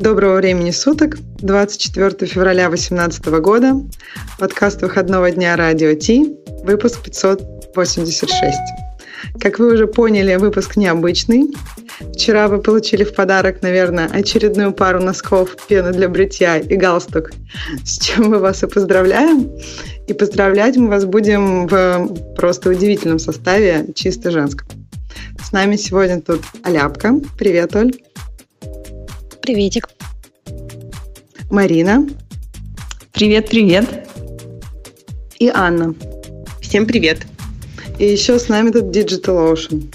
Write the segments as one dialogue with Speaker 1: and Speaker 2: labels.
Speaker 1: Доброго времени суток. 24 февраля 2018 года. Подкаст выходного дня Радио Ти. Выпуск 586. Как вы уже поняли, выпуск необычный. Вчера вы получили в подарок, наверное, очередную пару носков, пены для бритья и галстук, с чем мы вас и поздравляем. И поздравлять мы вас будем в просто удивительном составе, чисто женском. С нами сегодня тут Аляпка. Привет, Оль.
Speaker 2: Приветик.
Speaker 1: Марина.
Speaker 3: Привет, привет.
Speaker 1: И Анна.
Speaker 4: Всем привет.
Speaker 1: И еще с нами тут Digital Ocean.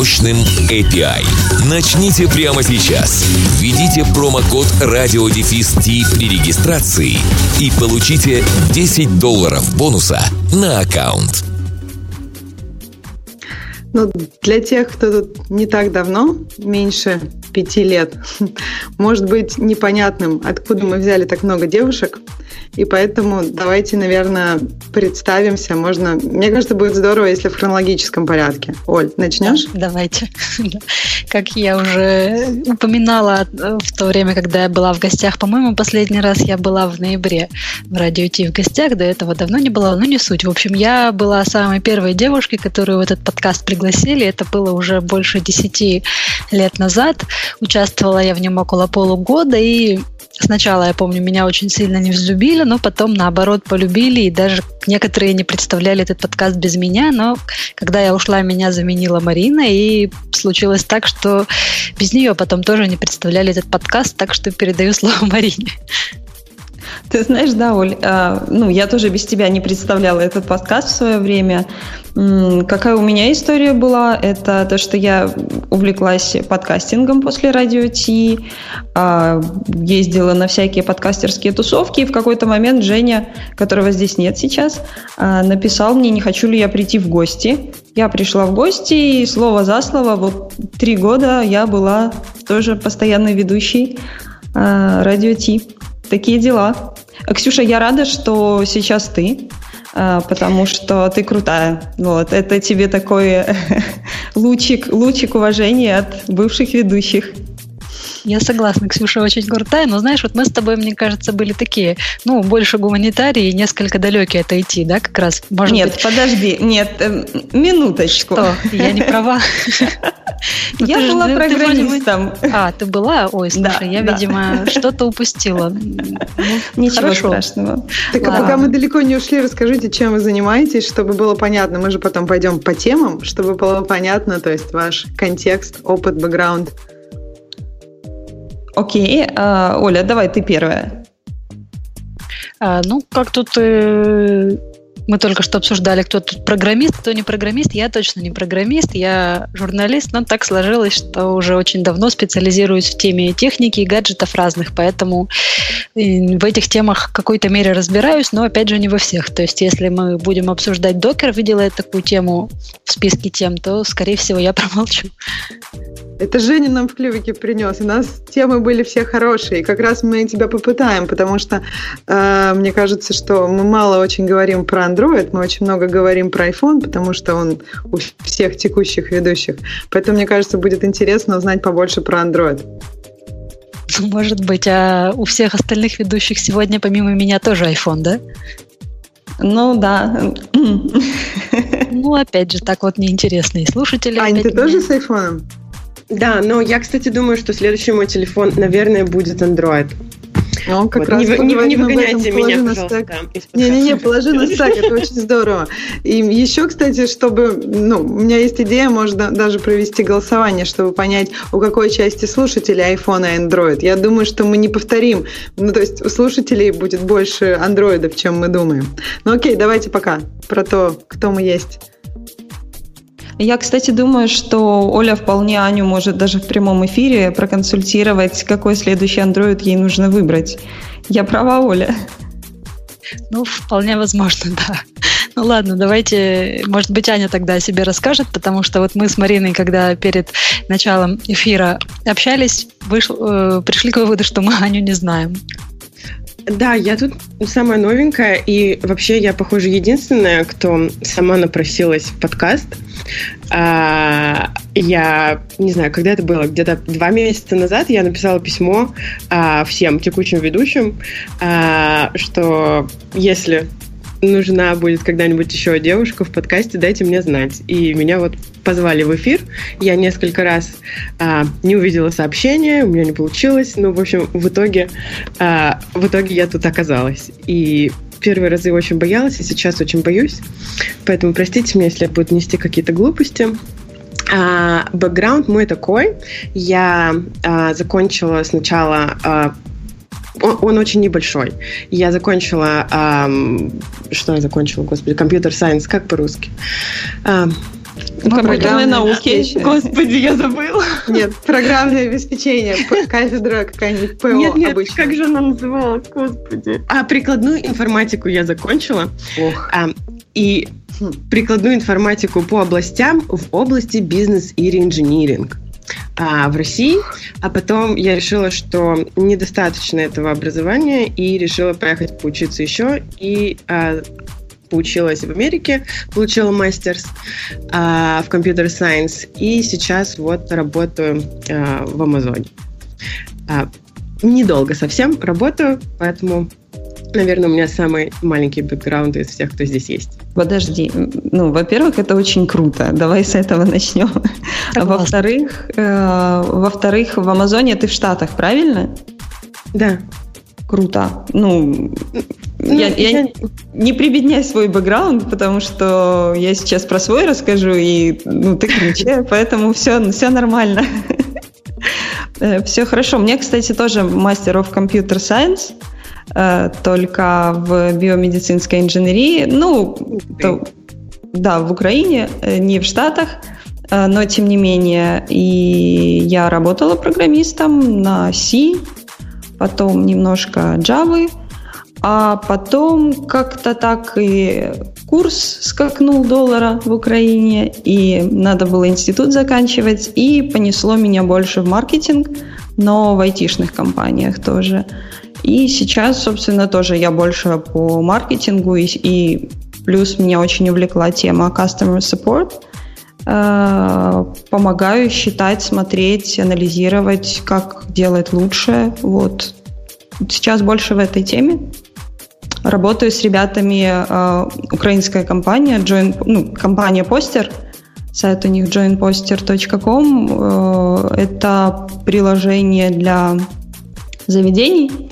Speaker 5: мощным API. Начните прямо сейчас. Введите промокод RadioDefist при регистрации и получите 10 долларов бонуса на аккаунт.
Speaker 1: Ну, для тех, кто тут не так давно, меньше пяти лет, может быть непонятным, откуда мы взяли так много девушек. И поэтому давайте, наверное, представимся. Можно, мне кажется, будет здорово, если в хронологическом порядке. Оль, начнешь?
Speaker 2: Да, давайте. Как я уже упоминала в то время, когда я была в гостях, по-моему, последний раз я была в ноябре в радио Ти в гостях, до этого давно не была, но не суть. В общем, я была самой первой девушкой, которую в этот подкаст пригласили. Это было уже больше десяти лет назад. Участвовала я в нем около полугода, и Сначала, я помню, меня очень сильно не взлюбили, но потом, наоборот, полюбили, и даже некоторые не представляли этот подкаст без меня, но когда я ушла, меня заменила Марина, и случилось так, что без нее потом тоже не представляли этот подкаст, так что передаю слово Марине.
Speaker 3: Ты знаешь, да, Оль, а, ну, я тоже без тебя не представляла этот подкаст в свое время. Какая у меня история была? Это то, что я увлеклась подкастингом после радио Ти, а, ездила на всякие подкастерские тусовки, и в какой-то момент Женя, которого здесь нет сейчас, а, написал мне, не хочу ли я прийти в гости. Я пришла в гости, и слово за слово, вот три года я была тоже постоянной ведущей радио Ти. Такие дела. Ксюша, я рада, что сейчас ты, а, потому что ты крутая. Вот, это тебе такой лучик, лучик уважения от бывших ведущих.
Speaker 2: Я согласна, Ксюша очень крутая, но знаешь, вот мы с тобой, мне кажется, были такие, ну, больше гуманитарии и несколько далекие от IT, да, как раз,
Speaker 3: может нет, быть... подожди, нет, э, минуточку.
Speaker 2: Что, я не права?
Speaker 3: Ну, я была программистом.
Speaker 2: А, ты была? Ой, слушай, я, видимо, что-то упустила. Ну,
Speaker 3: Ничего страшного.
Speaker 1: Так, а пока мы далеко не ушли, расскажите, чем вы занимаетесь, чтобы было понятно. Мы же потом пойдем по темам, чтобы было понятно, то есть ваш контекст, опыт, бэкграунд.
Speaker 3: Окей, а, Оля, давай ты первая.
Speaker 2: А, ну, как тут э, мы только что обсуждали, кто тут программист, кто не программист. Я точно не программист, я журналист, но так сложилось, что уже очень давно специализируюсь в теме техники и гаджетов разных, поэтому э, в этих темах в какой-то мере разбираюсь, но опять же не во всех. То есть если мы будем обсуждать докер, видела я такую тему в списке тем, то, скорее всего, я промолчу.
Speaker 1: Это Женя нам в клювике принес. У нас темы были все хорошие. И как раз мы тебя попытаем, потому что э, мне кажется, что мы мало очень говорим про Android, мы очень много говорим про iPhone, потому что он у всех текущих ведущих. Поэтому, мне кажется, будет интересно узнать побольше про Android.
Speaker 2: Ну, может быть, а у всех остальных ведущих сегодня помимо меня тоже iPhone, да?
Speaker 3: Ну да.
Speaker 2: Ну, опять же, так вот неинтересно. И слушатели...
Speaker 1: Ань, ты тоже с айфоном?
Speaker 4: Да, но я, кстати, думаю, что следующий мой телефон, наверное, будет Android.
Speaker 1: Он как вот. раз не, не, не выгоняйте меня, пожалуйста. Не-не-не, положи на стак, это очень здорово. И еще, кстати, чтобы, ну, у меня есть идея, можно даже провести голосование, чтобы понять, у какой части слушателей iPhone и Android. Я думаю, что мы не повторим. Ну, то есть у слушателей будет больше андроидов, чем мы думаем. Ну, окей, давайте пока про то, кто мы есть.
Speaker 3: Я, кстати, думаю, что Оля вполне Аню может даже в прямом эфире проконсультировать, какой следующий Android ей нужно выбрать. Я права, Оля?
Speaker 2: Ну, вполне возможно, да. Ну ладно, давайте, может быть, Аня тогда о себе расскажет, потому что вот мы с Мариной, когда перед началом эфира общались, вышел, э, пришли к выводу, что мы Аню не знаем.
Speaker 4: Да, я тут самая новенькая, и вообще я, похоже, единственная, кто сама напросилась в подкаст. А, я не знаю, когда это было, где-то два месяца назад я написала письмо а, всем текущим ведущим, а, что если нужна будет когда-нибудь еще девушка в подкасте, дайте мне знать. И меня вот позвали в эфир. Я несколько раз а, не увидела сообщения, у меня не получилось. Ну, в общем, в итоге, а, в итоге я тут оказалась. И первые разы очень боялась, и сейчас очень боюсь. Поэтому простите меня, если я буду нести какие-то глупости. А, бэкграунд мой такой. Я а, закончила сначала а, он, он очень небольшой. Я закончила... Эм, что я закончила, господи? Компьютер сайенс, как по-русски? Эм,
Speaker 3: Компьютерные науки.
Speaker 4: Господи, я забыла.
Speaker 1: Нет, программное обеспечение. Кафедра какая-нибудь ПО
Speaker 4: Нет, нет,
Speaker 1: обычно.
Speaker 4: как же она называлась, господи. А, прикладную информатику я закончила.
Speaker 1: Ох.
Speaker 4: А, и
Speaker 1: Хм.
Speaker 4: прикладную информатику по областям в области бизнес и реинжиниринг а, в России, а потом я решила, что недостаточно этого образования и решила поехать поучиться еще и а, поучилась в Америке, получила мастерс а, в компьютер сайенс и сейчас вот работаю а, в Амазоне. А, недолго совсем работаю, поэтому, наверное, у меня самый маленький бэкграунд из всех, кто здесь есть.
Speaker 3: Подожди, ну, во-первых, это очень круто. Давай с этого начнем. А во-вторых, э, во-вторых, в Амазоне ты в Штатах, правильно?
Speaker 4: Да.
Speaker 3: Круто. Ну,
Speaker 4: Ну,
Speaker 3: я, я
Speaker 4: я-
Speaker 3: не прибедняй свой бэкграунд, потому что я сейчас про свой расскажу, и ну, ты круче, поэтому все, все нормально. Все хорошо. Мне, кстати, тоже мастер of Computer Science, э, только в биомедицинской инженерии. Ну, то- да, в Украине, э, не в Штатах, э, но тем не менее. И я работала программистом на C, потом немножко Java, а потом как-то так и курс скакнул доллара в Украине, и надо было институт заканчивать, и понесло меня больше в маркетинг, но в айтишных компаниях тоже. И сейчас, собственно, тоже я больше по маркетингу, и, и плюс меня очень увлекла тема customer support. Э, Помогаю считать, смотреть, анализировать, как делать лучше. Вот. Сейчас больше в этой теме. Работаю с ребятами, э, украинская компания, join, ну, компания Постер, сайт у них joinposter.com. Э, это приложение для заведений.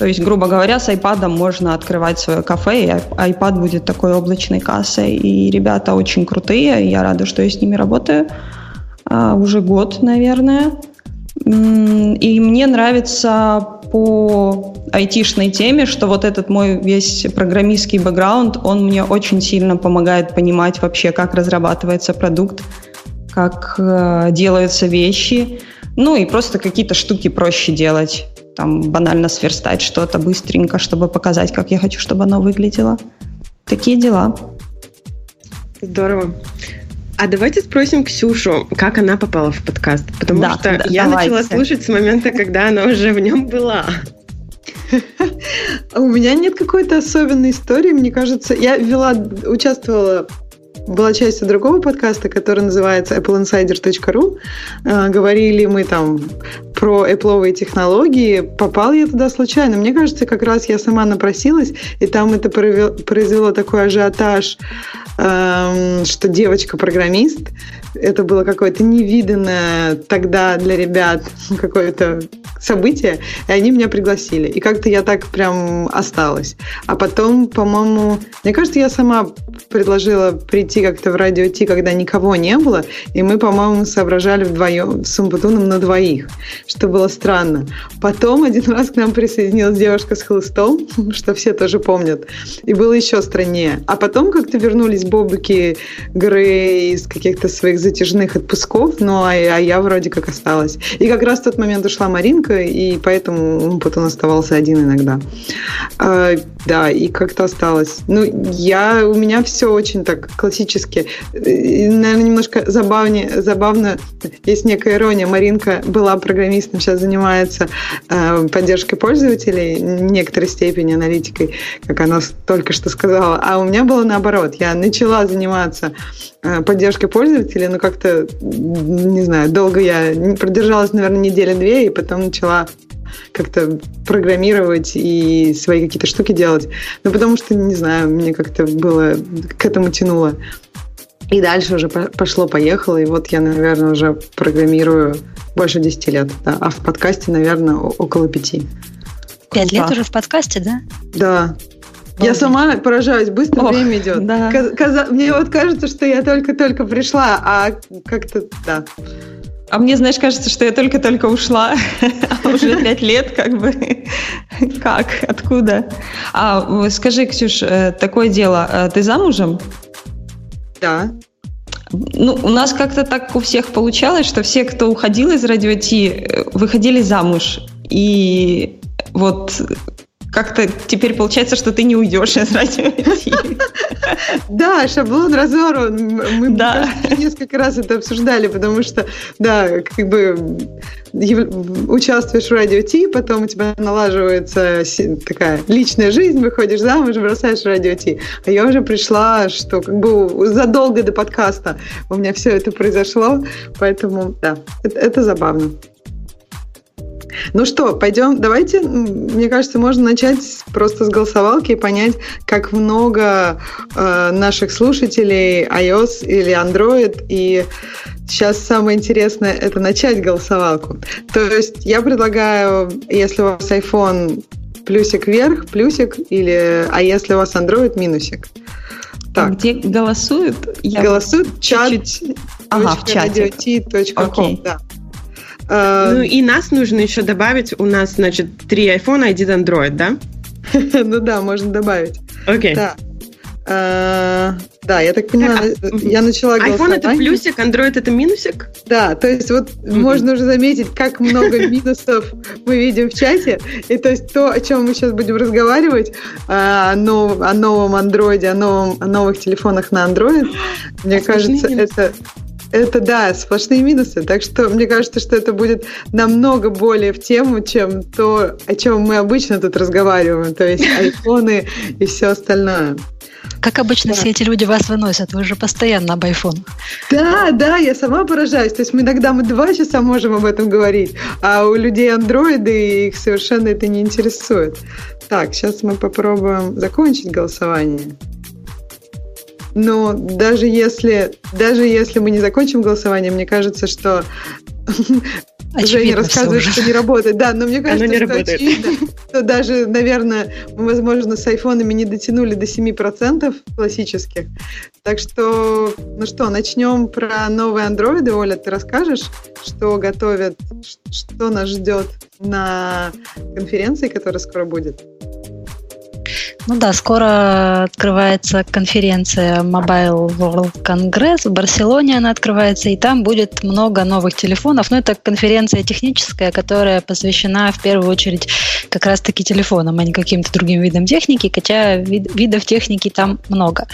Speaker 3: То есть, грубо говоря, с iPad можно открывать свое кафе, и iPad будет такой облачной кассой. И ребята очень крутые, я рада, что я с ними работаю. А, уже год, наверное. И мне нравится по айтишной теме, что вот этот мой весь программистский бэкграунд, он мне очень сильно помогает понимать вообще, как разрабатывается продукт, как э, делаются вещи, ну и просто какие-то штуки проще делать. Там банально сверстать что-то быстренько, чтобы показать, как я хочу, чтобы оно выглядело. Такие дела.
Speaker 4: Здорово. А давайте спросим Ксюшу, как она попала в подкаст. Потому
Speaker 3: Да,
Speaker 4: что
Speaker 3: да,
Speaker 4: я
Speaker 3: давайте.
Speaker 4: начала слушать с момента, когда она уже в нем была.
Speaker 1: У меня нет какой-то особенной истории, мне кажется. Я вела, участвовала, была частью другого подкаста, который называется appleinsider.ru. Э, Говорили мы там про Apple технологии. Попал я туда случайно. Мне кажется, как раз я сама напросилась, и там это произвело такой ажиотаж, эм, что девочка-программист. Это было какое-то невиданное тогда для ребят какое-то событие, и они меня пригласили. И как-то я так прям осталась. А потом, по-моему, мне кажется, я сама предложила прийти как-то в радио Ти, когда никого не было, и мы, по-моему, соображали вдвоем с Умбутуном на двоих, что было странно. Потом один раз к нам присоединилась девушка с хлыстом, что все тоже помнят, и было еще страннее. А потом как-то вернулись Бобуки Грей из каких-то своих затяжных отпусков, ну а, а я вроде как осталась. И как раз в тот момент ушла Маринка, и поэтому Умбутун оставался один иногда. Да, и как-то осталось. Ну, я, у меня все очень так классически. Наверное, немножко забавнее, забавно, есть некая ирония. Маринка была программистом, сейчас занимается э, поддержкой пользователей, в некоторой степени аналитикой, как она только что сказала. А у меня было наоборот. Я начала заниматься э, поддержкой пользователей, но как-то, не знаю, долго я продержалась, наверное, недели-две, и потом начала как-то программировать и свои какие-то штуки делать. Ну, потому что, не знаю, мне как-то было, к этому тянуло. И дальше уже пошло-поехало, и вот я, наверное, уже программирую больше 10 лет, да, а в подкасте, наверное, около пяти.
Speaker 2: Пять лет уже в подкасте, да?
Speaker 1: Да. Я сама поражаюсь, быстро Ох, время идет. Да. Каза... Мне вот кажется, что я только-только пришла, а как-то, да.
Speaker 3: А мне, знаешь, кажется, что я только-только ушла, а уже пять лет, как бы. Как? Откуда? А скажи, Ксюш, э, такое дело, э, ты замужем?
Speaker 1: Да.
Speaker 3: Ну, у нас как-то так у всех получалось, что все, кто уходил из радио Ти, э, выходили замуж. И вот как-то теперь получается, что ты не уйдешь из радио
Speaker 1: Да, шаблон разорван. Мы несколько раз это обсуждали, потому что, да, как бы участвуешь в радио Ти, потом у тебя налаживается такая личная жизнь, выходишь замуж, бросаешь радио Ти. А я уже пришла, что как бы задолго до подкаста у меня все это произошло, поэтому, да, это, это забавно. Ну что, пойдем, давайте, мне кажется, можно начать просто с голосовалки и понять, как много э, наших слушателей iOS или Android, и сейчас самое интересное это начать голосовалку. То есть я предлагаю, если у вас iPhone, плюсик вверх, плюсик, или, а если у вас Android, минусик.
Speaker 3: Так. Где голосуют?
Speaker 1: Я голосуют чат. Ага, в чате. Okay. Да.
Speaker 4: Э, ну и нас нужно еще добавить. У нас, значит, три iPhone, один Android, да?
Speaker 1: Ну да, можно добавить.
Speaker 4: Окей.
Speaker 1: Э, да, я так понимаю, а, я начала
Speaker 4: iPhone это плюсик, Android это минусик?
Speaker 1: Да, то есть вот можно уже заметить, как много минусов мы видим в чате. И то есть то, о чем мы сейчас будем разговаривать, о, нов, о новом Android, о, новых телефонах на Android, мне кажется, это это да, сплошные минусы. Так что мне кажется, что это будет намного более в тему, чем то, о чем мы обычно тут разговариваем. То есть айфоны и все остальное.
Speaker 2: Как обычно, да. все эти люди вас выносят, вы же постоянно об айфонах.
Speaker 1: Да, да, я сама поражаюсь. То есть мы иногда мы два часа можем об этом говорить, а у людей андроиды их совершенно это не интересует. Так, сейчас мы попробуем закончить голосование. Но даже если, даже если мы не закончим голосование, мне кажется, что Очевидно Женя рассказывает, что не работает. Да, но мне кажется,
Speaker 4: не
Speaker 1: что
Speaker 4: работает.
Speaker 1: очевидно, что даже, наверное, мы, возможно, с айфонами не дотянули до 7% классических. Так что, ну что, начнем про новые андроиды. Оля, ты расскажешь, что готовят, что нас ждет на конференции, которая скоро будет?
Speaker 2: Ну да, скоро открывается конференция Mobile World Congress в Барселоне, она открывается, и там будет много новых телефонов. Но это конференция техническая, которая посвящена в первую очередь как раз-таки телефонам, а не каким-то другим видам техники, хотя вид, видов техники там много.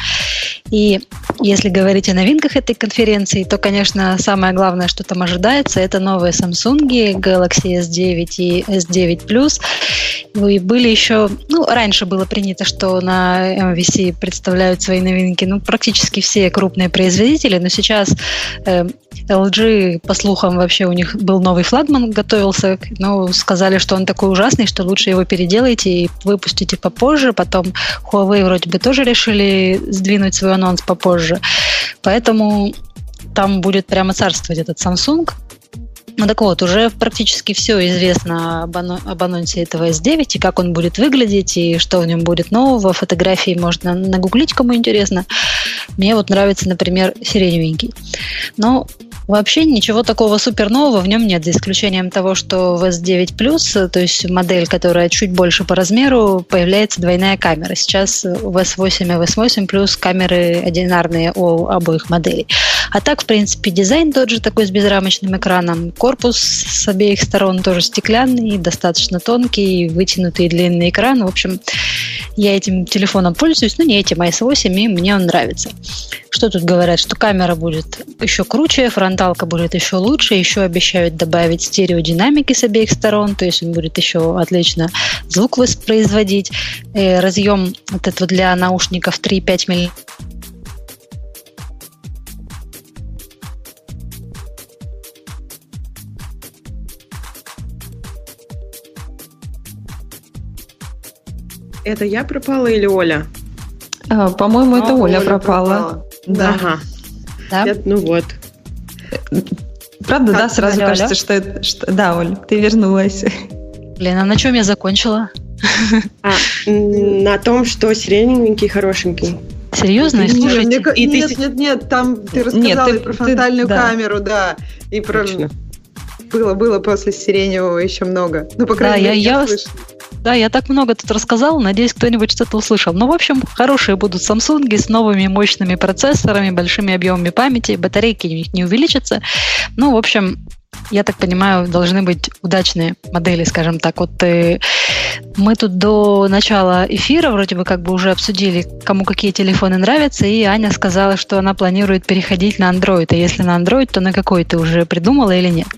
Speaker 2: И если говорить о новинках этой конференции, то, конечно, самое главное, что там ожидается, это новые Samsung Galaxy S9 и S9 Plus. И были еще, ну, раньше было принято, что на MVC представляют свои новинки, ну, практически все крупные производители, но сейчас э, LG, по слухам, вообще у них был новый флагман, готовился, но сказали, что он такой ужасный, что лучше его переделайте и выпустите попозже. Потом Huawei вроде бы тоже решили сдвинуть свой анонс попозже. Поэтому там будет прямо царствовать этот Samsung. Ну так вот, уже практически все известно об, ано- об анонсе этого S9 и как он будет выглядеть, и что в нем будет нового. Фотографии можно нагуглить, кому интересно. Мне вот нравится, например, сиреневенький. Но Вообще ничего такого супер нового в нем нет, за исключением того, что в S9 Plus, то есть модель, которая чуть больше по размеру, появляется двойная камера. Сейчас в S8 и S8 Plus камеры одинарные у обоих моделей. А так, в принципе, дизайн тот же такой с безрамочным экраном. Корпус с обеих сторон тоже стеклянный, достаточно тонкий, вытянутый длинный экран. В общем, я этим телефоном пользуюсь, но не этим, а S8, и мне он нравится. Что тут говорят? Что камера будет еще круче, фронталка будет еще лучше, еще обещают добавить стереодинамики с обеих сторон, то есть он будет еще отлично звук воспроизводить. Э, разъем вот этот для наушников 3,5 мм
Speaker 4: Это я пропала или Оля?
Speaker 3: А, по-моему, это а, Оля, Оля пропала. пропала.
Speaker 4: Да. Ага. Да? Я, ну вот.
Speaker 3: Правда, как да, сразу Оля, кажется, что это... Что... Да, Оль, ты вернулась.
Speaker 2: Блин, а на чем я закончила?
Speaker 4: А, на том, что сиреневенький, хорошенький.
Speaker 2: Серьезно?
Speaker 1: Нет, Слушайте, нет, и нет, ты... нет, нет, там ты рассказала нет, ты, про фронтальную ты, камеру, да, и про... Точно. Было, было после сиреневого еще много. Ну, по крайней
Speaker 2: да,
Speaker 1: мере,
Speaker 2: я, я, да, я так много тут рассказал, надеюсь, кто-нибудь что-то услышал. Ну, в общем, хорошие будут Samsung с новыми мощными процессорами, большими объемами памяти, батарейки у них не увеличатся. Ну, в общем, я так понимаю, должны быть удачные модели, скажем так. Вот э, мы тут до начала эфира вроде бы как бы уже обсудили, кому какие телефоны нравятся, и Аня сказала, что она планирует переходить на Android. А если на Android, то на какой ты уже придумала или нет?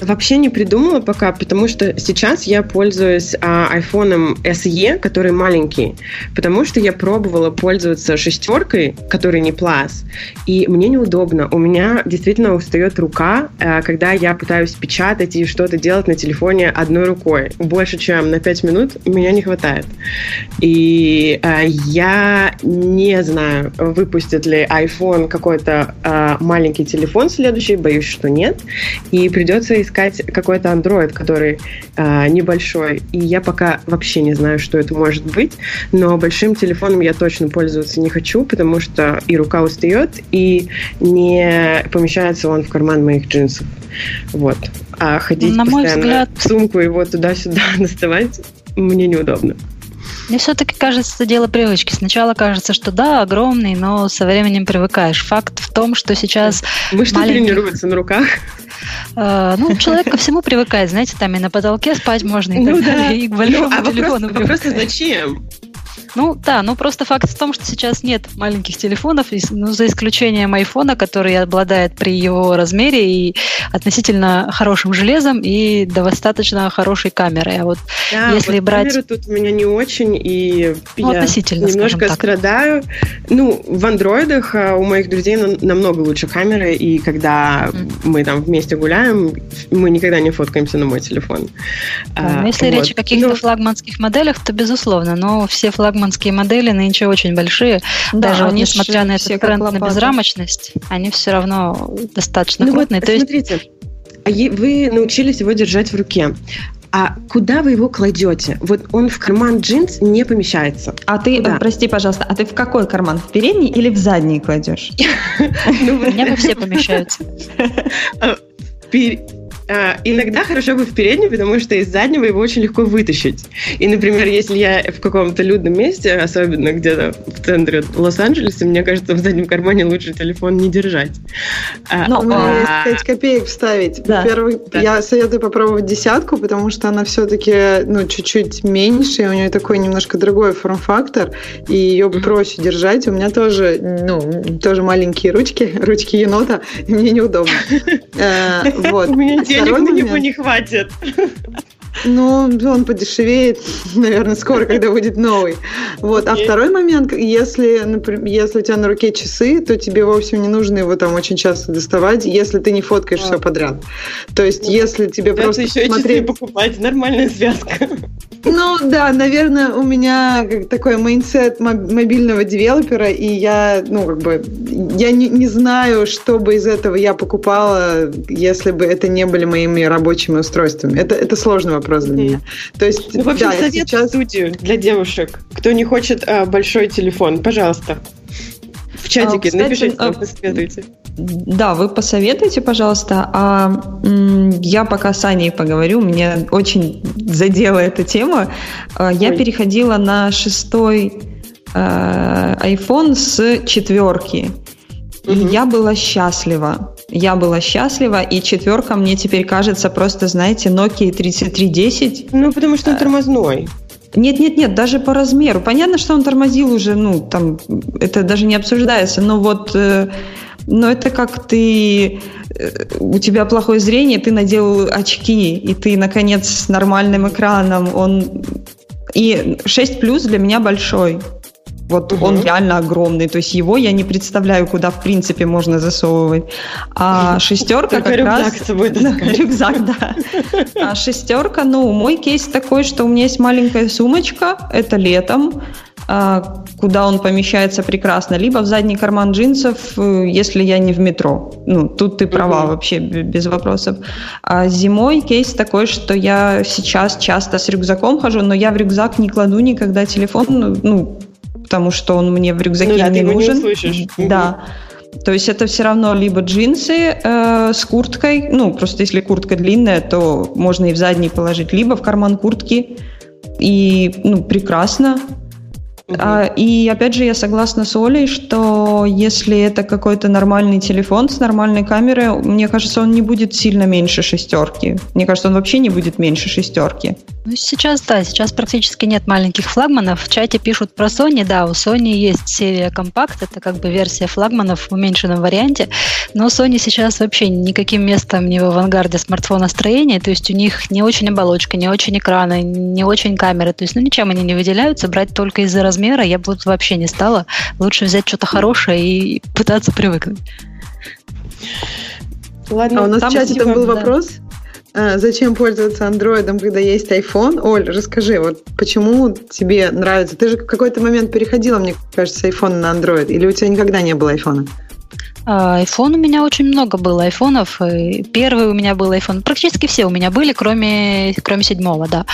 Speaker 4: Вообще не придумала пока, потому что сейчас я пользуюсь а, iPhone SE, который маленький, потому что я пробовала пользоваться шестеркой, который не Plus, и мне неудобно. У меня действительно устает рука, а, когда я пытаюсь печатать и что-то делать на телефоне одной рукой. Больше, чем на 5 минут меня не хватает. И э, я не знаю, выпустит ли iPhone какой-то э, маленький телефон следующий, боюсь, что нет. И придется искать какой-то Android, который э, небольшой. И я пока вообще не знаю, что это может быть. Но большим телефоном я точно пользоваться не хочу, потому что и рука устает, и не помещается он в карман моих джинсов. Вот. А ходить На постоянно взгляд... сумку его туда-сюда доставать мне неудобно.
Speaker 2: Мне все-таки кажется, это дело привычки. Сначала кажется, что да, огромный, но со временем привыкаешь. Факт в том, что сейчас...
Speaker 4: Вы что маленьких... тренируется на руках?
Speaker 2: Э, ну, человек ко всему привыкает, знаете, там и на потолке спать можно, и, ну, так да. и к большому ну, а телефону.
Speaker 4: Вопрос, вопрос зачем?
Speaker 2: Ну да, ну просто факт в том, что сейчас нет маленьких телефонов, ну, за исключением айфона, который обладает при его размере и относительно хорошим железом и достаточно хорошей камерой. А вот
Speaker 4: да, если вот брать... камеры тут у меня не очень, и ну, я относительно, немножко страдаю. Ну, в андроидах а, у моих друзей намного лучше камеры, и когда mm. мы там вместе гуляем, мы никогда не фоткаемся на мой телефон.
Speaker 2: Да, а, если вот. речь о каких-то ну, флагманских моделях, то безусловно, но все флагманские флагманские модели нынче очень большие. Да, Даже вот несмотря на этот тренд на безрамочность, они все равно достаточно ну крупные.
Speaker 4: Вот, То смотрите, есть... вы научились его держать в руке. А куда вы его кладете? Вот он в карман джинс не помещается.
Speaker 3: А ты, куда? прости, пожалуйста, а ты в какой карман? В передний или в задний кладешь?
Speaker 2: Ну, У меня все помещаются.
Speaker 4: А, иногда хорошо бы в переднем, потому что из заднего его очень легко вытащить. И, например, если я в каком-то людном месте, особенно где-то в центре Лос-Анджелеса, мне кажется, в заднем кармане лучше телефон не держать.
Speaker 1: А, Но у меня есть 5 копеек вставить. Да. Во-первых, да. я советую попробовать десятку, потому что она все-таки ну, чуть-чуть меньше, и у нее такой немножко другой форм-фактор, и ее проще держать. У меня тоже, ну, тоже маленькие ручки, ручки енота, и мне неудобно.
Speaker 4: Э, вот. У меня денег на него не хватит.
Speaker 1: Ну, он подешевеет, наверное, скоро, когда будет новый. Вот. А второй момент, если, например, если у тебя на руке часы, то тебе, в общем, не нужно его там очень часто доставать, если ты не фоткаешь а. все подряд. То есть, если тебе
Speaker 4: Придется
Speaker 1: просто
Speaker 4: еще
Speaker 1: смотреть...
Speaker 4: часы покупать, нормальная связка.
Speaker 1: Ну, да, наверное, у меня такой mindset мобильного девелопера, и я, ну, как бы, я не, не знаю, что бы из этого я покупала, если бы это не были моими рабочими устройствами. Это, это сложный вопрос для меня. То есть,
Speaker 4: ну, в общем, да, совет сейчас... студию для девушек. Кто не хочет а, большой телефон, пожалуйста. В чатике а, кстати, напишите, а, посоветуйте.
Speaker 3: Да, вы посоветуйте, пожалуйста. А я пока с Аней поговорю, меня очень задела эта тема. А, я Ой. переходила на шестой э, iPhone с четверки. И угу. я была счастлива. Я была счастлива, и четверка мне теперь кажется просто, знаете, Nokia 3310.
Speaker 4: Ну, потому что он тормозной.
Speaker 3: Нет, нет, нет, даже по размеру. Понятно, что он тормозил уже, ну, там, это даже не обсуждается, но вот, э, но это как ты, э, у тебя плохое зрение, ты надел очки, и ты, наконец, с нормальным экраном, он... И 6 плюс для меня большой. Вот угу. он реально огромный. То есть его я не представляю, куда в принципе можно засовывать. А шестерка как
Speaker 4: рюкзак
Speaker 3: раз...
Speaker 4: с собой
Speaker 3: Рюкзак, да. А шестерка, ну, мой кейс такой, что у меня есть маленькая сумочка, это летом, а, куда он помещается прекрасно, либо в задний карман джинсов, э, если я не в метро. Ну, тут ты права угу. вообще, без вопросов. А зимой кейс такой, что я сейчас часто с рюкзаком хожу, но я в рюкзак не кладу никогда телефон, ну потому что он мне в рюкзаке ну, не нужен.
Speaker 4: Не услышишь.
Speaker 3: Да. То есть это все равно либо джинсы э, с курткой, ну просто если куртка длинная, то можно и в задний положить, либо в карман куртки. И ну прекрасно. А, и опять же, я согласна с Олей, что если это какой-то нормальный телефон с нормальной камерой, мне кажется, он не будет сильно меньше шестерки. Мне кажется, он вообще не будет меньше шестерки.
Speaker 2: Ну, сейчас, да, сейчас практически нет маленьких флагманов. В чате пишут про Sony, да, у Sony есть серия компакт, это как бы версия флагманов в уменьшенном варианте, но Sony сейчас вообще никаким местом не в авангарде смартфоностроения, то есть у них не очень оболочка, не очень экраны, не очень камеры, то есть ну ничем они не выделяются, брать только из-за размера я бы вообще не стала. Лучше взять что-то хорошее и пытаться привыкнуть.
Speaker 1: Ладно, а у нас в чате там был да. вопрос. А, зачем пользоваться андроидом, когда есть iPhone? Оль, расскажи, вот почему тебе нравится? Ты же в какой-то момент переходила, мне кажется, с iPhone на Android, или у тебя никогда не было iPhone?
Speaker 2: iPhone у меня очень много было айфонов. Первый у меня был iPhone. Практически все у меня были, кроме, кроме седьмого, да.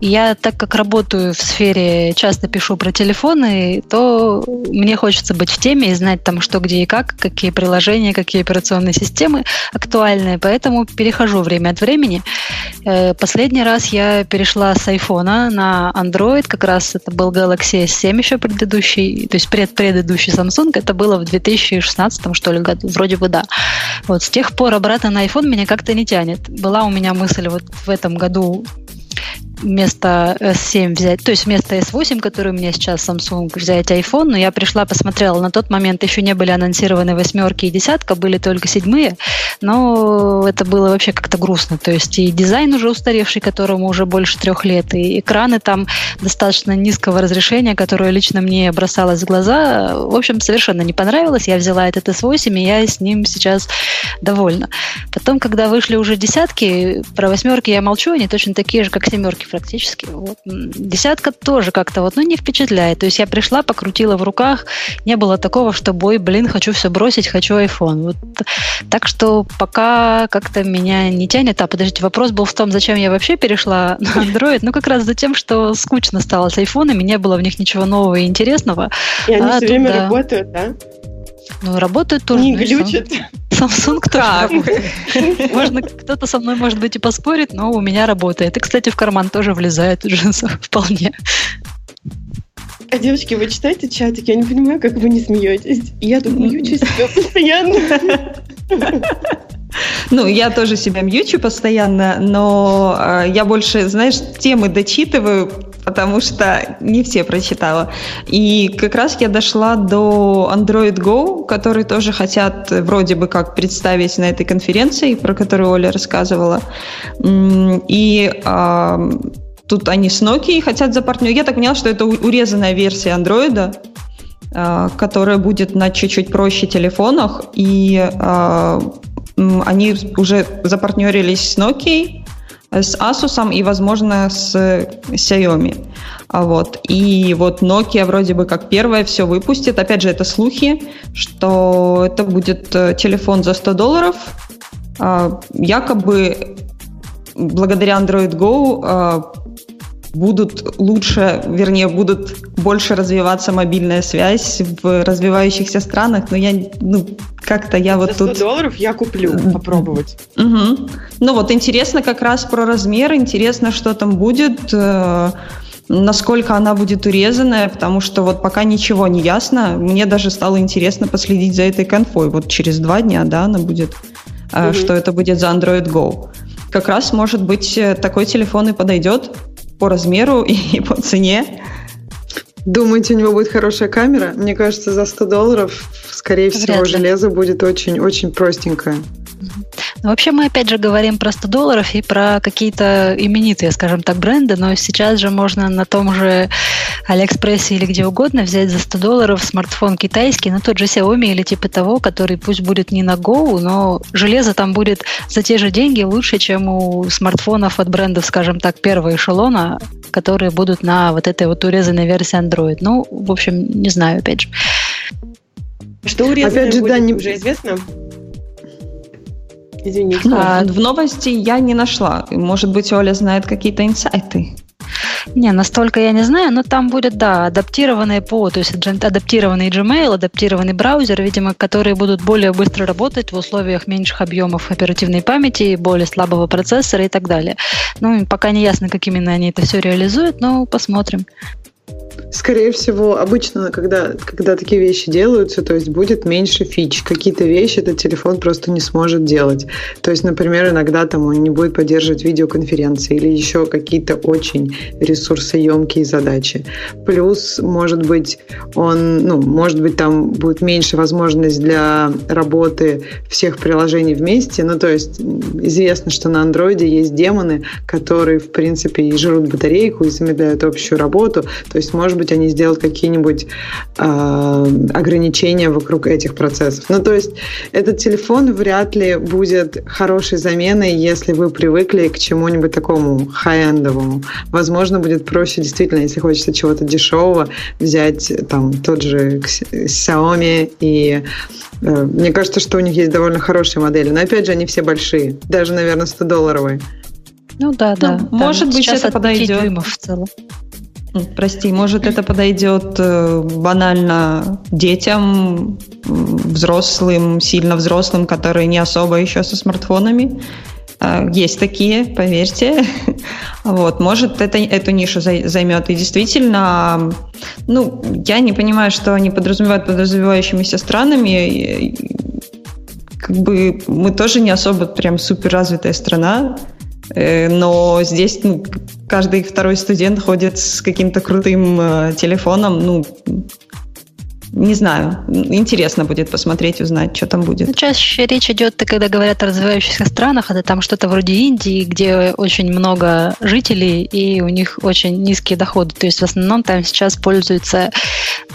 Speaker 2: Я, так как работаю в сфере, часто пишу про телефоны, то мне хочется быть в теме и знать там, что, где и как, какие приложения, какие операционные системы актуальные. Поэтому перехожу время от времени. Э, последний раз я перешла с iPhone на Android, как раз это был Galaxy S7 еще предыдущий, то есть пред предыдущий Samsung, это было в 2016 что ли, году, вроде бы да. Вот с тех пор обратно на iPhone меня как-то не тянет. Была у меня мысль вот в этом году вместо S7 взять, то есть вместо S8, который у меня сейчас Samsung, взять iPhone, но я пришла, посмотрела, на тот момент еще не были анонсированы восьмерки и десятка, были только седьмые, но это было вообще как-то грустно, то есть и дизайн уже устаревший, которому уже больше трех лет, и экраны там достаточно низкого разрешения, которое лично мне бросалось в глаза, в общем, совершенно не понравилось, я взяла этот S8, и я с ним сейчас довольна. Потом, когда вышли уже десятки, про восьмерки я молчу, они точно такие же, как семерки практически. Вот. Десятка тоже как-то вот, ну, не впечатляет. То есть я пришла, покрутила в руках, не было такого, что, бой, блин, хочу все бросить, хочу iPhone. Вот. Так что пока как-то меня не тянет. А, подождите, вопрос был в том, зачем я вообще перешла на Android. Ну, как раз за тем, что скучно стало с айфонами, не было в них ничего нового и интересного.
Speaker 4: И они а все время да. работают, да?
Speaker 2: Ну, работают тоже.
Speaker 4: Не глючат.
Speaker 2: Samsung тоже Можно, кто-то со мной, может быть, и поспорит, но у меня работает. И, кстати, в карман тоже влезает джинсов вполне.
Speaker 4: А девочки, вы читаете чатик? Я не понимаю, как вы не смеетесь. Я тут мьючу себя постоянно.
Speaker 3: Ну, я тоже себя мьючу постоянно, но э, я больше, знаешь, темы дочитываю потому что не все прочитала. И как раз я дошла до Android Go, который тоже хотят вроде бы как представить на этой конференции, про которую Оля рассказывала. И а, тут они с Nokia хотят запартнерить. Я так поняла, что это урезанная версия Android, а, которая будет на чуть-чуть проще телефонах, и а, они уже запартнерились с Nokia, с Asus и, возможно, с Xiaomi. А вот. И вот Nokia вроде бы как первая все выпустит. Опять же, это слухи, что это будет э, телефон за 100 долларов. А, якобы благодаря Android Go а, будут лучше, вернее, будут больше развиваться мобильная связь в развивающихся странах, но я, ну, как-то я вот
Speaker 4: За 100
Speaker 3: тут...
Speaker 4: долларов я куплю, попробовать.
Speaker 3: Угу. Ну вот интересно как раз про размер, интересно, что там будет, э, насколько она будет урезанная, потому что вот пока ничего не ясно. Мне даже стало интересно последить за этой конфой. Вот через два дня, да, она будет, угу. что это будет за Android Go. Как раз, может быть, э, такой телефон и подойдет по размеру и по цене.
Speaker 1: Думаете, у него будет хорошая камера? Мне кажется, за 100 долларов, скорее всего, Вряд ли. железо будет очень-очень простенькое.
Speaker 2: Ну, вообще мы опять же говорим про 100 долларов и про какие-то именитые, скажем так, бренды, но сейчас же можно на том же Алиэкспрессе или где угодно взять за 100 долларов смартфон китайский, ну тот же Xiaomi или типа того, который пусть будет не на Go, но железо там будет за те же деньги лучше, чем у смартфонов от брендов, скажем так, первого эшелона, которые будут на вот этой вот урезанной версии Android. Ну, в общем, не знаю, опять же.
Speaker 4: Что урезанное Опять же, будет, да, не... уже известно?
Speaker 3: Извините. А, в новости я не нашла. Может быть, Оля знает какие-то инсайты.
Speaker 2: Не, настолько я не знаю, но там будет, да, адаптированные по, то есть адаптированный Gmail, адаптированный браузер, видимо, которые будут более быстро работать в условиях меньших объемов оперативной памяти, более слабого процессора и так далее. Ну, пока не ясно, как именно они это все реализуют, но посмотрим.
Speaker 1: Скорее всего, обычно, когда, когда такие вещи делаются, то есть будет меньше фич. Какие-то вещи этот телефон просто не сможет делать. То есть, например, иногда там он не будет поддерживать видеоконференции или еще какие-то очень ресурсоемкие задачи. Плюс, может быть, он, ну, может быть, там будет меньше возможность для работы всех приложений вместе. Ну, то есть, известно, что на андроиде есть демоны, которые, в принципе, и жрут батарейку, и замедляют общую работу. То есть, может быть, они сделают какие-нибудь э, ограничения вокруг этих процессов. Ну, то есть этот телефон вряд ли будет хорошей заменой, если вы привыкли к чему-нибудь такому хай-эндовому. Возможно, будет проще действительно, если хочется чего-то дешевого, взять там тот же Xiaomi и э, мне кажется, что у них есть довольно хорошие модели. Но опять же, они все большие. Даже, наверное, 100-долларовые.
Speaker 2: Ну да, да.
Speaker 3: Ну, может быть, это подойдет. в целом. Прости, может это подойдет э, банально детям, взрослым, сильно взрослым, которые не особо еще со смартфонами. Э, есть такие, поверьте. Вот, может, это, эту нишу займет. И действительно, ну, я не понимаю, что они подразумевают под развивающимися странами. Как бы мы тоже не особо прям супер развитая страна. Э, но здесь ну, каждый второй студент ходит с каким-то крутым э, телефоном, ну, не знаю, интересно будет посмотреть, узнать, что там будет. Ну,
Speaker 2: чаще речь идет, когда говорят о развивающихся странах, это там что-то вроде Индии, где очень много жителей и у них очень низкие доходы. То есть в основном там сейчас пользуются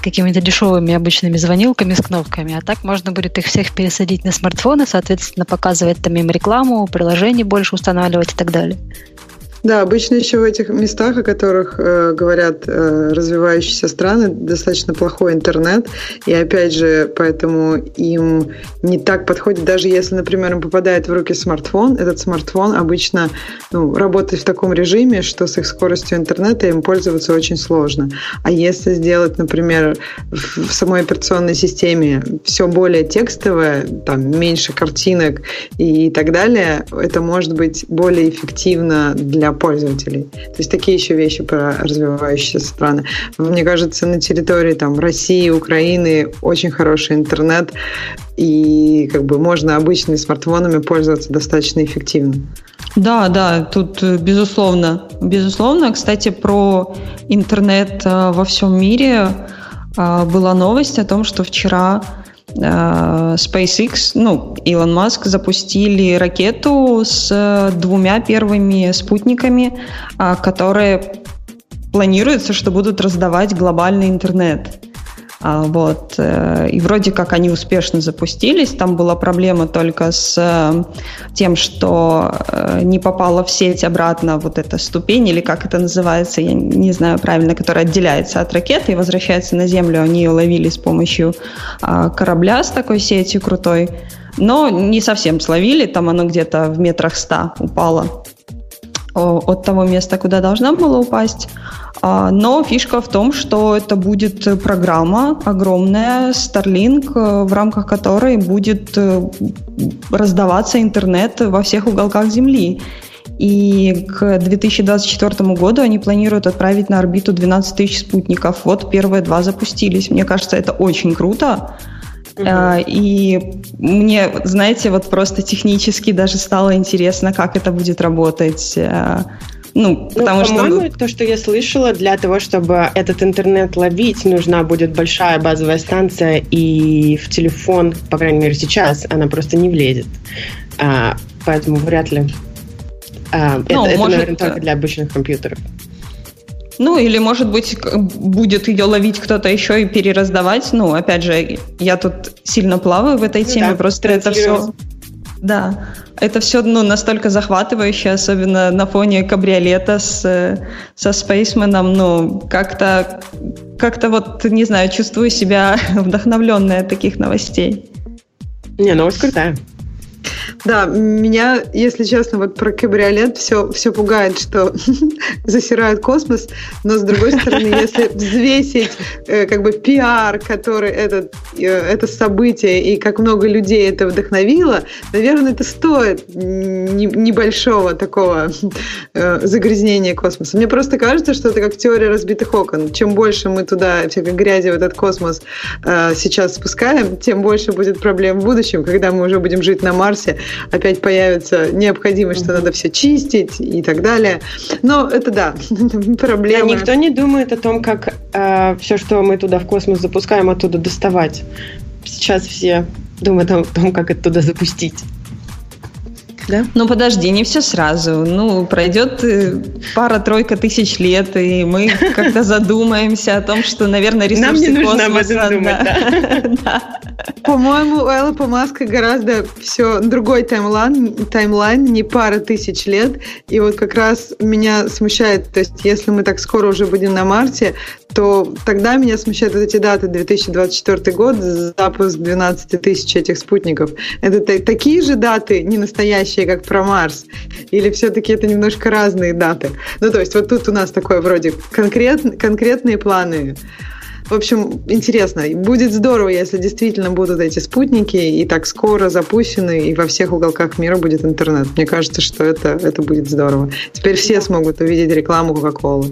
Speaker 2: какими-то дешевыми обычными звонилками с кнопками, а так можно будет их всех пересадить на смартфоны, соответственно, показывать там им рекламу, приложение больше устанавливать и так далее.
Speaker 1: Да, обычно еще в этих местах, о которых э, говорят э, развивающиеся страны, достаточно плохой интернет. И опять же, поэтому им не так подходит, даже если, например, им попадает в руки смартфон, этот смартфон обычно ну, работает в таком режиме, что с их скоростью интернета им пользоваться очень сложно. А если сделать, например, в, самой операционной системе все более текстовое, там меньше картинок и так далее, это может быть более эффективно для пользователей. То есть такие еще вещи про развивающиеся страны. Мне кажется, на территории там, России, Украины очень хороший интернет, и как бы можно обычными смартфонами пользоваться достаточно эффективно.
Speaker 3: Да, да, тут э, безусловно. Безусловно, кстати, про интернет э, во всем мире э, была новость о том, что вчера SpaceX, ну, Илон Маск запустили ракету с двумя первыми спутниками, которые планируется, что будут раздавать глобальный интернет. А, вот. Э, и вроде как они успешно запустились. Там была проблема только с э, тем, что э, не попала в сеть обратно вот эта ступень, или как это называется, я не знаю правильно, которая отделяется от ракеты и возвращается на Землю. Они ее ловили с помощью а, корабля с такой сетью крутой. Но не совсем словили, там оно где-то в метрах ста упало от того места, куда должна была упасть. А, но фишка в том, что это будет программа огромная, Starlink, э, в рамках которой будет э, раздаваться интернет во всех уголках Земли. И к 2024 году они планируют отправить на орбиту 12 тысяч спутников. Вот первые два запустились. Мне кажется, это очень круто. Uh-huh. И мне, знаете, вот просто технически даже стало интересно, как это будет работать. Э,
Speaker 4: ну, ну, потому ну, что... По-моему, то, что я слышала, для того, чтобы этот интернет ловить, нужна будет большая базовая станция, и в телефон, по крайней мере, сейчас она просто не влезет. А, поэтому вряд ли. А, ну, это, может... это, наверное, только для обычных компьютеров.
Speaker 3: Ну, или, может быть, будет ее ловить кто-то еще и перераздавать. Ну, опять же, я тут сильно плаваю в этой ну теме, да, просто это все... Да, это все ну, настолько захватывающе, особенно на фоне кабриолета с, со Спейсменом. Ну, как-то, как-то вот, не знаю, чувствую себя вдохновленной от таких новостей.
Speaker 4: Не, новость крутая.
Speaker 1: Да, меня, если честно, вот про кабриолет все, все пугает, что засирают космос, но с другой стороны, если взвесить э, как бы пиар, который этот, э, это событие и как много людей это вдохновило, наверное, это стоит не, небольшого такого э, загрязнения космоса. Мне просто кажется, что это как теория разбитых окон. Чем больше мы туда всякой грязи в этот космос э, сейчас спускаем, тем больше будет проблем в будущем, когда мы уже будем жить на Марсе, опять появится необходимость, что надо все чистить и так далее. Но это да, проблема.
Speaker 4: Да, никто не думает о том, как э, все, что мы туда в космос запускаем, оттуда доставать. Сейчас все думают о том, как оттуда запустить.
Speaker 3: Да? Ну подожди, не все сразу. Ну, пройдет э, пара-тройка тысяч лет, и мы как-то задумаемся о том, что, наверное, ресурсы Нам не нужно об этом думать,
Speaker 1: да. По-моему, у Эллопа Маска гораздо все другой таймлайн, таймлайн, не пара тысяч лет. И вот как раз меня смущает, то есть если мы так скоро уже будем на Марсе, то тогда меня смущают вот эти даты 2024 год, запуск 12 тысяч этих спутников. Это такие же даты, не настоящие, как про Марс? Или все-таки это немножко разные даты? Ну, то есть вот тут у нас такое вроде конкрет, конкретные планы, в общем, интересно. Будет здорово, если действительно будут эти спутники и так скоро запущены, и во всех уголках мира будет интернет. Мне кажется, что это, это будет здорово. Теперь все смогут увидеть рекламу Кока-Колы.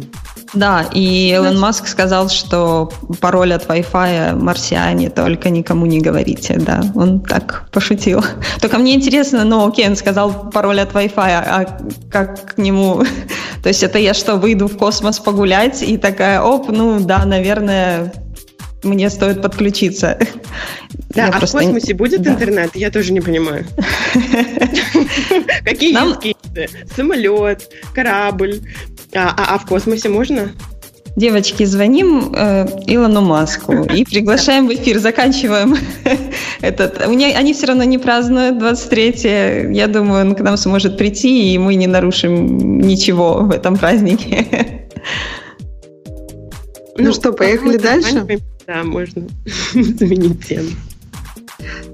Speaker 3: Да, и Элон Маск сказал, что пароль от Wi-Fi марсиане только никому не говорите, да, он так пошутил. Только мне интересно, ну окей, он сказал пароль от Wi-Fi, а как к нему... То есть это я что, выйду в космос погулять и такая, оп, ну да, наверное, мне стоит подключиться.
Speaker 4: Да, я а в космосе будет да. интернет? Я тоже не понимаю. Какие Нам... Самолет, корабль. А, а, а в космосе можно?
Speaker 3: Девочки, звоним э, Илону Маску и приглашаем в эфир. Заканчиваем этот. У меня, они все равно не празднуют 23 Я думаю, он к нам сможет прийти, и мы не нарушим ничего в этом празднике.
Speaker 1: Ну, ну что, поехали дальше?
Speaker 4: Да, можно заменить тему.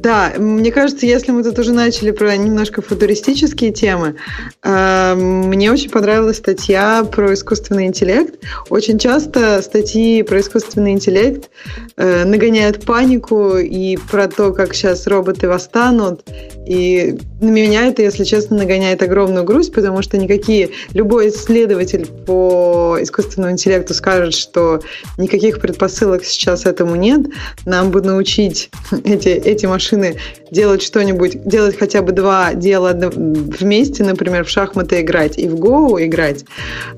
Speaker 1: Да, мне кажется, если мы тут уже начали про немножко футуристические темы, э, мне очень понравилась статья про искусственный интеллект. Очень часто статьи про искусственный интеллект э, нагоняют панику и про то, как сейчас роботы восстанут. И на меня это, если честно, нагоняет огромную грусть, потому что никакие... Любой исследователь по искусственному интеллекту скажет, что никаких предпосылок сейчас этому нет. Нам бы научить эти, эти машины машины делать что-нибудь, делать хотя бы два дела вместе, например, в шахматы играть и в Go играть,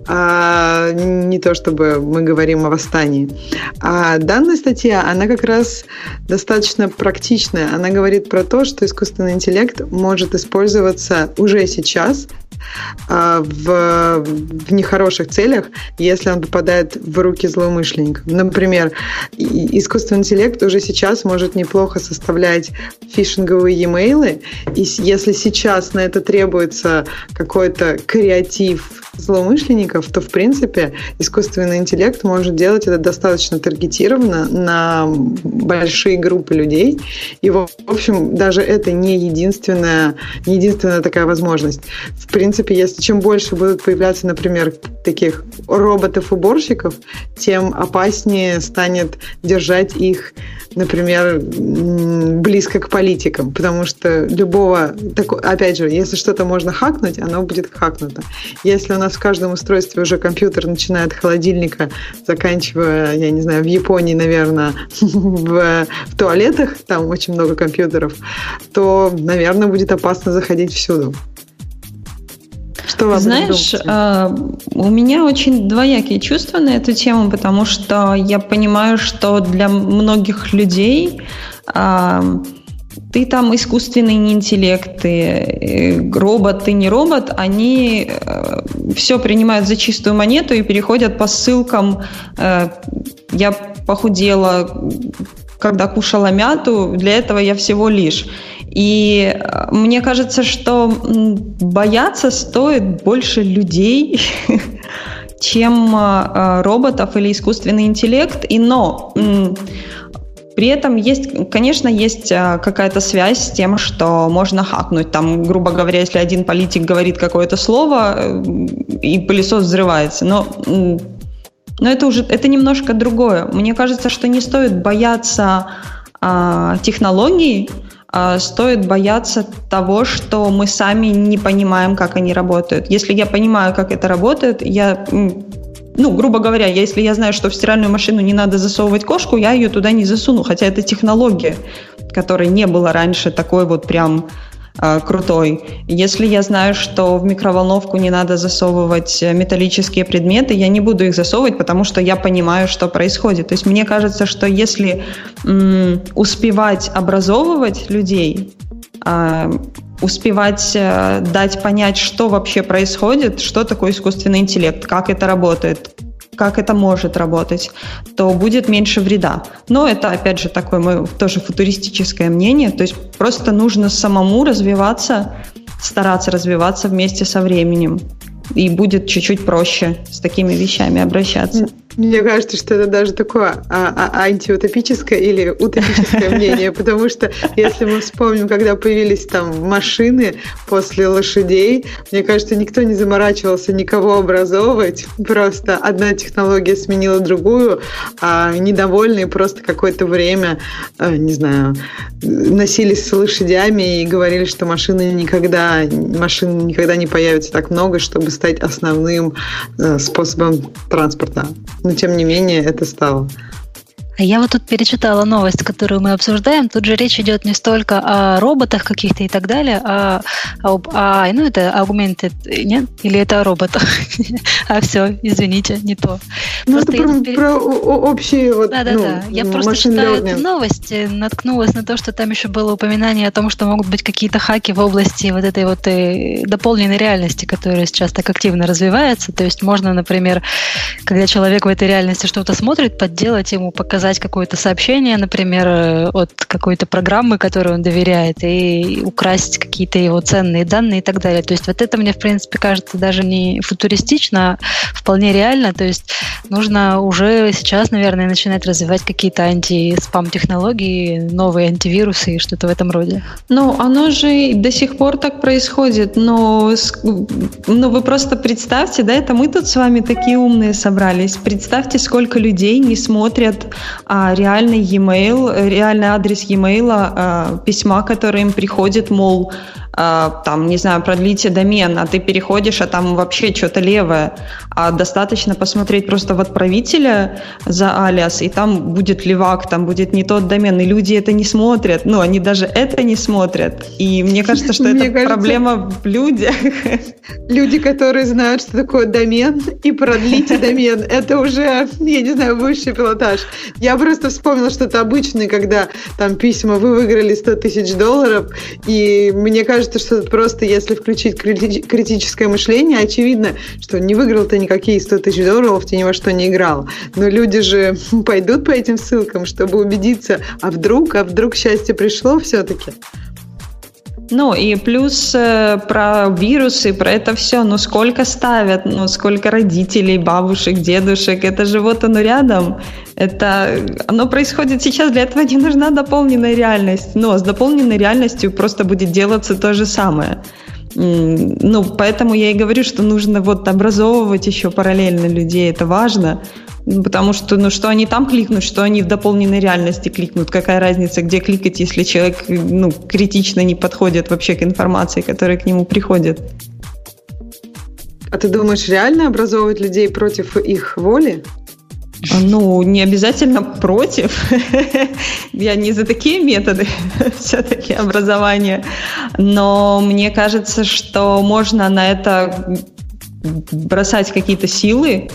Speaker 1: а не то чтобы мы говорим о восстании. А данная статья, она как раз достаточно практичная. Она говорит про то, что искусственный интеллект может использоваться уже сейчас а, в, в нехороших целях, если он попадает в руки злоумышленников. Например, искусственный интеллект уже сейчас может неплохо составлять фишинговые e-mail, и если сейчас на это требуется какой-то креатив злоумышленников, то, в принципе, искусственный интеллект может делать это достаточно таргетированно на большие группы людей. И, в общем, даже это не единственная, не единственная такая возможность. В принципе, если чем больше будут появляться, например, таких роботов-уборщиков, тем опаснее станет держать их, например, близко к политикам, потому что любого, опять же, если что-то можно хакнуть, оно будет хакнуто. Если у нас в каждом устройстве уже компьютер, начиная от холодильника, заканчивая, я не знаю, в Японии, наверное, в, в туалетах, там очень много компьютеров, то, наверное, будет опасно заходить всюду.
Speaker 3: Что вы Знаешь, э, у меня очень двоякие чувства на эту тему, потому что я понимаю, что для многих людей э, ты там искусственный интеллект, ты э, робот, ты не робот, они э, все принимают за чистую монету и переходят по ссылкам. Э, я похудела, когда кушала мяту, для этого я всего лишь. И мне кажется, что бояться стоит больше людей, чем роботов или искусственный интеллект. И но при этом есть, конечно, есть а, какая-то связь с тем, что можно хакнуть. Там, грубо говоря, если один политик говорит какое-то слово, э, и пылесос взрывается. Но, но это уже это немножко другое. Мне кажется, что не стоит бояться а, технологий, а стоит бояться того, что мы сами не понимаем, как они работают. Если я понимаю, как это работает, я ну, грубо говоря, если я знаю, что в стиральную машину не надо засовывать кошку, я ее туда не засуну, хотя это технология, которой не было раньше такой вот прям э, крутой. Если я знаю, что в микроволновку не надо засовывать металлические предметы, я не буду их засовывать, потому что я понимаю, что происходит. То есть мне кажется, что если м, успевать образовывать людей, э, успевать э, дать понять, что вообще происходит, что такое искусственный интеллект, как это работает, как это может работать, то будет меньше вреда. Но это, опять же, такое мое тоже футуристическое мнение. То есть просто нужно самому развиваться, стараться развиваться вместе со временем. И будет чуть-чуть проще с такими вещами обращаться.
Speaker 1: Мне кажется, что это даже такое а, а, антиутопическое или утопическое мнение, потому что если мы вспомним, когда появились там машины после лошадей, мне кажется, никто не заморачивался никого образовывать, просто одна технология сменила другую, а недовольные просто какое-то время, э, не знаю, носились с лошадями и говорили, что машины никогда, машин никогда не появится так много, чтобы стать основным э, способом транспорта но тем не менее это стало.
Speaker 2: А я вот тут перечитала новость, которую мы обсуждаем. Тут же речь идет не столько о роботах каких-то и так далее, а, об, а ну это augmented, нет? Или это о роботах? а все, извините, не то.
Speaker 1: Ну это про, пере... про общие вот,
Speaker 2: Да, да, ну, да. Я просто читаю эту новость, наткнулась на то, что там еще было упоминание о том, что могут быть какие-то хаки в области вот этой вот э, дополненной реальности, которая сейчас так активно развивается. То есть можно, например, когда человек в этой реальности что-то смотрит, подделать ему, показать узнать какое-то сообщение, например, э, от какой-то программы, которой он доверяет, и украсть какие-то его ценные данные и так далее. То есть вот это мне, в принципе, кажется даже не футуристично, а вполне реально. То есть нужно уже сейчас, наверное, начинать развивать какие-то анти-спам-технологии, новые антивирусы и что-то в этом роде.
Speaker 3: Ну, оно же до сих пор так происходит, но ну, вы просто представьте, да, это мы тут с вами такие умные собрались. Представьте, сколько людей не смотрят а, реальный e-mail, реальный адрес e-mail а, письма, которое им приходит, мол, там, не знаю, продлите домен, а ты переходишь, а там вообще что-то левое. А достаточно посмотреть просто в отправителя за алиас, и там будет левак, там будет не тот домен, и люди это не смотрят, ну, они даже это не смотрят. И мне кажется, что это проблема в людях.
Speaker 1: Люди, которые знают, что такое домен, и продлите домен, это уже, я не знаю, высший пилотаж. Я просто вспомнила, что это обычный, когда там письма, вы выиграли 100 тысяч долларов, и мне кажется, что это просто, если включить критическое мышление, очевидно, что не выиграл ты никакие 100 тысяч долларов, ты ни во что не играл. Но люди же пойдут по этим ссылкам, чтобы убедиться, а вдруг, а вдруг счастье пришло все-таки.
Speaker 3: Ну и плюс э, про вирусы, про это все. Ну сколько ставят, ну сколько родителей, бабушек, дедушек. Это же вот оно рядом. Это оно происходит сейчас. Для этого не нужна дополненная реальность. Но с дополненной реальностью просто будет делаться то же самое. Ну, поэтому я и говорю, что нужно вот образовывать еще параллельно людей, это важно, потому что, ну, что они там кликнут, что они в дополненной реальности кликнут, какая разница, где кликать, если человек, ну, критично не подходит вообще к информации, которая к нему приходит.
Speaker 1: А ты думаешь, реально образовывать людей против их воли?
Speaker 3: Ну, не обязательно против. Я не за такие методы все-таки образования. Но мне кажется, что можно на это бросать какие-то силы,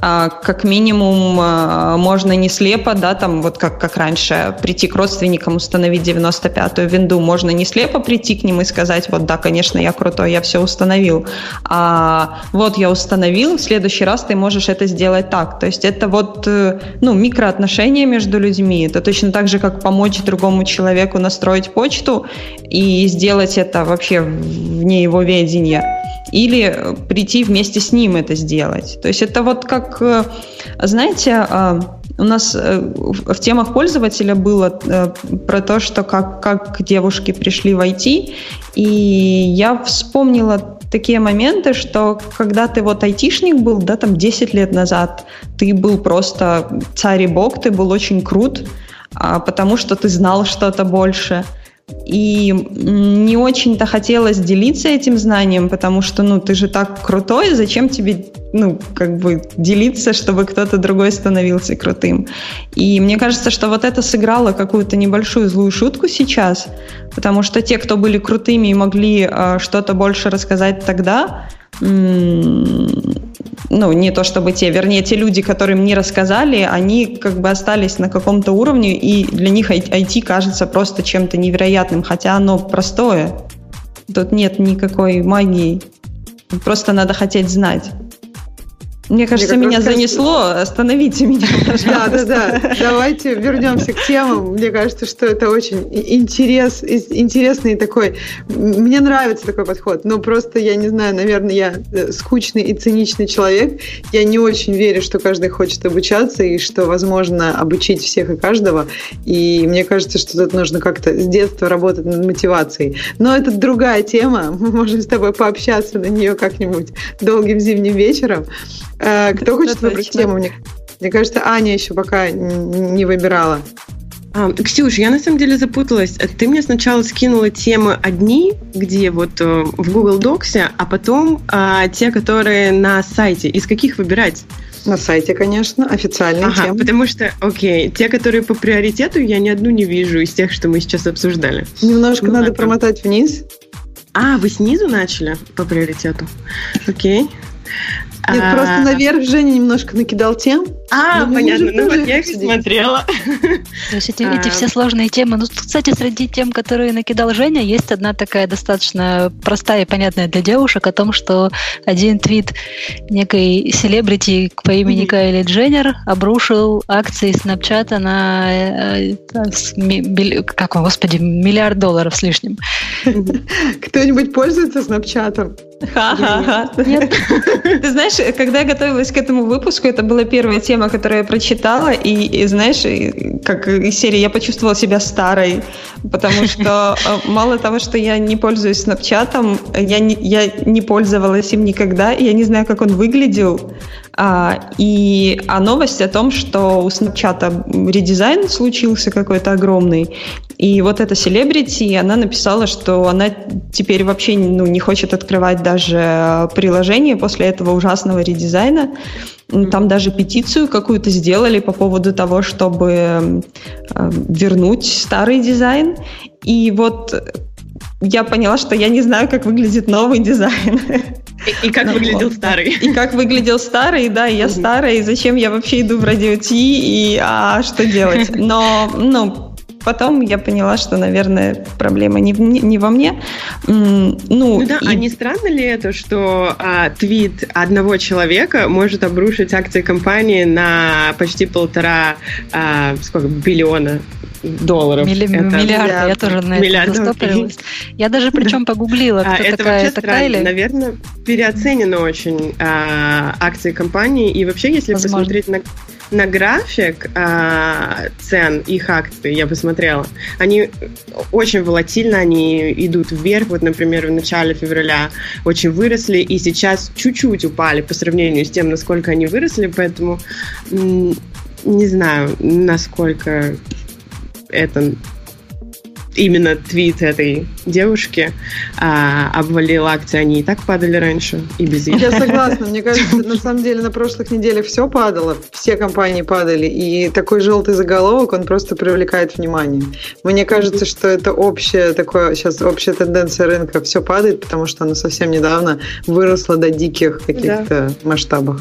Speaker 3: как минимум а, можно не слепо, да, там вот как, как раньше, прийти к родственникам, установить 95-ю винду, можно не слепо прийти к ним и сказать, вот да, конечно, я крутой, я все установил, а вот я установил, в следующий раз ты можешь это сделать так. То есть это вот, э, ну, микроотношения между людьми, это точно так же, как помочь другому человеку настроить почту и сделать это вообще вне его ведения или прийти вместе с ним это сделать. То есть это вот как, э, знаете, а, у нас э, в темах пользователя было э, про то, что как, как девушки пришли в IT, и я вспомнила такие моменты, что когда ты вот айтишник был, да, там 10 лет назад, ты был просто царь и бог, ты был очень крут, а, потому что ты знал что-то больше – и не очень-то хотелось делиться этим знанием, потому что, ну, ты же так крутой, зачем тебе, ну, как бы делиться, чтобы кто-то другой становился крутым. И мне кажется, что вот это сыграло какую-то небольшую злую шутку сейчас, потому что те, кто были крутыми и могли э, что-то больше рассказать тогда, ну, не то чтобы те, вернее, те люди, которым не рассказали, они как бы остались на каком-то уровне, и для них IT кажется просто чем-то невероятным, хотя оно простое. Тут нет никакой магии. Просто надо хотеть знать. Мне кажется, Мне меня раз занесло. Остановите меня.
Speaker 1: Да, да, да. Давайте вернемся к темам. Мне кажется, что это очень интерес, интересный такой. Мне нравится такой подход. Но просто, я не знаю, наверное, я э, скучный и циничный человек. Я не очень верю, что каждый хочет обучаться и что возможно обучить всех и каждого. И мне кажется, что тут нужно как-то с детства работать над мотивацией. Но это другая тема. Мы можем с тобой пообщаться на нее как-нибудь долгим зимним вечером. Э, кто хочет выбрать тему? Мне, мне кажется, Аня еще пока не выбирала.
Speaker 4: А, Ксюш, я на самом деле запуталась. Ты мне сначала скинула темы одни, где вот э, в Google Docs, а потом а, те, которые на сайте. Из каких выбирать?
Speaker 1: На сайте, конечно, официальные ага, темы.
Speaker 4: Потому что, окей, те, которые по приоритету, я ни одну не вижу из тех, что мы сейчас обсуждали.
Speaker 1: Немножко ну, надо ладно. промотать вниз.
Speaker 4: А, вы снизу начали по приоритету? Окей.
Speaker 1: Нет, а... просто наверх Женя немножко накидал тем.
Speaker 4: А, понятно, ну вот я их смотрела.
Speaker 2: То есть эти, эти все сложные темы. Ну, кстати, среди тем, которые накидал Женя, есть одна такая достаточно простая и понятная для девушек о том, что один твит некой селебрити по имени mm-hmm. Кайли Дженнер обрушил акции Снапчата на э, э, как, господи, миллиард долларов с лишним.
Speaker 1: Кто-нибудь пользуется Снапчатом?
Speaker 3: Ха-ха-ха. Нет. Ты знаешь, когда я готовилась к этому выпуску, это была первая тема, которую я прочитала, и, и знаешь, как из серии я почувствовала себя старой, потому что э, мало того, что я не пользуюсь снапчатом, я не, я не пользовалась им никогда, и я не знаю, как он выглядел, и, а новость о том, что у Snapchat редизайн случился какой-то огромный, и вот эта селебрити, она написала, что она теперь вообще ну, не хочет открывать даже приложение после этого ужасного редизайна. Там даже петицию какую-то сделали по поводу того, чтобы э, вернуть старый дизайн. И вот я поняла, что я не знаю, как выглядит новый дизайн.
Speaker 4: И, и как ну, выглядел старый.
Speaker 3: И как выглядел старый, да, я старая, и зачем я вообще иду в радио и а что делать? Но, ну, Потом я поняла, что, наверное, проблема не, в, не, не во мне.
Speaker 4: Ну, ну да, и... а не странно ли это, что а, твит одного человека может обрушить акции компании на почти полтора а, сколько, биллиона долларов.
Speaker 2: Милли, это миллиард, я тоже на это застопорилась. Я даже причем погуглила,
Speaker 4: кто а, это такая вообще такая или... Наверное, переоценено очень а, акции компании. И вообще, если Возможно. посмотреть на на график а, цен их акций, я посмотрела, они очень волатильно, они идут вверх. Вот, например, в начале февраля очень выросли, и сейчас чуть-чуть упали по сравнению с тем, насколько они выросли, поэтому не знаю, насколько это именно твит этой девушки а, обвалил акции. Они и так падали раньше, и без
Speaker 1: них. Я согласна. Мне кажется, на самом деле на прошлых неделях все падало, все компании падали, и такой желтый заголовок, он просто привлекает внимание. Мне кажется, что это общая такое, сейчас общая тенденция рынка. Все падает, потому что оно совсем недавно выросло до диких каких-то да. масштабов.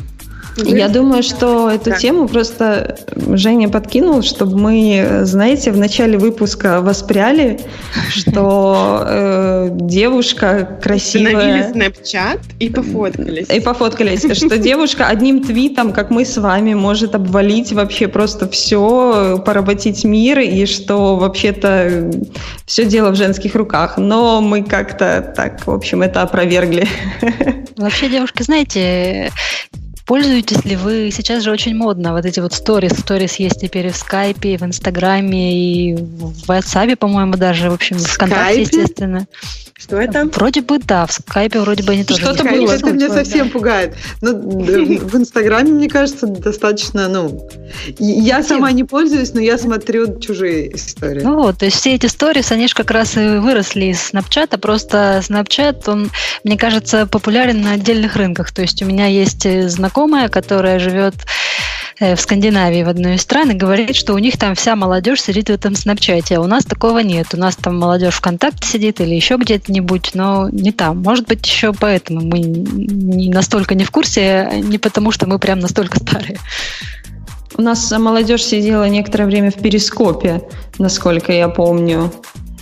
Speaker 3: Я думаю, что эту да. тему просто Женя подкинул, чтобы мы, знаете, в начале выпуска воспряли, что э, девушка красивая...
Speaker 4: Установили Snapchat и пофоткались.
Speaker 3: И пофоткались, что девушка одним твитом, как мы с вами, может обвалить вообще просто все, поработить мир, и что вообще-то все дело в женских руках. Но мы как-то так, в общем, это опровергли.
Speaker 2: Вообще, девушка, знаете, Пользуетесь ли вы? Сейчас же очень модно вот эти вот сторис. Сторис есть теперь и в скайпе, и в инстаграме, и в WhatsApp, по-моему, даже. В общем, в ВКонтакте, естественно.
Speaker 4: Что это?
Speaker 2: Вроде бы да, в скайпе вроде бы они тоже.
Speaker 1: Что-то было. Это меня совсем да. пугает. Но в Инстаграме, мне кажется, достаточно, ну... Я сама не пользуюсь, но я смотрю чужие истории.
Speaker 2: Ну вот, то есть все эти сторис, они же как раз и выросли из Снапчата, просто Снапчат, он, мне кажется, популярен на отдельных рынках. То есть у меня есть знакомая, которая живет Э, в Скандинавии, в одной из стран, и говорит, что у них там вся молодежь сидит в этом снапчате, а у нас такого нет. У нас там молодежь ВКонтакте сидит или еще где-нибудь, но не там. Может быть, еще поэтому мы не настолько не в курсе, не потому что мы прям настолько старые.
Speaker 3: У нас молодежь сидела некоторое время в перископе, насколько я помню.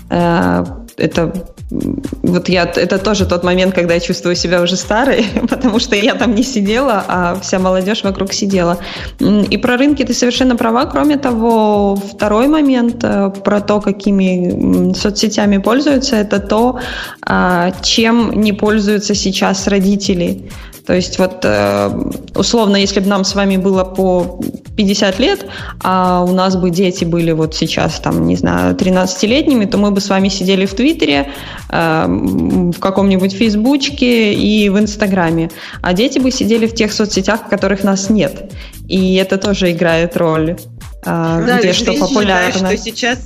Speaker 3: Э, это вот я, это тоже тот момент, когда я чувствую себя уже старой, потому что я там не сидела, а вся молодежь вокруг сидела. И про рынки ты совершенно права. Кроме того, второй момент э, про то, какими соцсетями пользуются, это то, а, чем не пользуются сейчас родители. То есть вот э, условно, если бы нам с вами было по 50 лет, а у нас бы дети были вот сейчас, там, не знаю, 13-летними, то мы бы с вами сидели в Твиттере, э, в каком-нибудь Фейсбучке и в Инстаграме. А дети бы сидели в тех соцсетях, в которых нас нет. И это тоже играет роль.
Speaker 4: Э, да, где что популярно. Считаешь, что сейчас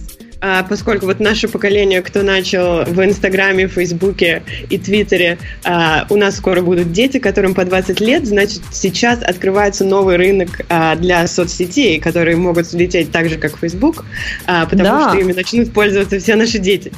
Speaker 4: поскольку вот наше поколение, кто начал в Инстаграме, Фейсбуке и Твиттере, а, у нас скоро будут дети, которым по 20 лет, значит, сейчас открывается новый рынок а, для соцсетей, которые могут взлететь так же, как Facebook, а, потому да. что ими начнут пользоваться все наши дети.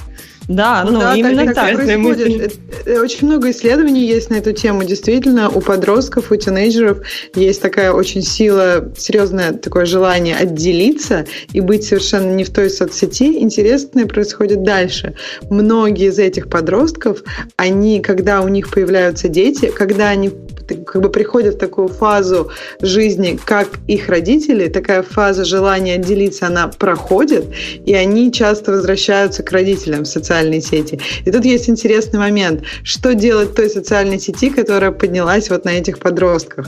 Speaker 3: Да, ну, ну да, именно так. так
Speaker 1: происходит. Э, очень много исследований есть на эту тему. Действительно, у подростков, у тинейджеров есть такая очень сила, серьезное такое желание отделиться и быть совершенно не в той соцсети. Интересное происходит дальше. Многие из этих подростков, они, когда у них появляются дети, когда они как бы приходят в такую фазу жизни, как их родители, такая фаза желания отделиться, она проходит, и они часто возвращаются к родителям в социальные сети. И тут есть интересный момент, что делать той социальной сети, которая поднялась вот на этих подростках.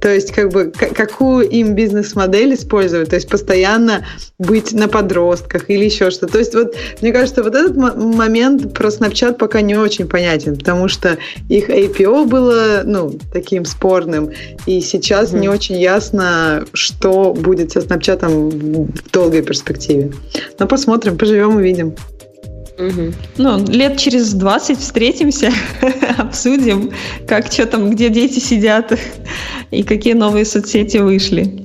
Speaker 1: То есть как бы какую им бизнес-модель использовать, то есть постоянно быть на подростках или еще что-то. То есть вот мне кажется, вот этот момент про Snapchat пока не очень понятен, потому что их APO было, ну, таким спорным. И сейчас mm-hmm. не очень ясно, что будет со Snapchat в долгой перспективе. Но посмотрим, поживем, увидим.
Speaker 3: Угу. Ну, лет через 20 встретимся, обсудим, как что там, где дети сидят и какие новые соцсети вышли.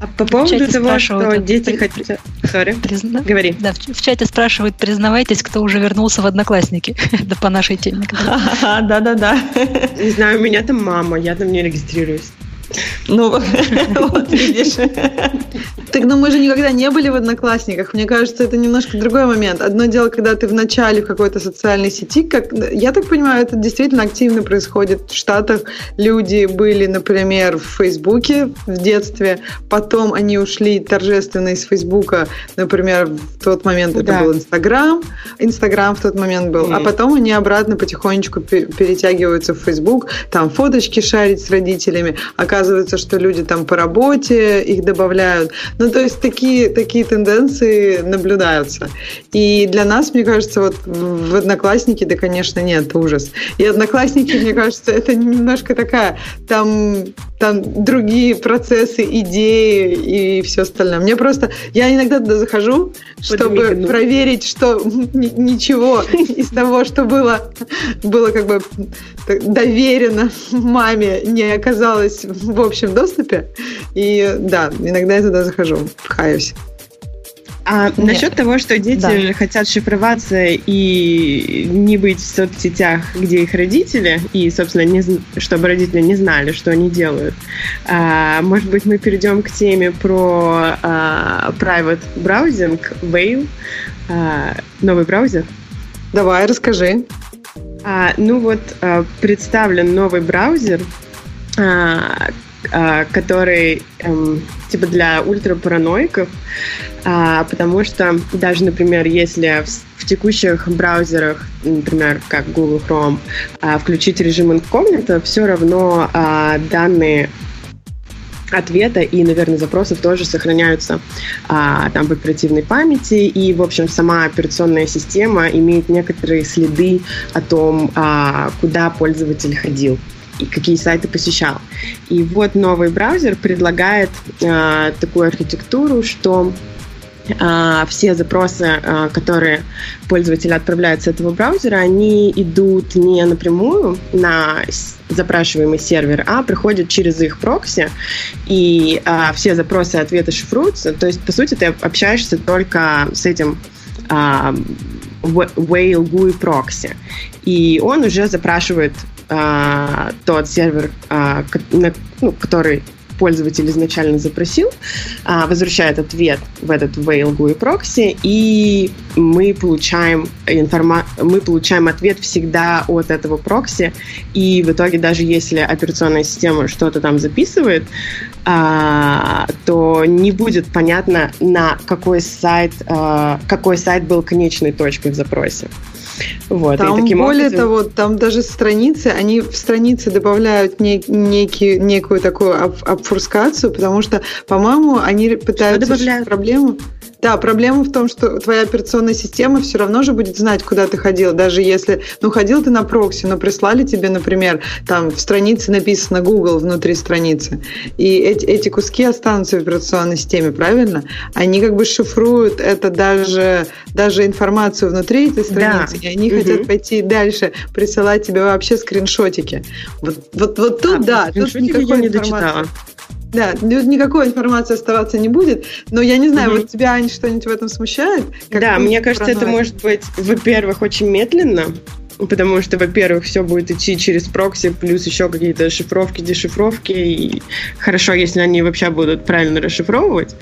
Speaker 4: А по поводу того, что дети хотят...
Speaker 2: Sorry. Призна... Говори. Да, в, в чате спрашивают, признавайтесь, кто уже вернулся в Одноклассники. да по нашей теме.
Speaker 3: Да-да-да.
Speaker 4: Не знаю, у меня там мама, я там не регистрируюсь.
Speaker 1: Ну, вот видишь. Так, ну мы же никогда не были в Одноклассниках. Мне кажется, это немножко другой момент. Одно дело, когда ты в начале какой-то социальной сети, как я так понимаю, это действительно активно происходит в Штатах. Люди были, например, в Фейсбуке в детстве, потом они ушли торжественно из Фейсбука, например, в тот момент это был Инстаграм, Инстаграм в тот момент был, а потом они обратно потихонечку перетягиваются в Фейсбук, там фоточки шарить с родителями, оказывается, что люди там по работе их добавляют. Ну, то есть такие, такие тенденции наблюдаются. И для нас, мне кажется, вот в Одноклассники, да, конечно, нет, ужас. И Одноклассники, мне кажется, это немножко такая, там, там другие процессы, идеи и все остальное. Мне просто, я иногда туда захожу, чтобы проверить, что ничего из того, что было, было как бы доверено маме, не оказалось в общем доступе. И да, иногда я туда захожу, пхаюсь.
Speaker 4: А Нет. насчет того, что дети да. хотят шифроваться и не быть в соцсетях, где их родители, и, собственно, не, чтобы родители не знали, что они делают. А, может быть, мы перейдем к теме про а, private browsing, Whale, а, новый браузер?
Speaker 1: Давай, расскажи.
Speaker 4: А, ну вот, а, представлен новый браузер, а, а, который эм, типа для ультрапараноиков, а, потому что даже, например, если в, в текущих браузерах, например, как Google Chrome, а, включить режим инкогнито, все равно а, данные ответа и, наверное, запросов тоже сохраняются а, там в оперативной памяти. И, в общем, сама операционная система имеет некоторые следы о том, а, куда пользователь ходил и какие сайты посещал. И вот новый браузер предлагает а, такую архитектуру, что все запросы, а, которые пользователь отправляет с этого браузера, они идут не напрямую на запрашиваемый сервер, а приходят через их прокси, и а, все запросы и ответы шифруются. То есть, по сути, ты общаешься только с этим а, Whale GUI прокси. И он уже запрашивает а, тот сервер, а, ну, который пользователь изначально запросил, а, возвращает ответ в этот Whale GUI прокси, и мы получаем, информа... мы получаем ответ всегда от этого прокси, и в итоге даже если операционная система что-то там записывает, а, то не будет понятно, на какой сайт, а, какой сайт был конечной точкой в запросе.
Speaker 1: Вот, там, и таким более образом... того, там даже страницы, они в странице добавляют не, некий, некую такую обфурскацию, потому что, по-моему, они пытаются решить проблему. Да, проблема в том, что твоя операционная система все равно же будет знать, куда ты ходил, даже если, ну, ходил ты на прокси, но прислали тебе, например, там в странице написано Google внутри страницы, и эти, эти куски останутся в операционной системе, правильно? Они как бы шифруют это даже, даже информацию внутри этой страницы, да. И они угу. хотят пойти дальше, присылать тебе вообще скриншотики. Вот, вот, вот тут, а, да, тут никакой не дочитала. Да, никакой информации оставаться не будет. Но я не знаю, угу. вот тебя, Ань, что-нибудь в этом смущает?
Speaker 4: да, мне кажется, это может быть, во-первых, очень медленно, потому что, во-первых, все будет идти через прокси, плюс еще какие-то шифровки, дешифровки, и хорошо, если они вообще будут правильно расшифровывать.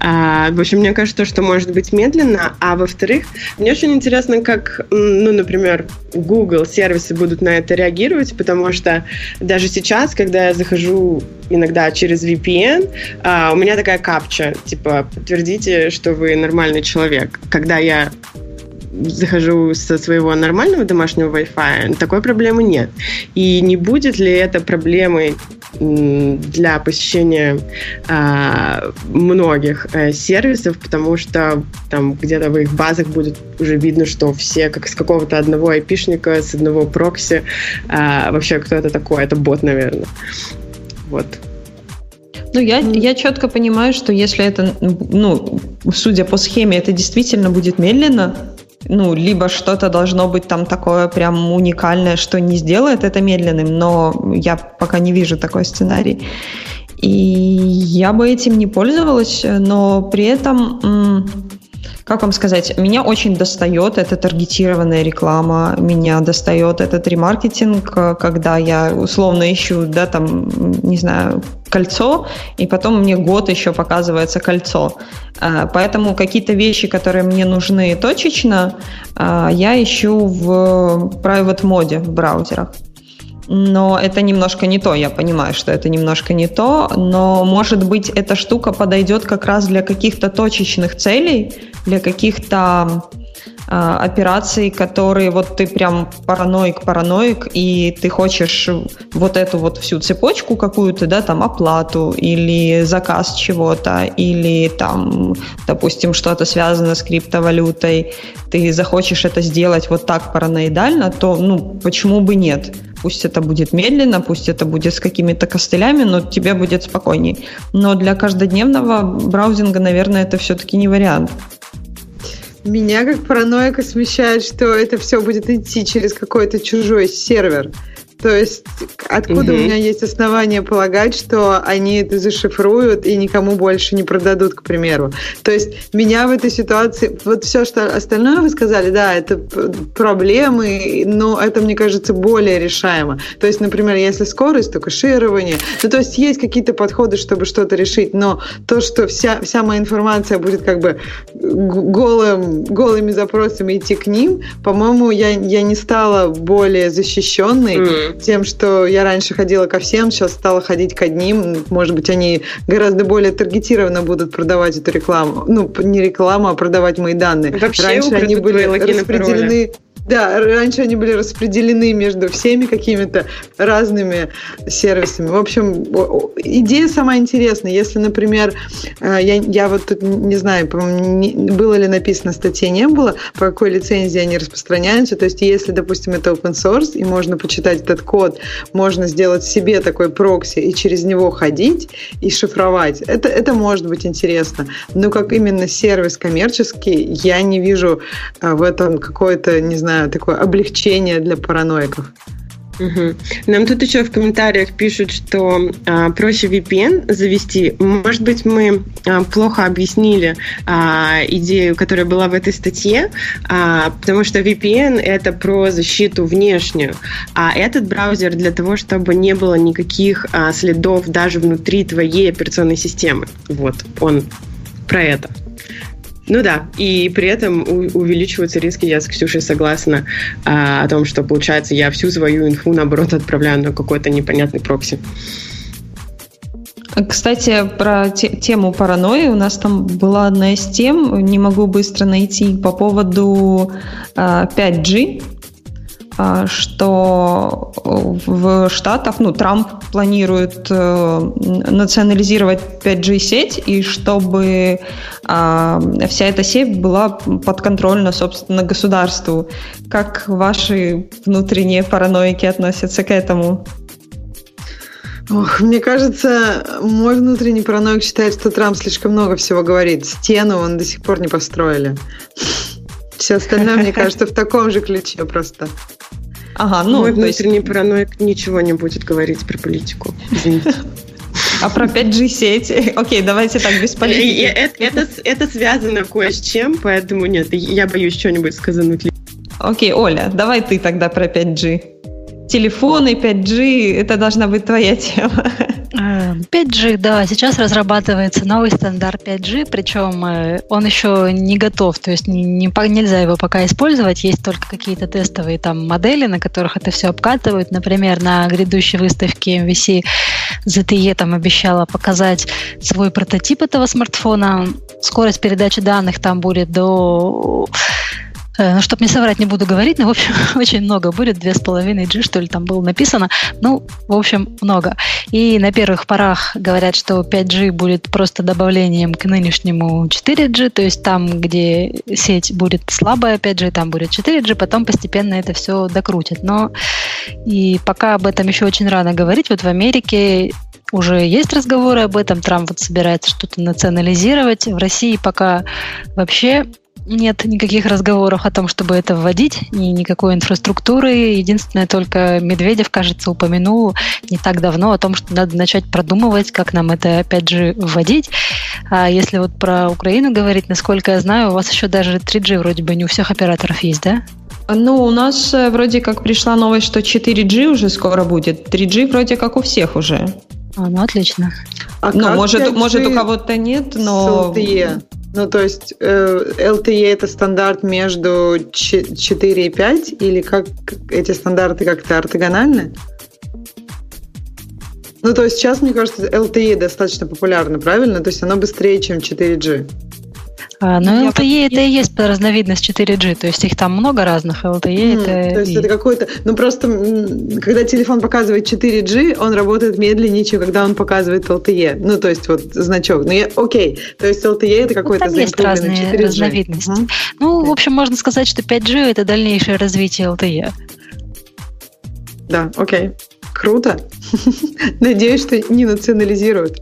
Speaker 4: А, в общем, мне кажется, что может быть медленно, а во-вторых, мне очень интересно, как, ну, например, Google сервисы будут на это реагировать, потому что даже сейчас, когда я захожу иногда через VPN, а, у меня такая капча, типа, подтвердите, что вы нормальный человек. Когда я захожу со своего нормального домашнего Wi-Fi, такой проблемы нет. И не будет ли это проблемой для посещения э, многих э, сервисов, потому что там где-то в их базах будет уже видно, что все как с какого-то одного айпишника, с одного прокси. Э, вообще, кто это такой? Это бот, наверное. Вот.
Speaker 3: Ну, я, я четко понимаю, что если это, ну, судя по схеме, это действительно будет медленно, ну, либо что-то должно быть там такое прям уникальное, что не сделает это медленным, но я пока не вижу такой сценарий. И я бы этим не пользовалась, но при этом как вам сказать, меня очень достает эта таргетированная реклама, меня достает этот ремаркетинг, когда я условно ищу, да, там, не знаю, кольцо, и потом мне год еще показывается кольцо. А, поэтому какие-то вещи, которые мне нужны точечно, а, я ищу в private моде в браузерах но это немножко не то, я понимаю, что это немножко не то, но, может быть, эта штука подойдет как раз для каких-то точечных целей, для каких-то операций, которые вот ты прям параноик-параноик, и ты хочешь вот эту вот всю цепочку какую-то, да, там оплату или заказ чего-то, или там, допустим, что-то связано с криптовалютой, ты захочешь это сделать вот так параноидально, то, ну, почему бы нет? Пусть это будет медленно, пусть это будет с какими-то костылями, но тебе будет спокойней. Но для каждодневного браузинга, наверное, это все-таки не вариант.
Speaker 1: Меня как параноика смещает, что это все будет идти через какой-то чужой сервер. То есть откуда угу. у меня есть основания полагать, что они это зашифруют и никому больше не продадут, к примеру. То есть меня в этой ситуации, вот все, что остальное вы сказали, да, это проблемы, но это, мне кажется, более решаемо. То есть, например, если скорость, то кэширование. Ну, то есть есть какие-то подходы, чтобы что-то решить, но то, что вся, вся моя информация будет как бы голым, голыми запросами идти к ним, по-моему, я, я не стала более защищенной, mm тем, что я раньше ходила ко всем, сейчас стала ходить к одним. Может быть, они гораздо более таргетированно будут продавать эту рекламу. Ну, не рекламу, а продавать мои данные.
Speaker 4: Вообще
Speaker 1: раньше они были распределены... Пароли да, раньше они были распределены между всеми какими-то разными сервисами. В общем, идея сама интересная. Если, например, э, я, я вот тут не знаю, было ли написано статье, не было, по какой лицензии они распространяются. То есть, если, допустим, это open source, и можно почитать этот код, можно сделать себе такой прокси и через него ходить и шифровать. Это, это может быть интересно. Но как именно сервис коммерческий, я не вижу э, в этом какой-то, не знаю, такое облегчение для параноиков.
Speaker 4: Угу. Нам тут еще в комментариях пишут, что а, проще VPN завести. Может быть, мы а, плохо объяснили а, идею, которая была в этой статье, а, потому что VPN это про защиту внешнюю, а этот браузер для того, чтобы не было никаких а, следов даже внутри твоей операционной системы. Вот, он про это. Ну да, и при этом увеличиваются риски, я с Ксюшей согласна, а, о том, что, получается, я всю свою инфу, наоборот, отправляю на какой-то непонятный прокси.
Speaker 3: Кстати, про те, тему паранойи у нас там была одна из тем, не могу быстро найти, по поводу э, 5G. А, что в Штатах, ну, Трамп планирует э, национализировать 5G-сеть, и чтобы вся эта сеть была подконтрольна, собственно, государству. Как ваши внутренние параноики относятся к этому?
Speaker 1: Ох, мне кажется, мой внутренний параноик считает, что Трамп слишком много всего говорит. Стену он до сих пор не построили. Все остальное, мне кажется, в таком же ключе просто.
Speaker 4: Ага, ну, Мой внутренний есть... параноик ничего не будет говорить про политику. Извините.
Speaker 3: А про 5G-сети? Окей, давайте так, без политики.
Speaker 4: Это, это, это связано кое с чем, поэтому нет, я боюсь что-нибудь сказануть.
Speaker 3: Окей, Оля, давай ты тогда про 5G. Телефоны, 5G, это должна быть твоя тема.
Speaker 2: 5G, да, сейчас разрабатывается новый стандарт 5G, причем э, он еще не готов, то есть не, не, нельзя его пока использовать, есть только какие-то тестовые там модели, на которых это все обкатывают. Например, на грядущей выставке MVC ZTE там обещала показать свой прототип этого смартфона. Скорость передачи данных там будет до Э, ну, чтобы не соврать, не буду говорить, но, в общем, очень много будет, 2,5G, что ли, там было написано. Ну, в общем, много. И на первых порах говорят, что 5G будет просто добавлением к нынешнему 4G, то есть там, где сеть будет слабая 5G, там будет 4G, потом постепенно это все докрутят. Но и пока об этом еще очень рано говорить, вот в Америке уже есть разговоры об этом, Трамп вот собирается что-то национализировать. В России пока вообще нет никаких разговоров о том, чтобы это вводить, ни никакой инфраструктуры. Единственное, только Медведев, кажется, упомянул не так давно о том, что надо начать продумывать, как нам это, опять же, вводить. А если вот про Украину говорить, насколько я знаю, у вас еще даже 3G вроде бы не у всех операторов есть, да?
Speaker 3: Ну, у нас э, вроде как пришла новость, что 4G уже скоро будет. 3G вроде как у всех уже.
Speaker 2: А, ну отлично.
Speaker 3: А ну, может, может у кого-то нет, но...
Speaker 1: LTE? Ну, то есть э, LTE это стандарт между 4 и 5, или как эти стандарты как-то ортогональны? Ну, то есть сейчас, мне кажется, LTE достаточно популярно, правильно? То есть оно быстрее, чем 4G.
Speaker 2: А, ну, LTE это и есть разновидность 4G, то есть их там много разных, LTE mm, это...
Speaker 1: То есть это какой-то... Ну просто, когда телефон показывает 4G, он работает медленнее, чем когда он показывает LTE. Ну то есть вот значок. Ну я, окей, то есть LTE это какой-то... Ну,
Speaker 2: там есть разные 4G. разновидности. Uh-huh. Ну, в общем, можно сказать, что 5G это дальнейшее развитие LTE.
Speaker 1: Да, окей. Круто. Надеюсь, что не национализируют.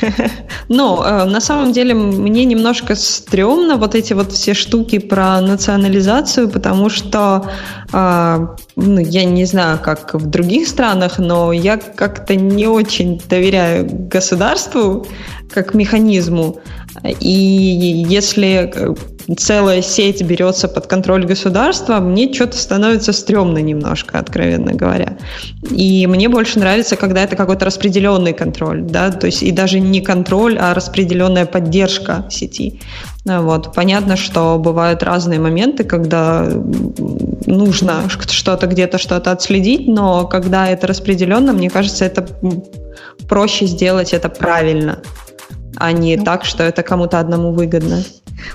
Speaker 3: Э, на самом деле мне немножко стрёмно вот эти вот все штуки про национализацию, потому что э, ну, я не знаю, как в других странах, но я как-то не очень доверяю государству как механизму. И если э, целая сеть берется под контроль государства, мне что-то становится стрёмно немножко, откровенно говоря. И мне больше нравится, когда это какой-то распределенный контроль, да, то есть и даже не контроль, а распределенная поддержка сети. Вот. Понятно, что бывают разные моменты, когда нужно что-то где-то что-то отследить, но когда это распределенно, мне кажется, это проще сделать это правильно, а не ну, так, что это кому-то одному выгодно.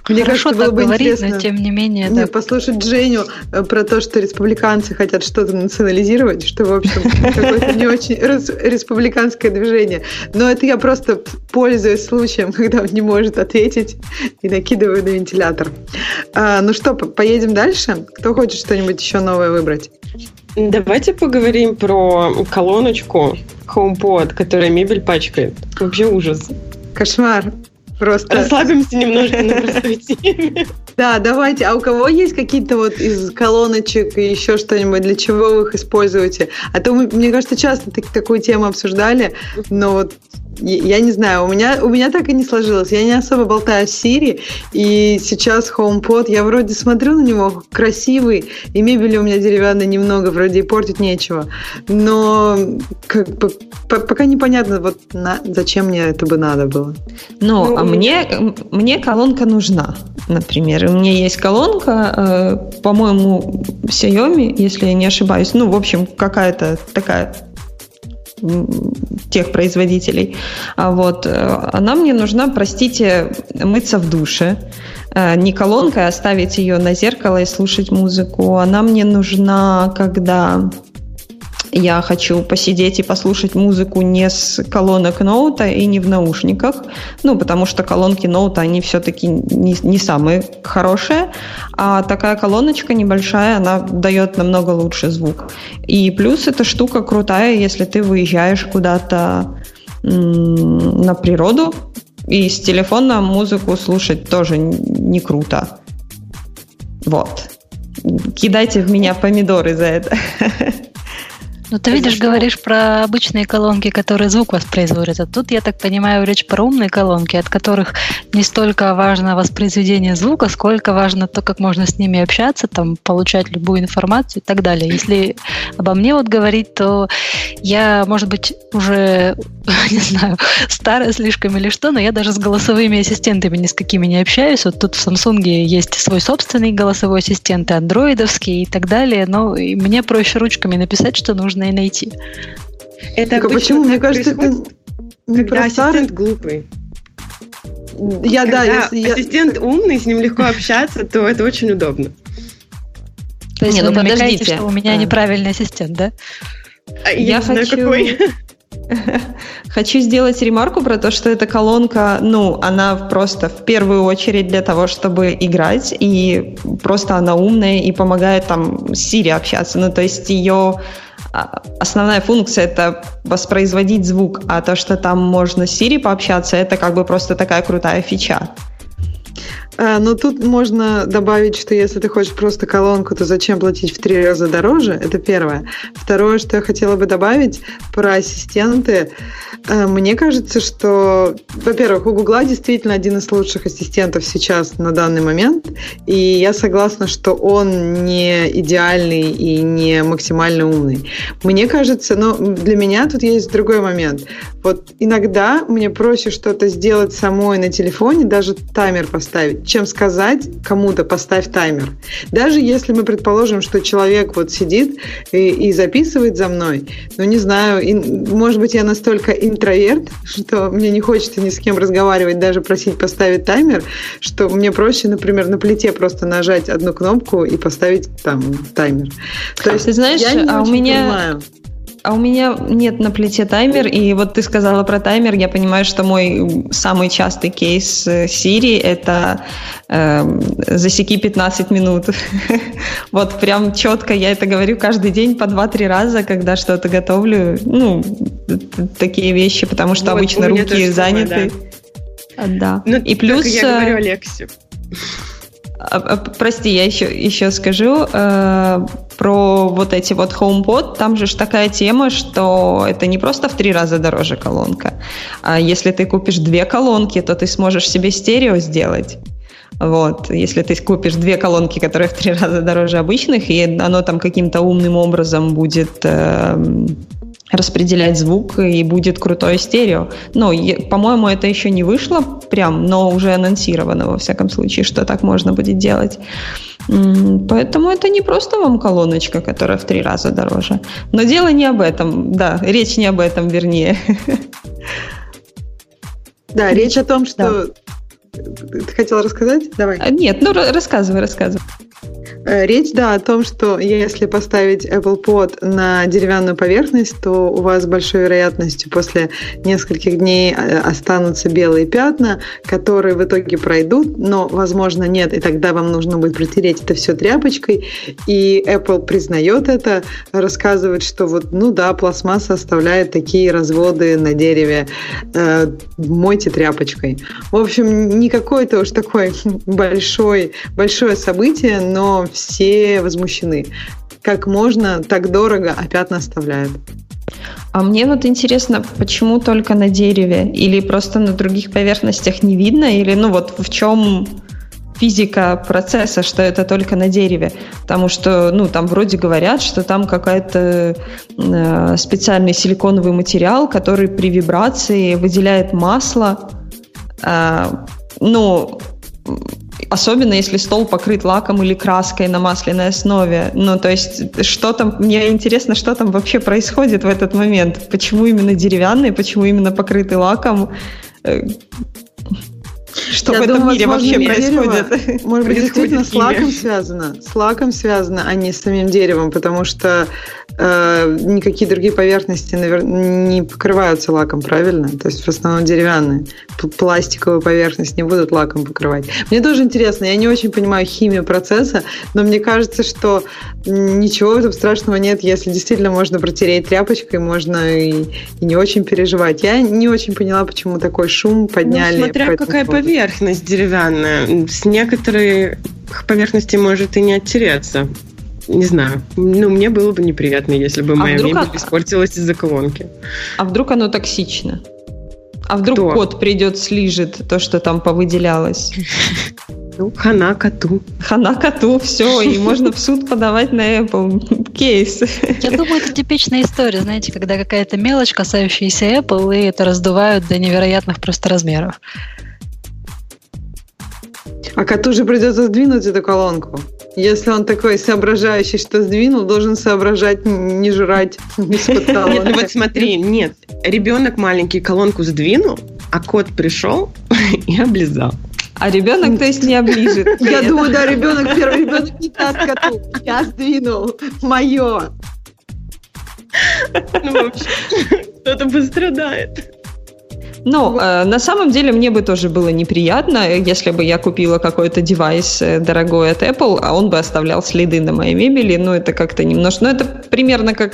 Speaker 2: Мне Хорошо кажется, было бы говорить, интересно, но тем не менее.
Speaker 1: Так... послушать Женю э, про то, что республиканцы хотят что-то национализировать, что, в общем, какое-то не очень республиканское движение. Но это я просто пользуюсь случаем, когда он не может ответить и накидываю на вентилятор. А, ну что, поедем дальше? Кто хочет что-нибудь еще новое выбрать?
Speaker 4: Давайте поговорим про колоночку HomePod, которая мебель пачкает. Вообще ужас.
Speaker 1: Кошмар. Просто...
Speaker 4: Расслабимся немножко на простой теме.
Speaker 1: Да, давайте. А у кого есть какие-то вот из колоночек и еще что-нибудь, для чего вы их используете? А то мы, мне кажется, часто такую тему обсуждали, но вот я не знаю, у меня, у меня так и не сложилось. Я не особо болтаю с Siri, и сейчас HomePod, я вроде смотрю на него, красивый, и мебели у меня деревянной немного, вроде и портить нечего. Но как бы, пока непонятно, вот на, зачем мне это бы надо было.
Speaker 3: Но ну, а мне, мне колонка нужна, например. У меня есть колонка, э, по-моему, Xiaomi, если я не ошибаюсь. Ну, в общем, какая-то такая тех производителей. А вот э, она мне нужна, простите, мыться в душе. Э, не колонкой, а ставить ее на зеркало и слушать музыку. Она мне нужна, когда я хочу посидеть и послушать музыку не с колонок ноута и не в наушниках, ну, потому что колонки ноута, они все-таки не, не самые хорошие, а такая колоночка небольшая, она дает намного лучше звук. И плюс эта штука крутая, если ты выезжаешь куда-то на природу, и с телефона музыку слушать тоже не круто. Вот. Кидайте в меня помидоры за это.
Speaker 2: Ну, ты видишь, говоришь про обычные колонки, которые звук воспроизводят. А тут, я так понимаю, речь про умные колонки, от которых не столько важно воспроизведение звука, сколько важно то, как можно с ними общаться, там, получать любую информацию и так далее. Если обо мне вот говорить, то я, может быть, уже, не знаю, старая слишком или что, но я даже с голосовыми ассистентами ни с какими не общаюсь. Вот тут в Samsung есть свой собственный голосовой ассистент, и андроидовский и так далее, но мне проще ручками написать, что нужно можно и найти.
Speaker 1: Это так, а почему? Мне кажется, это
Speaker 4: не когда ассистент глупый.
Speaker 1: Я,
Speaker 4: когда да, если ассистент я... умный, с ним легко общаться, то это очень удобно.
Speaker 2: То есть
Speaker 3: Не,
Speaker 2: вы
Speaker 3: ну
Speaker 2: намекаете,
Speaker 3: подождите.
Speaker 2: что у меня
Speaker 3: А.
Speaker 2: неправильный ассистент, да?
Speaker 4: А
Speaker 3: Я
Speaker 4: не знаю,
Speaker 3: хочу-
Speaker 4: какой.
Speaker 3: Хочу сделать ремарку про то, что эта колонка, ну, она просто в первую очередь для того, чтобы играть, и просто она умная и помогает там с Siri общаться. Ну, то есть ее основная функция это воспроизводить звук, а то, что там можно с Siri пообщаться, это как бы просто такая крутая фича.
Speaker 1: А, ну, тут можно добавить, что если ты хочешь просто колонку, то зачем платить в три раза дороже? Это первое. Второе, что я хотела бы добавить про ассистенты. А, Мне кажется, что, во-первых, у Гугла действительно один из лучших ассистентов сейчас на данный момент, и я согласна, что он не идеальный и не максимально умный. Мне кажется, но для меня тут есть другой момент. Вот иногда мне проще что-то сделать самой на телефоне, даже таймер поставить, чем сказать кому-то поставь таймер. Даже если мы предположим, что человек вот сидит и, и записывает за мной, ну не знаю, и, может быть я настолько интроверт, что мне не хочется ни с кем разговаривать, даже просить поставить таймер, что мне проще, например, на плите просто нажать одну кнопку и поставить там таймер. То есть
Speaker 3: Ты знаешь,
Speaker 1: я не
Speaker 3: а у меня-
Speaker 1: понимаю.
Speaker 3: А у меня нет на плите таймер, и вот ты сказала про таймер, я понимаю, что мой самый частый кейс э, Siri это эм, засеки 15 минут. Вот прям четко я это говорю каждый день по 2-3 раза, когда что-то готовлю. Ну, такие вещи, потому что
Speaker 4: Вот,
Speaker 3: обычно руки
Speaker 4: самое,
Speaker 3: заняты. Да.
Speaker 4: Ну,
Speaker 3: И плюс...
Speaker 4: я
Speaker 3: э,
Speaker 4: говорю Алексе.
Speaker 3: А, а, Прости, я еще, еще скажу э, про вот эти вот HomePod. Там же ж такая тема, что это не просто в три раза дороже колонка. А если ты купишь две колонки, то ты сможешь себе стерео сделать. Вот, если ты купишь две колонки, которые в три раза дороже обычных, и оно там каким-то умным образом будет эм, распределять звук и будет крутое стерео. Ну, по-моему, это еще не вышло прям, но уже анонсировано во всяком случае, что так можно будет делать. Поэтому это не просто вам колоночка, которая в три раза дороже. Но дело не об этом, да, речь не об этом, вернее.
Speaker 1: Да, речь о том, что... Ты хотела рассказать? Давай.
Speaker 3: А, Нет, ну ра- рассказывай, рассказывай.
Speaker 1: Э, Речь, да, о том, что если поставить Apple Pod на деревянную поверхность, то у вас с большой вероятностью после нескольких дней э, останутся белые пятна, которые в итоге пройдут, но, возможно, нет, и тогда вам нужно будет протереть это все тряпочкой. И Apple признает это, рассказывает, что вот, ну да, пластмасса оставляет такие разводы на дереве, э, мойте тряпочкой. В общем, не какое-то уж такое большой, большое событие, но все возмущены. Как можно так дорого, а пятна оставляют.
Speaker 3: А мне вот интересно, почему только на дереве? Или просто на других поверхностях не видно? Или, ну вот, в чем физика процесса, что это только на дереве? Потому что, ну, там вроде говорят, что там какая-то э, специальный силиконовый материал, который при вибрации выделяет масло. Э, ну, особенно если стол покрыт лаком или краской на масляной основе. Ну, то есть, что там, мне интересно, что там вообще происходит в этот момент. Почему именно деревянный, почему именно покрытый лаком? Э, Что
Speaker 1: Я
Speaker 3: в этом
Speaker 1: думаю,
Speaker 3: мире вообще
Speaker 1: дерево,
Speaker 3: происходит?
Speaker 1: Может быть, действительно с лаком связано. С лаком связано, а не с самим деревом, потому что э, никакие другие поверхности навер- не покрываются лаком, правильно? То есть в основном деревянные. Пластиковую поверхность не будут лаком покрывать. Мне тоже интересно, я не очень понимаю химию процесса, но мне кажется, что ничего в этом страшного нет, если действительно можно протереть тряпочкой, можно и, и не очень переживать. Я не очень поняла, почему такой шум подняли.
Speaker 4: Ну,
Speaker 1: по
Speaker 4: смотря
Speaker 1: этому
Speaker 4: какая
Speaker 1: поводу.
Speaker 4: поверхность деревянная. С некоторых поверхностей может и не оттереться. Не знаю. Ну, мне было бы неприятно, если бы
Speaker 3: А
Speaker 4: моя
Speaker 3: вдруг
Speaker 4: мебель
Speaker 3: а-
Speaker 4: испортилась из-за колонки.
Speaker 3: А вдруг оно токсично? А вдруг
Speaker 4: Кто?
Speaker 3: кот придет, слижет то, что там повыделялось?
Speaker 4: Ну, хана коту.
Speaker 3: Хана коту, все, и можно в суд подавать на Apple кейс.
Speaker 2: Я думаю, это типичная история, знаете, когда какая-то мелочь, касающаяся Apple, и это раздувают до невероятных просто размеров.
Speaker 1: А коту же придется сдвинуть эту колонку. Если он такой соображающий, что сдвинул, должен соображать не жрать из-под
Speaker 4: Нет, ну вот смотри, нет. Ребенок маленький колонку сдвинул, а кот пришел и облизал.
Speaker 3: А ребенок, то есть, не оближет.
Speaker 1: Я думаю, да, ребенок, первый ребенок не даст коту. Я сдвинул. Мое.
Speaker 4: Ну, вообще, кто-то пострадает.
Speaker 3: Ну, э, на самом деле мне бы тоже было неприятно, если бы я купила какой-то девайс э, дорогой от Apple, а он бы оставлял следы на моей мебели. Ну, это как-то немножко... Ну, это примерно как...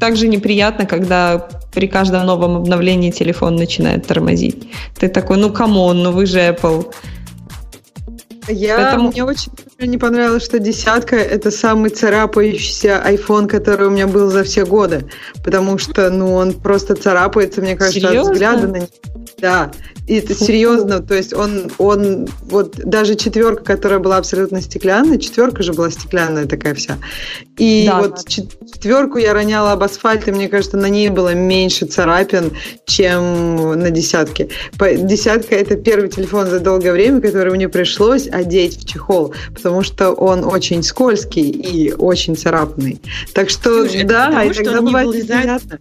Speaker 3: Так же неприятно, когда при каждом новом обновлении телефон начинает тормозить. Ты такой, ну, come on, ну вы же Apple.
Speaker 1: Я, Поэтому... Мне очень не понравилось, что десятка – это самый царапающийся iPhone, который у меня был за все годы. Потому что, ну, он просто царапается, мне кажется, Серьезно? от взгляда на него. Да, и это серьезно, то есть он, он, вот даже четверка, которая была абсолютно стеклянная, четверка же была стеклянная такая вся. И да, вот да. четверку я роняла об асфальт, и мне кажется, на ней было меньше царапин, чем на десятке. Десятка – это первый телефон за долгое время, который мне пришлось одеть в чехол, потому что он очень скользкий и очень царапный. Так что, Слушай, да,
Speaker 4: потому, иногда бывает неприятно.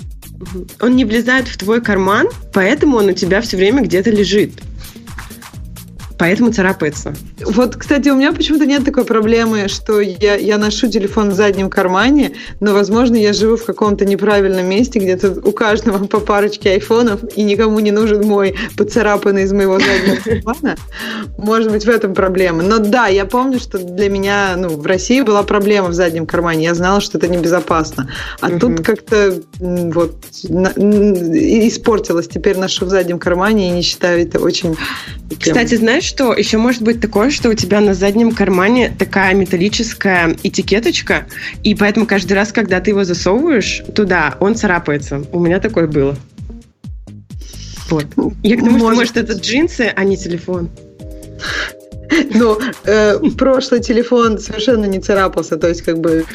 Speaker 4: Он не влезает в твой карман, поэтому он у тебя все время где-то лежит поэтому царапается.
Speaker 1: Вот, кстати, у меня почему-то нет такой проблемы, что я, я ношу телефон в заднем кармане, но, возможно, я живу в каком-то неправильном месте, где тут у каждого по парочке айфонов, и никому не нужен мой поцарапанный из моего заднего кармана. Может быть, в этом проблема. Но да, я помню, что для меня, ну, в России была проблема в заднем кармане. Я знала, что это небезопасно. А угу. тут как-то вот на, испортилось. Теперь ношу в заднем кармане и не считаю это очень...
Speaker 4: Кстати, знаешь, что? Еще может быть такое, что у тебя на заднем кармане такая металлическая этикеточка, и поэтому каждый раз, когда ты его засовываешь туда, он царапается. У меня такое было. Вот. Я к тому, может... что, может, это джинсы, а не телефон.
Speaker 1: Ну, э, прошлый телефон совершенно не царапался, то есть как бы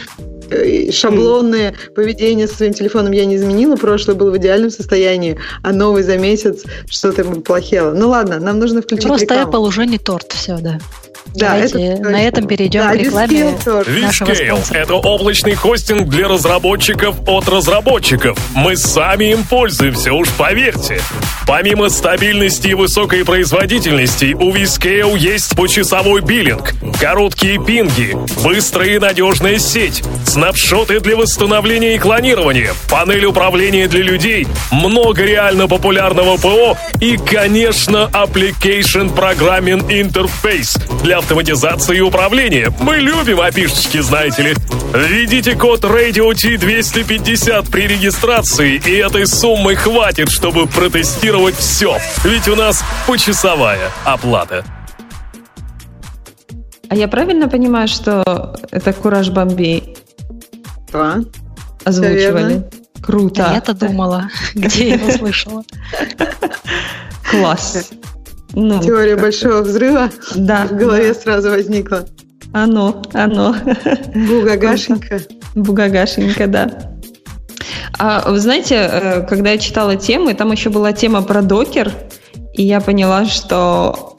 Speaker 1: шаблонное поведение со своим телефоном я не изменила, прошлый был в идеальном состоянии, а новый за месяц что-то плохело. Ну ладно, нам нужно включить
Speaker 2: Просто
Speaker 1: рекламу.
Speaker 2: Apple уже не торт, все, да. Да, Давайте это на этом перейдем да, к рекламе
Speaker 6: Vscale – это облачный хостинг для разработчиков от разработчиков. Мы сами им пользуемся, уж поверьте. Помимо стабильности и высокой производительности, у Vscale есть почасовой биллинг, короткие пинги, быстрая и надежная сеть, снапшоты для восстановления и клонирования, панель управления для людей, много реально популярного ПО и, конечно, Application Programming Interface для автоматизации и управления. Мы любим опишечки, знаете ли. Введите код Radio T250 при регистрации, и этой суммы хватит, чтобы протестировать все. Ведь у нас почасовая оплата.
Speaker 3: А я правильно понимаю, что это Кураж Бомбей?
Speaker 1: Да.
Speaker 3: Озвучивали? Круто.
Speaker 2: Да, я-то думала, где я его слышала.
Speaker 3: Класс.
Speaker 1: Ну, Теория большого взрыва
Speaker 3: да,
Speaker 1: в голове
Speaker 3: да.
Speaker 1: сразу возникла.
Speaker 3: Оно, оно.
Speaker 1: Бугагашенька.
Speaker 3: Бугагашенька, да. А вы знаете, э, когда я читала темы, там еще была тема про докер, и я поняла, что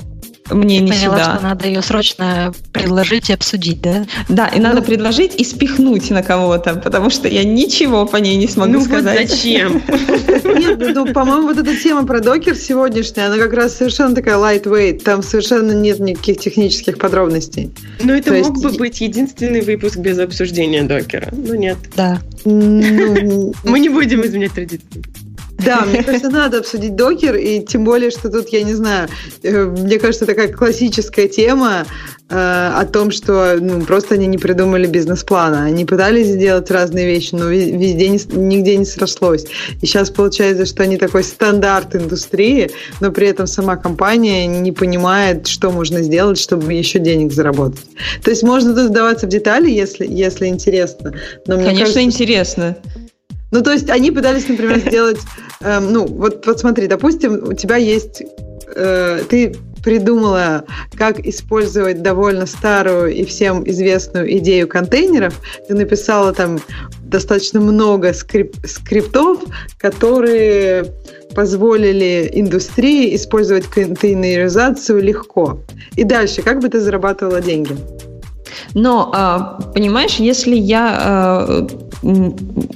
Speaker 3: мне
Speaker 2: Ты
Speaker 3: не
Speaker 2: поняла,
Speaker 3: сюда.
Speaker 2: что надо ее срочно предложить и обсудить, да?
Speaker 3: Да, и надо ну, предложить и спихнуть на кого-то, потому что я ничего по ней не смогу
Speaker 4: ну
Speaker 3: сказать.
Speaker 4: Вот зачем?
Speaker 1: Нет, ну, по-моему, вот эта тема про докер сегодняшняя, она как раз совершенно такая lightweight, там совершенно нет никаких технических подробностей.
Speaker 4: Но это мог бы быть единственный выпуск без обсуждения докера. Ну нет.
Speaker 2: Да.
Speaker 1: Ну,
Speaker 4: Мы не будем изменять традиции.
Speaker 1: Да, мне кажется, надо обсудить докер, и тем более, что тут, я не знаю, э, мне кажется, такая классическая тема э, о том, что ну, просто они не придумали бизнес-плана. Они пытались сделать разные вещи, но везде не, нигде не срослось. И сейчас получается, что они такой стандарт индустрии, но при этом сама компания не понимает, что можно сделать, чтобы еще денег заработать. То есть можно тут вдаваться в детали, если, если интересно.
Speaker 3: Но мне Конечно, кажется, интересно.
Speaker 1: Ну, то есть они пытались, например, сделать, э, ну, вот, смотри, допустим, у тебя есть, э, ты придумала, как использовать довольно старую и всем известную идею контейнеров. Ты написала там достаточно много скрип скриптов, которые позволили индустрии использовать контейнеризацию легко. И дальше, как бы ты зарабатывала деньги?
Speaker 3: Но, а, понимаешь, если я а,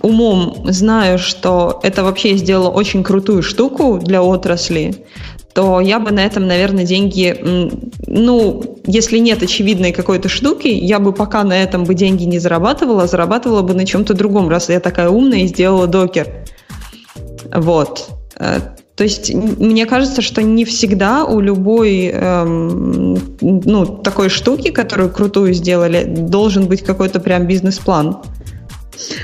Speaker 3: умом знаю, что это вообще сделало очень крутую штуку для отрасли, то я бы на этом, наверное, деньги, ну, если нет очевидной какой-то штуки, я бы пока на этом бы деньги не зарабатывала, а зарабатывала бы на чем-то другом, раз я такая умная и сделала докер. Вот. Э, то есть мне кажется, что не всегда у любой эм, ну, такой штуки, которую крутую сделали, должен быть какой-то прям бизнес-план.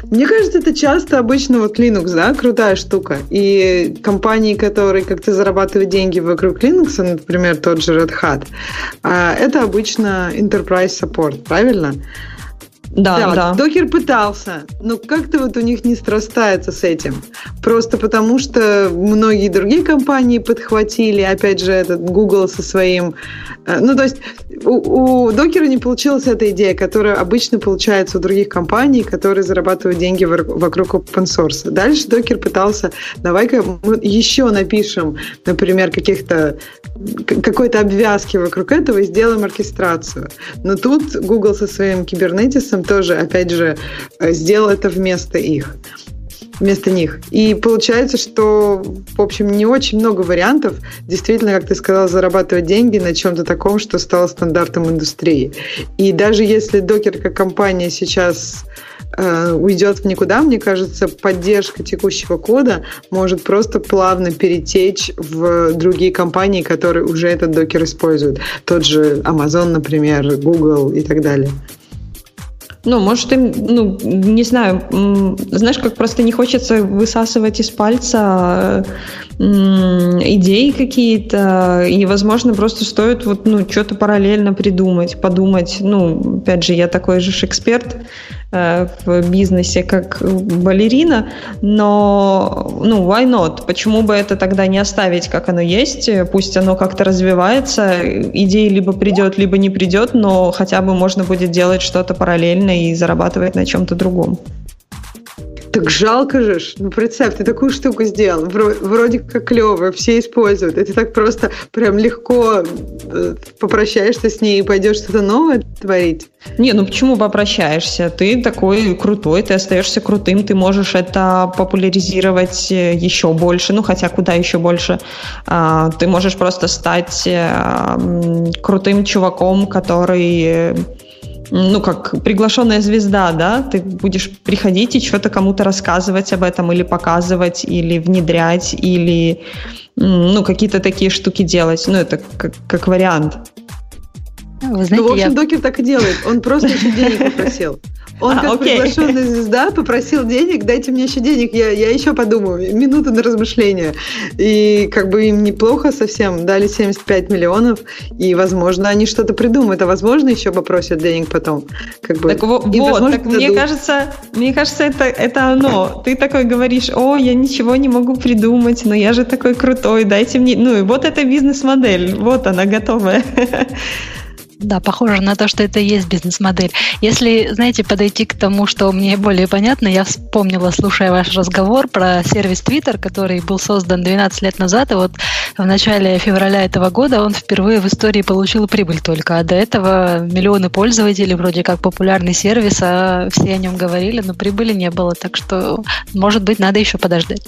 Speaker 1: Мне кажется, это часто обычно вот Linux, да, крутая штука. И компании, которые как-то зарабатывают деньги вокруг Linux, например, тот же Red Hat, а, это обычно enterprise support, правильно? Да, да. да. Докер пытался, но как-то вот у них не срастается с этим. Просто потому, что многие другие компании подхватили, опять же, этот Google со своим... Э, ну, то есть у, у докера не получилась эта идея, которая обычно получается у других компаний, которые зарабатывают деньги вокруг open source. Дальше докер пытался, давай-ка мы еще напишем, например, каких-то какой-то обвязки вокруг этого и сделаем оркестрацию. Но тут Google со своим кибернетисом тоже, опять же, э, сделал это вместо их вместо них. И получается, что, в общем, не очень много вариантов действительно, как ты сказал, зарабатывать деньги на чем-то таком, что стало стандартом индустрии. И даже если докер как компания сейчас э, уйдет в никуда, мне кажется, поддержка текущего кода может просто плавно перетечь в другие компании, которые уже этот докер используют. Тот же Amazon, например, Google и так далее.
Speaker 3: Ну, может, им, ну, не знаю, знаешь, как просто не хочется высасывать из пальца идеи какие-то, и, возможно, просто стоит вот, ну, что-то параллельно придумать, подумать. Ну, опять же, я такой же эксперт, Э, в бизнесе как балерина, но ну why not? Почему бы это тогда не оставить, как оно есть? Пусть оно как-то развивается, идея либо придет, либо не придет, но хотя бы можно будет делать что-то параллельно и зарабатывать на чем-то другом.
Speaker 1: Так жалко же, ну представь, ты такую штуку сделал, вроде как клево, все используют, и ты так просто прям легко э, попрощаешься с ней и пойдешь что-то новое творить.
Speaker 3: Не, ну почему попрощаешься? Ты такой крутой, ты остаешься крутым, ты можешь это популяризировать э, еще больше, ну хотя куда еще больше. А, ты можешь просто стать э, крутым чуваком, который ну, как приглашенная звезда, да, ты будешь приходить и что-то кому-то рассказывать об этом или показывать, или внедрять, или, ну, какие-то такие штуки делать. Ну, это как, как вариант.
Speaker 1: Вы знаете, ну, в общем, я... Докер так и делает. Он просто еще денег попросил. Он, а, как окей. приглашенная звезда, попросил денег, дайте мне еще денег, я, я еще подумаю. Минута на размышление. И как бы им неплохо совсем, дали 75 миллионов, и, возможно, они что-то придумают, а возможно, еще попросят денег потом. Как бы.
Speaker 3: Так, вот, и, возможно, так мне кажется, мне кажется, это, это оно. Ты такой говоришь, о, я ничего не могу придумать, но я же такой крутой, дайте мне... Ну, и вот эта бизнес-модель, вот она готовая.
Speaker 2: Да, похоже на то, что это и есть бизнес-модель. Если, знаете, подойти к тому, что мне более понятно, я вспомнила, слушая ваш разговор про сервис Twitter, который был создан 12 лет назад, и вот в начале февраля этого года он впервые в истории получил прибыль только, а до этого миллионы пользователей, вроде как популярный сервис, а все о нем говорили, но прибыли не было, так что, может быть, надо еще подождать.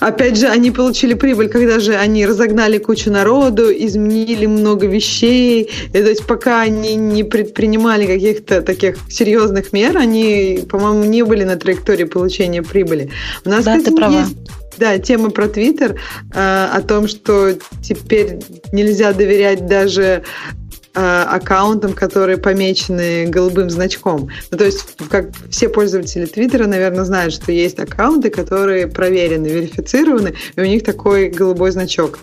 Speaker 1: Опять же, они получили прибыль, когда же они разогнали кучу народу, изменили много вещей, это то есть пока они не предпринимали каких-то таких серьезных мер, они, по-моему, не были на траектории получения прибыли. У нас, да, кстати, ты права. есть да, тема про Твиттер э, о том, что теперь нельзя доверять даже Э, аккаунтам, которые помечены голубым значком. Ну, то есть, как все пользователи Твиттера, наверное, знают, что есть аккаунты, которые проверены, верифицированы, и у них такой голубой значок.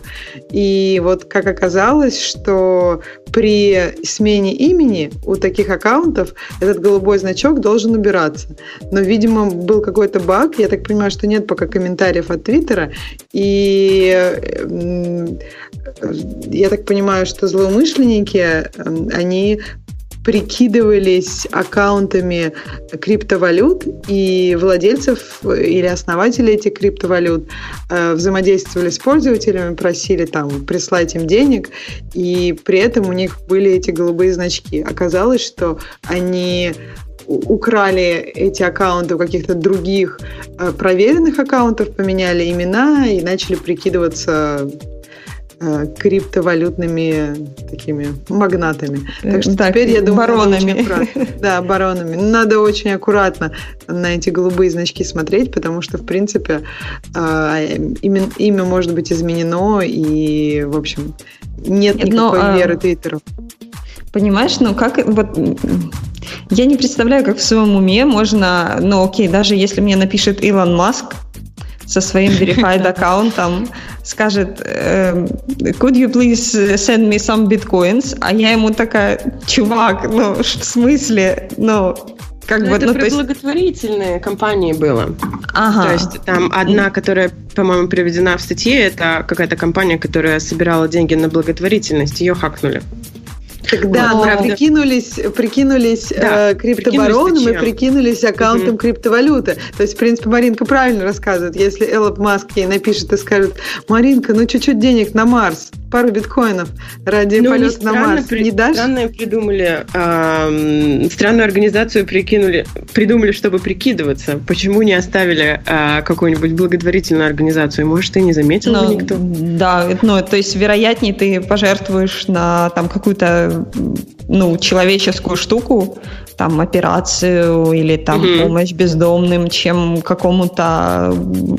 Speaker 1: И вот как оказалось, что при смене имени у таких аккаунтов этот голубой значок должен убираться. Но, видимо, был какой-то баг, я так понимаю, что нет пока комментариев от Твиттера, и я так понимаю, что злоумышленники, эм, они прикидывались аккаунтами криптовалют, и владельцев или основателей этих криптовалют э, взаимодействовали с пользователями, просили там прислать им денег, и при этом у них были эти голубые значки. Оказалось, что они украли эти аккаунты у каких-то других э, проверенных аккаунтов, поменяли имена и начали прикидываться э, криптовалютными такими магнатами. Так что
Speaker 3: Так,
Speaker 1: теперь, я думаю,
Speaker 3: баронами.
Speaker 1: Да, баронами. Надо очень аккуратно на эти голубые значки смотреть, потому что, в принципе, э, имя, имя может быть изменено, и, в общем, нет
Speaker 3: Нет, но,
Speaker 1: никакой
Speaker 3: а,
Speaker 1: веры Твиттеру.
Speaker 3: Понимаешь, ну как вот я не представляю, как в своем уме можно, ну окей, даже если мне напишет Илон Маск со своим verified аккаунтом, скажет, эм, could you please send me some bitcoins, а я ему такая, чувак, ну в смысле, ну как
Speaker 4: Ну,
Speaker 3: бы,
Speaker 4: это
Speaker 3: ну то есть,
Speaker 4: благотворительные компании было.
Speaker 3: ага,
Speaker 4: То есть там одна, которая, по-моему, приведена в статье, это какая-то компания, которая собирала деньги на благотворительность, ее хакнули.
Speaker 1: Тогда
Speaker 3: Вот,
Speaker 1: мы
Speaker 4: правда.
Speaker 1: прикинулись, прикинулись
Speaker 4: Да,
Speaker 1: э, криптобароном
Speaker 4: прикинулись
Speaker 1: и прикинулись аккаунтом
Speaker 4: Мгм.
Speaker 1: криптовалюты. То есть, в принципе, Маринка правильно рассказывает. Если Эллоп Маск ей напишет и скажет, Маринка, ну чуть-чуть денег на Марс, пару биткоинов ради
Speaker 4: Ну,
Speaker 1: полета на
Speaker 4: странно,
Speaker 1: Марс,
Speaker 4: при-
Speaker 1: не дашь?
Speaker 4: странно придумали, ам, странную организацию прикинули, придумали, чтобы прикидываться. Почему не оставили а, какую-нибудь благотворительную организацию? Может, и не заметил бы
Speaker 3: ну,
Speaker 4: никто.
Speaker 3: да, ну то есть вероятнее ты пожертвуешь на там какую-то ну человеческую штуку, там операцию или там
Speaker 4: Мгм.
Speaker 3: помощь бездомным, чем какому-то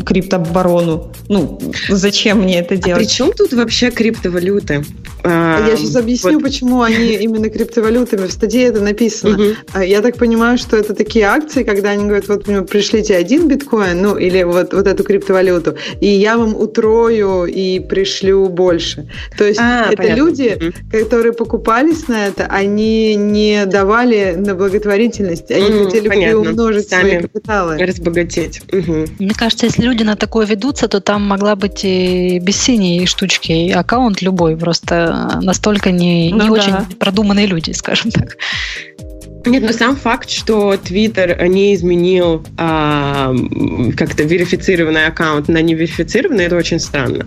Speaker 3: криптобарону. Ну зачем мне это
Speaker 4: А
Speaker 3: делать?
Speaker 4: при чем тут вообще криптовалюты? А,
Speaker 1: Я сейчас объясню,
Speaker 4: вот.
Speaker 1: почему они именно криптовалютами. В статье это написано. А Я так понимаю, что это такие акции, когда они говорят, вот мне пришлите один биткоин, ну или вот, вот эту криптовалюту, и я вам утрою и пришлю больше. То есть
Speaker 4: А,
Speaker 1: это
Speaker 4: понятно.
Speaker 1: люди,
Speaker 4: Мгм.
Speaker 1: которые покупались на это, они не давали на благотворительность, они
Speaker 4: Мгм,
Speaker 1: хотели
Speaker 4: понятно.
Speaker 1: приумножить
Speaker 4: Сами
Speaker 1: свои капиталы.
Speaker 4: Разбогатеть. Мгм.
Speaker 2: Мне кажется, если люди на такое ведутся, то там могла быть и без синей штучки, и аккаунт любой, просто настолько не,
Speaker 3: Ну
Speaker 2: не
Speaker 3: да.
Speaker 2: очень продуманные люди, скажем так.
Speaker 4: Нет, но сам факт, что Твиттер не изменил а, как-то верифицированный аккаунт на неверифицированный, это очень странно.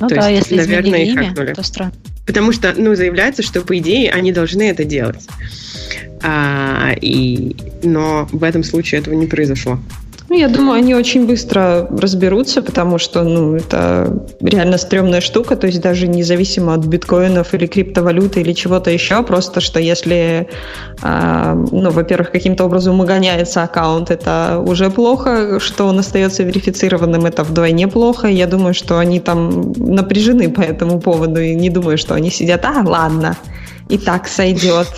Speaker 2: Ну
Speaker 4: То
Speaker 2: да,
Speaker 4: есть,
Speaker 2: если
Speaker 4: наверное,
Speaker 2: изменили
Speaker 4: их
Speaker 2: имя,
Speaker 4: хакнули.
Speaker 2: то странно.
Speaker 4: Потому что, ну, заявляется, что, по идее, они должны это делать. А, и, но в этом случае этого не произошло.
Speaker 3: Ну, я думаю, они очень быстро разберутся, потому что, ну, это реально стрёмная штука, то есть даже независимо от биткоинов или криптовалюты или чего-то еще, просто что если, а, ну, во-первых, каким-то образом угоняется аккаунт, это уже плохо, что он остается верифицированным, это вдвойне плохо, я думаю, что они там напряжены по этому поводу, и не думаю, что они сидят, а, ладно, и так сойдет.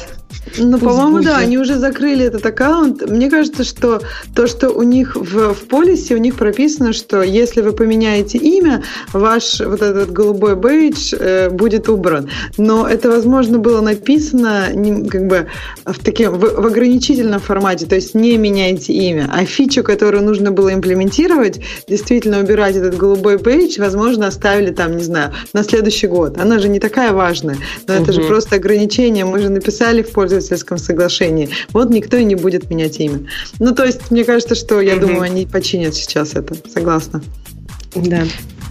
Speaker 1: Ну, по-моему, да, они уже закрыли этот аккаунт. Мне кажется, что то, что у них в, в полисе, у них прописано, что если вы поменяете имя, ваш вот этот голубой бейдж э, будет убран. Но это, возможно, было написано не- как бы в, таким, в, в ограничительном формате, то есть не меняйте имя. А фичу, которую нужно было имплементировать, действительно убирать этот голубой бейдж, возможно, оставили там, не знаю, на следующий год. Она же не такая важная, но это же просто ограничение. Мы же написали в пользовательском соглашении. Вот никто и не будет менять имя. Ну, то есть, мне кажется, что, я
Speaker 4: Мгм.
Speaker 1: думаю, они починят сейчас это. Согласна.
Speaker 4: Да.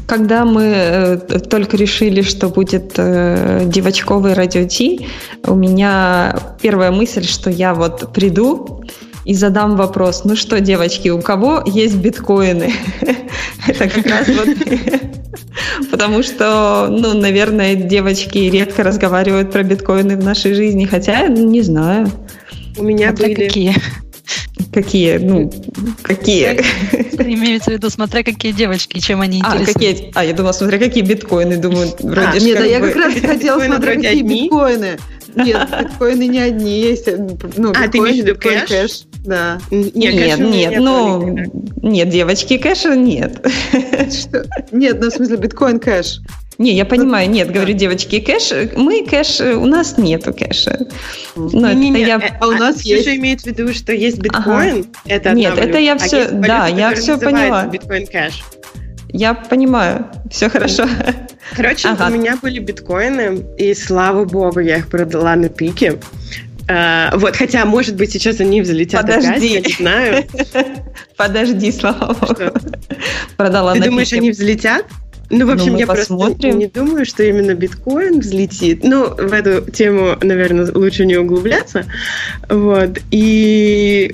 Speaker 3: Когда мы э, только решили, что будет э, девочковый радио Ти, у меня первая мысль, что я вот приду и задам вопрос, ну что, девочки, у кого есть биткоины? Это как раз вот... Потому что, ну, наверное, девочки редко разговаривают про биткоины в нашей жизни, хотя, ну, не знаю,
Speaker 4: У меня
Speaker 2: Смотря
Speaker 4: были...
Speaker 2: какие.
Speaker 3: какие, ну, какие.
Speaker 2: Имеется в виду, смотря какие девочки, чем они
Speaker 3: А,
Speaker 2: интересны.
Speaker 3: какие, а, я думала, смотря какие биткоины, думаю, вроде
Speaker 4: А,
Speaker 1: Нет, а я как раз хотела смотреть, какие
Speaker 4: одни?
Speaker 1: биткоины. Нет, биткоины не одни есть. Ну,
Speaker 4: А, ты имеешь в виду кэш?
Speaker 1: кэш. Да.
Speaker 4: Нет,
Speaker 3: Нет, нет,
Speaker 4: не
Speaker 3: ну, нет, девочки, кэша нет.
Speaker 1: Что? Нет, ну в смысле Bitcoin Cash.
Speaker 3: Не, я понимаю, нет, говорю, девочки, кэш, мы кэш, у нас нету кэша. Ну,
Speaker 4: Не-не-не,
Speaker 3: это я...
Speaker 4: э,
Speaker 1: а у нас
Speaker 4: Ксюша
Speaker 1: есть.
Speaker 4: имеет в виду, что есть биткоин, это
Speaker 3: Нет, это я
Speaker 4: а есть валюта,
Speaker 3: да, я
Speaker 4: называется
Speaker 3: поняла.
Speaker 4: биткоин кэш.
Speaker 3: Я понимаю, все хорошо.
Speaker 4: Короче,
Speaker 3: Ага.
Speaker 4: у меня были биткоины, и слава богу, я их продала на пике. А, вот, хотя, может быть, сейчас они взлетят опять,
Speaker 3: Подожди.
Speaker 4: я не знаю.
Speaker 3: Подожди, слава богу.
Speaker 4: Что?
Speaker 3: Продала
Speaker 4: Ты
Speaker 3: на
Speaker 4: думаешь,
Speaker 3: пике.
Speaker 4: они взлетят? Ну, в общем,
Speaker 3: мы
Speaker 4: я просто
Speaker 3: посмотрим.
Speaker 4: не думаю, что именно биткоин взлетит. Ну, в эту тему, наверное, лучше не углубляться. Вот. И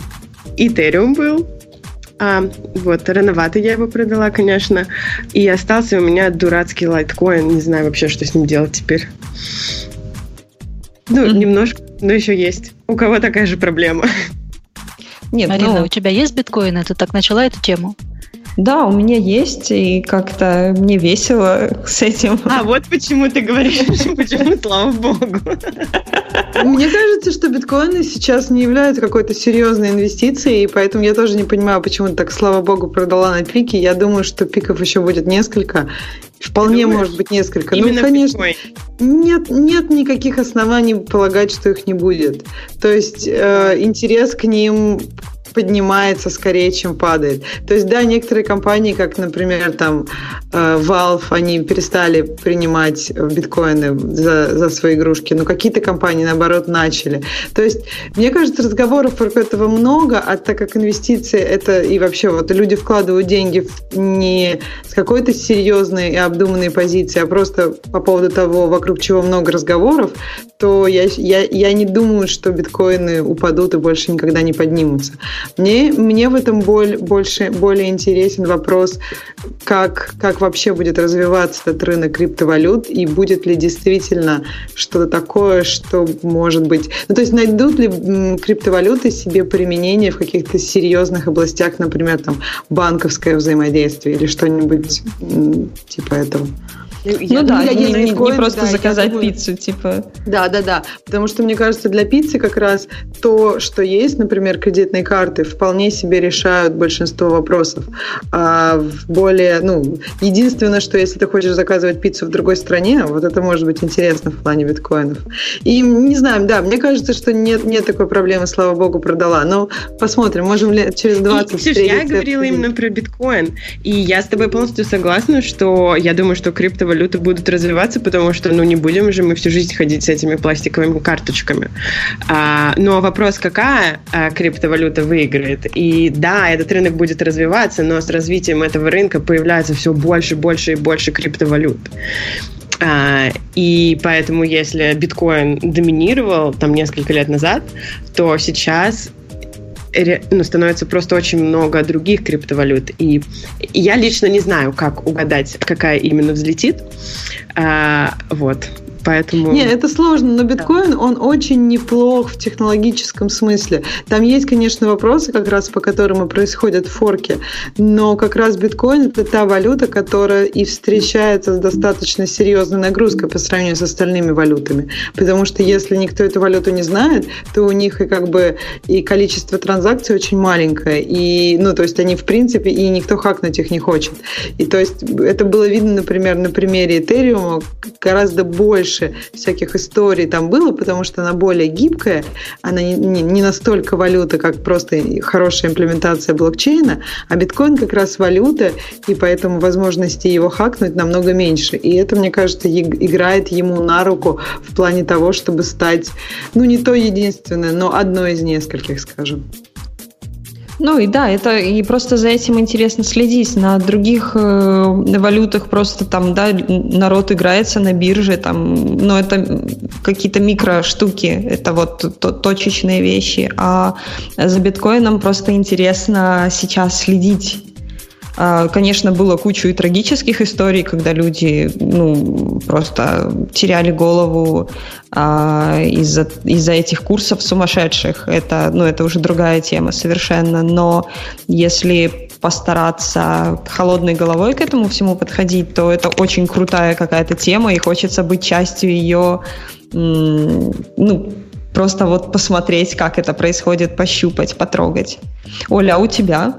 Speaker 4: Ethereum был. А, вот, рановато я его продала, конечно. И остался у меня дурацкий лайткоин. Не знаю вообще, что с ним делать теперь. Ну, mm-hmm. немножко, но еще есть. У кого такая же проблема?
Speaker 2: Нет, Марина, ну... у тебя есть биткоины? Ты так начала эту тему?
Speaker 3: Да, у меня есть, и как-то мне весело с этим.
Speaker 4: А вот почему ты говоришь, почему, слава богу.
Speaker 1: Мне кажется, что биткоины сейчас не являются какой-то серьезной инвестицией, и поэтому я тоже не понимаю, почему ты так, слава богу, продала на пике. Я думаю, что пиков еще будет несколько. Вполне Думаешь? может быть несколько.
Speaker 4: Именно ну, конечно,
Speaker 1: нет, нет никаких оснований полагать, что их не будет. То есть э, интерес к ним поднимается скорее, чем падает. То есть, да, некоторые компании, как, например, там э, Valve, они перестали принимать биткоины за, за свои игрушки, но какие-то компании, наоборот, начали. То есть, мне кажется, разговоров про этого много, а так как инвестиции это и вообще вот люди вкладывают деньги не с какой-то серьезной и обдуманной позиции, а просто по поводу того, вокруг чего много разговоров, то я, я, я не думаю, что биткоины упадут и больше никогда не поднимутся. Мне, мне в этом боль, больше, более интересен вопрос, как, как вообще будет развиваться этот рынок криптовалют и будет ли действительно что-то такое, что может быть... Ну, то есть найдут ли криптовалюты себе применение в каких-то серьезных областях, например, там банковское взаимодействие или что-нибудь типа этого?
Speaker 3: Ну, я ну да, не, не, не просто да, заказать думаю, пиццу, типа.
Speaker 1: Да, да, да. Потому что, мне кажется, для пиццы как раз то, что есть, например, кредитные карты, вполне себе решают большинство вопросов. А в более, ну, единственное, что если ты хочешь заказывать пиццу в другой стране, вот это может быть интересно в плане биткоинов. И не знаю, да, мне кажется, что нет, нет такой проблемы, слава богу, продала. Но посмотрим, можем ли через 20 и,
Speaker 4: Ксюш, я говорила именно про биткоин. И я с тобой полностью согласна, что я думаю, что криптовалюта криптовалюты будут развиваться, потому что, ну, не будем же мы всю жизнь ходить с этими пластиковыми карточками. А, но вопрос, какая а, криптовалюта выиграет? И да, этот рынок будет развиваться, но с развитием этого рынка появляется все больше, больше и больше криптовалют. А, и поэтому, если биткоин доминировал там несколько лет назад, то сейчас ну, становится просто очень много других криптовалют. И я лично не знаю, как угадать, какая именно взлетит. А, вот. Поэтому...
Speaker 1: Не, это сложно, но биткоин, да. он очень неплох в технологическом смысле. Там есть, конечно, вопросы, как раз по которым и происходят форки, но как раз биткоин – это та валюта, которая и встречается с достаточно серьезной нагрузкой по сравнению с остальными валютами. Потому что если никто эту валюту не знает, то у них и как бы и количество транзакций очень маленькое, и, ну, то есть они в принципе, и никто хакнуть их не хочет. И то есть это было видно, например, на примере Этериума гораздо больше больше всяких историй там было, потому что она более гибкая, она не, не, не настолько валюта, как просто хорошая имплементация блокчейна, а биткоин как раз валюта, и поэтому возможности его хакнуть намного меньше. И это, мне кажется, играет ему на руку в плане того, чтобы стать, ну, не то единственное, но одно из нескольких, скажем.
Speaker 3: Ну и да, это и просто за этим интересно следить. На других э, валютах просто там, да, народ играется на бирже, там, но это какие-то микро штуки, это вот то, точечные вещи. А за биткоином просто интересно сейчас следить конечно, было кучу и трагических историй, когда люди ну, просто теряли голову а, из-за из этих курсов сумасшедших. Это, ну, это уже другая тема совершенно. Но если постараться холодной головой к этому всему подходить, то это очень крутая какая-то тема, и хочется быть частью ее, ну, просто вот посмотреть, как это происходит, пощупать, потрогать. Оля, а у тебя?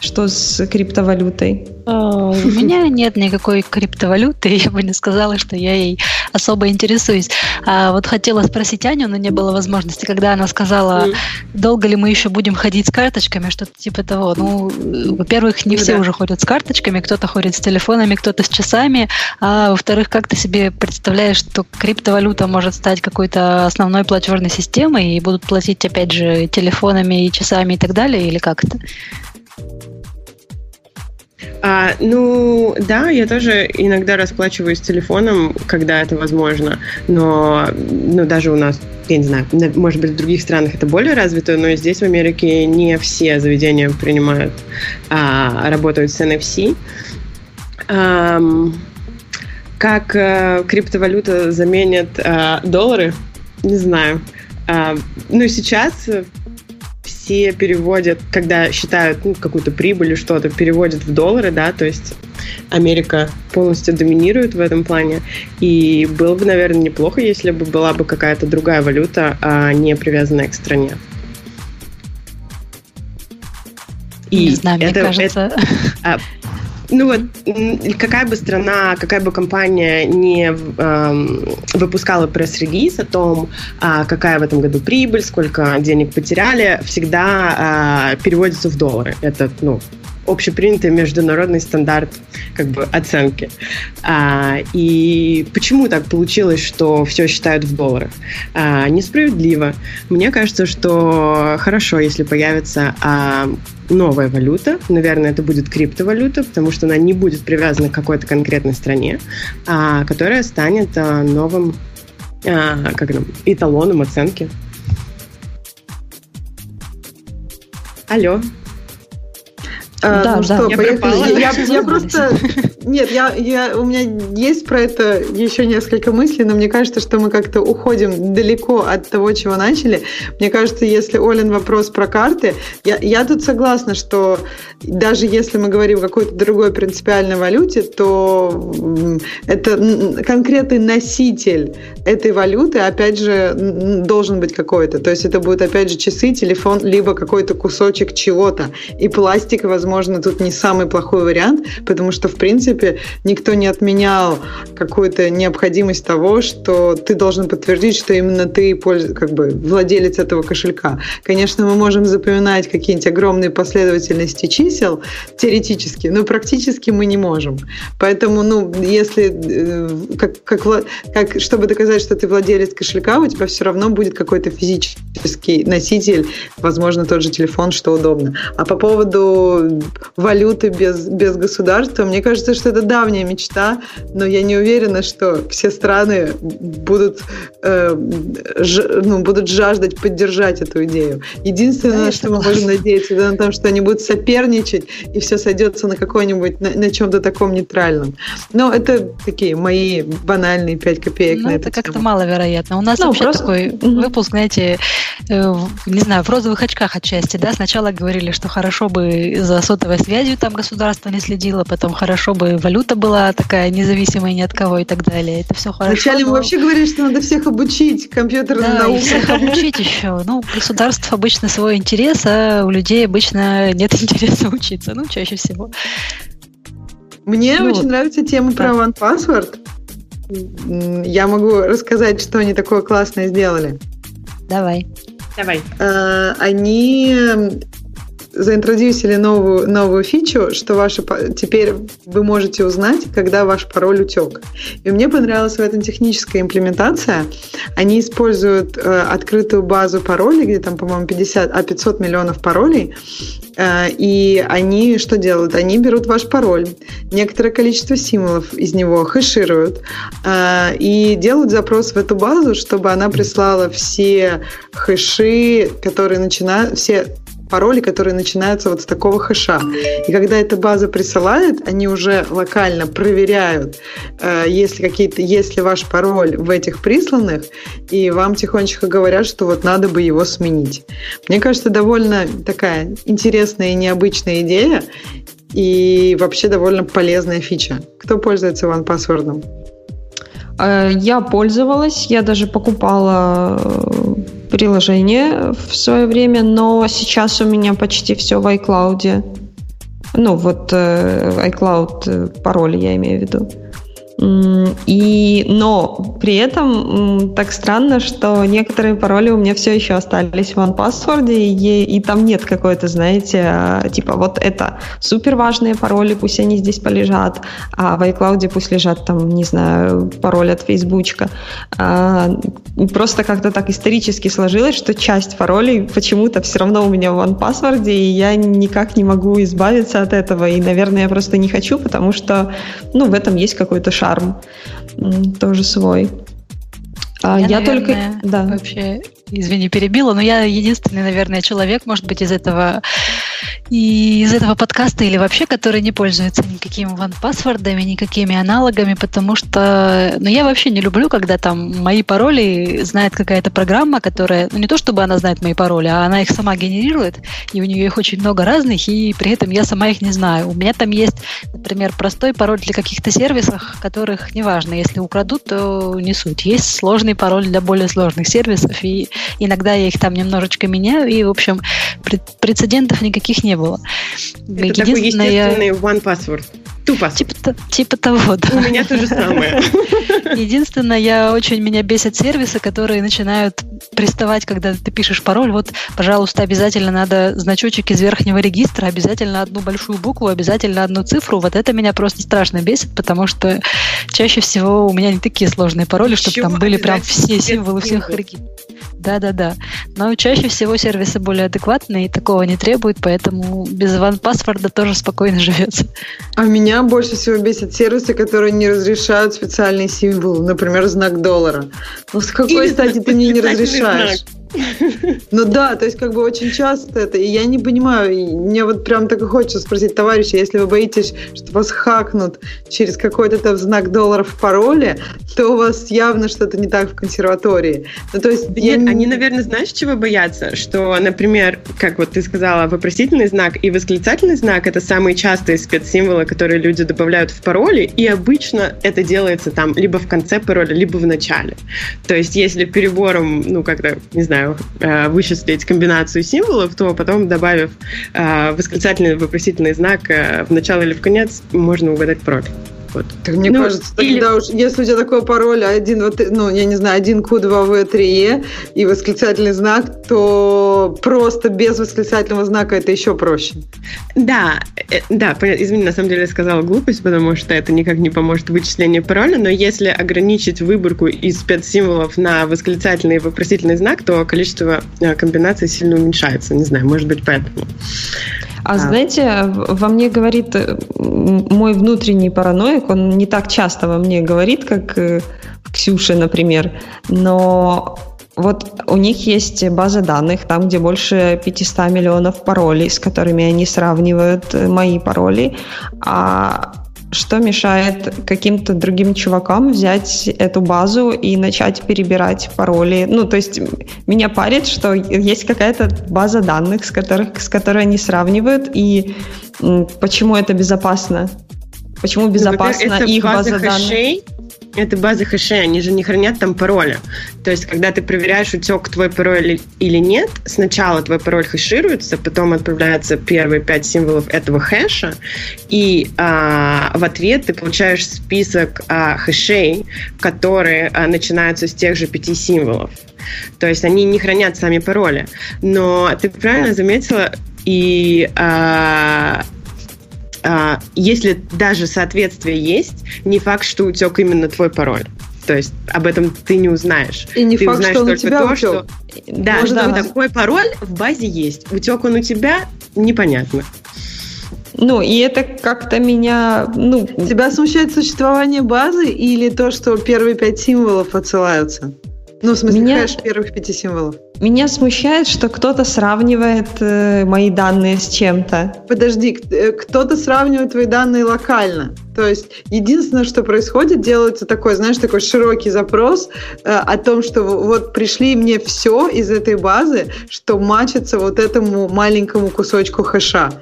Speaker 3: Что с криптовалютой?
Speaker 2: А, у меня нет никакой криптовалюты, я бы не сказала, что я ей особо интересуюсь. А вот хотела спросить Аню, но не было возможности, когда она сказала, долго ли мы еще будем ходить с карточками, что-то типа того. Ну, во-первых, не ну, все да. уже ходят с карточками, кто-то ходит с телефонами, кто-то с часами, а во-вторых, как ты себе представляешь, что криптовалюта может стать какой-то основной платежной системой и будут платить, опять же, телефонами и часами и так далее, или как это?
Speaker 4: А, ну, да, я тоже иногда расплачиваюсь телефоном, когда это возможно, но ну, даже у нас, я не знаю, может быть, в других странах это более развито, но здесь, в Америке, не все заведения принимают, а, работают с NFC. А, как а, криптовалюта заменит а, доллары, не знаю. А, ну, сейчас все переводят, когда считают ну, какую-то прибыль или что-то, переводят в доллары, да, то есть Америка полностью доминирует в этом плане. И было бы, наверное, неплохо, если бы была бы какая-то другая валюта, а не привязанная к стране.
Speaker 2: И не знаю, это, мне кажется... Это,
Speaker 4: а, ну вот, какая бы страна, какая бы компания не э, выпускала пресс-релиз о том, э, какая в этом году прибыль, сколько денег потеряли, всегда э, переводится в доллары. Это, ну, общепринятый международный стандарт как бы оценки. А, и почему так получилось, что все считают в долларах? А, несправедливо. Мне кажется, что хорошо, если появится а, новая валюта. Наверное, это будет криптовалюта, потому что она не будет привязана к какой-то конкретной стране, а, которая станет а, новым а, как там, эталоном оценки. Алло.
Speaker 1: А, да, ну да, что, я поехали. Я, я, я просто... Нет, я, я, у меня есть про это еще несколько мыслей, но мне кажется, что мы как-то уходим далеко от того, чего начали. Мне кажется, если Олен вопрос про карты, я, я тут согласна, что даже если мы говорим о какой-то другой принципиальной валюте, то это конкретный носитель этой валюты, опять же, должен быть какой-то. То есть это будет, опять же, часы, телефон, либо какой-то кусочек чего-то. И пластик, возможно, тут не самый плохой вариант, потому что, в принципе, никто не отменял какую-то необходимость того, что ты должен подтвердить, что именно ты как бы владелец этого кошелька. Конечно, мы можем запоминать какие-нибудь огромные последовательности чисел теоретически, но практически мы не можем. Поэтому, ну, если э, как, как, как, чтобы доказать что ты владелец кошелька, у тебя все равно будет какой-то физический носитель, возможно, тот же телефон, что удобно. А по поводу валюты без, без государства, мне кажется, что это давняя мечта, но я не уверена, что все страны будут, э, ж, ну, будут жаждать поддержать эту идею. Единственное, на что мы можем надеяться, это на том, что они будут соперничать, и все сойдется на какой-нибудь, на, на чем-то таком нейтральном. Но это такие мои банальные 5 копеек ну, на это
Speaker 2: как-то маловероятно. У нас ну, вообще просто... такой выпуск, знаете, э, не знаю, в розовых очках отчасти, да, сначала говорили, что хорошо бы за сотовой связью там государство не следило, потом хорошо бы валюта была такая независимая ни от кого и так далее. Это все хорошо.
Speaker 1: Вначале но... мы вообще говорили, что надо всех обучить компьютерным да, наукам.
Speaker 2: всех обучить еще. Ну, государство обычно свой интерес, а у людей обычно нет интереса учиться, ну, чаще всего.
Speaker 1: Мне ну, очень нравится тема да. про One Password. Я могу рассказать, что они такое классное сделали.
Speaker 2: Давай.
Speaker 4: Давай.
Speaker 1: А, они заинтродюсили новую, новую фичу, что ваши, теперь вы можете узнать, когда ваш пароль утек. И мне понравилась в этом техническая имплементация. Они используют э, открытую базу паролей, где там, по-моему, 50, а 500 миллионов паролей, э, и они что делают? Они берут ваш пароль, некоторое количество символов из него хэшируют э, и делают запрос в эту базу, чтобы она прислала все хэши, которые начинают, все пароли, которые начинаются вот с такого хэша. И когда эта база присылает, они уже локально проверяют, э, если какие-то, если ваш пароль в этих присланных, и вам тихонечко говорят, что вот надо бы его сменить. Мне кажется, довольно такая интересная и необычная идея, и вообще довольно полезная фича. Кто пользуется OnePassword?
Speaker 3: Э, я пользовалась, я даже покупала э, приложение в свое время, но сейчас у меня почти все в iCloud. Ну, вот э, iCloud пароль я имею в виду. И, но при этом так странно, что некоторые пароли у меня все еще остались в OnePassword, и, и там нет какой-то, знаете, а, типа вот это супер важные пароли, пусть они здесь полежат, а в iCloud пусть лежат там, не знаю, пароль от Фейсбучка. А, просто как-то так исторически сложилось, что часть паролей почему-то все равно у меня в OnePassword, и я никак не могу избавиться от этого, и, наверное, я просто не хочу, потому что, ну, в этом есть какой-то шаг шарм тоже свой.
Speaker 2: А я, я наверное, только... Да. Вообще, извини, перебила, но я единственный, наверное, человек, может быть, из этого и из этого подкаста или вообще, который не пользуется никакими ван-паспортами, никакими аналогами, потому что ну, я вообще не люблю, когда там мои пароли знает какая-то программа, которая, ну не то чтобы она знает мои пароли, а она их сама генерирует, и у нее их очень много разных, и при этом я сама их не знаю. У меня там есть, например, простой пароль для каких-то сервисов, которых неважно, если украдут, то не суть. Есть сложный пароль для более сложных сервисов, и иногда я их там немножечко меняю, и, в общем, прецедентов никаких не было.
Speaker 4: Это такой естественный one password. Тупо.
Speaker 2: Типа, типа того, да.
Speaker 4: У меня то же самое.
Speaker 2: Единственное, я очень меня бесят сервисы, которые начинают приставать, когда ты пишешь пароль. Вот, пожалуйста, обязательно надо значочек из верхнего регистра, обязательно одну большую букву, обязательно одну цифру. Вот это меня просто страшно бесит, потому что чаще всего у меня не такие сложные пароли, чтобы там были прям все символы всех регистров. Да-да-да. Но чаще всего сервисы более адекватные и такого не требуют, поэтому без ван-паспорта тоже спокойно живется.
Speaker 1: А меня больше всего бесят сервисы, которые не разрешают специальный символ, например, знак доллара. Ну, с какой стати ты мне не разрешаешь? Знак. Ну да, то есть как бы очень часто это, и я не понимаю, мне вот прям так и хочется спросить, товарищи, если вы боитесь, что вас хакнут через какой-то там знак долларов в пароле, то у вас явно что-то не так в консерватории. Ну то есть...
Speaker 4: Нет, я... они, наверное, знаешь, чего боятся? Что, например, как вот ты сказала, вопросительный знак и восклицательный знак — это самые частые спецсимволы, которые люди добавляют в пароли, и обычно это делается там либо в конце пароля, либо в начале. То есть если перебором, ну, как-то, не знаю, знаю, э, вычислить комбинацию символов, то потом, добавив э, восклицательный вопросительный знак э, в начало или в конец, можно угадать пароль.
Speaker 1: Вот. Так мне ну, кажется, или... тогда уж, если у тебя такой пароль, один, вот, ну, я не знаю, один Q2V3E и восклицательный знак, то просто без восклицательного знака это еще проще.
Speaker 4: Да, э, да. Извини, на самом деле я сказала глупость, потому что это никак не поможет вычислению пароля, но если ограничить выборку из спецсимволов на восклицательный и вопросительный знак, то количество э, комбинаций сильно уменьшается. Не знаю, может быть, поэтому.
Speaker 3: А, знаете, во мне говорит э, мой внутренний параноик, он не так часто во мне говорит, как э, Ксюша, например, но вот у них есть база данных, там, где больше 500 миллионов паролей, с которыми они сравнивают э, мои пароли, а что мешает каким-то другим чувакам взять эту базу и начать перебирать пароли? Ну, то есть меня парит, что есть какая-то база данных, с, которых, с которой они сравнивают, и почему это безопасно? Почему ну, безопасно ну, их база, база данных?
Speaker 4: Это базы хэшей, они же не хранят там пароля. То есть, когда ты проверяешь, утек твой пароль или нет, сначала твой пароль хэшируется, потом отправляются первые пять символов этого хэша, и а, в ответ ты получаешь список а, хэшей, которые а, начинаются с тех же пяти символов. То есть они не хранят сами пароли. Но ты правильно заметила, и а, если даже соответствие есть, не факт, что утек именно твой пароль. То есть об этом ты не узнаешь.
Speaker 1: И не
Speaker 4: ты
Speaker 1: факт,
Speaker 4: узнаешь
Speaker 1: что он
Speaker 4: только
Speaker 1: у тебя
Speaker 4: то,
Speaker 1: утек.
Speaker 4: что да, Может, что такой пароль в базе есть. Утек он у тебя, непонятно.
Speaker 3: Ну, и это как-то меня... Ну...
Speaker 1: Тебя смущает существование базы или то, что первые пять символов отсылаются? Ну, в смысле, меня... хэш первых пяти символов.
Speaker 3: Меня смущает, что кто-то сравнивает э, мои данные с чем-то.
Speaker 1: Подожди, э, кто-то сравнивает твои данные локально. То есть единственное, что происходит, делается такой, знаешь, такой широкий запрос э, о том, что вот пришли мне все из этой базы, что мачится вот этому маленькому кусочку хэша.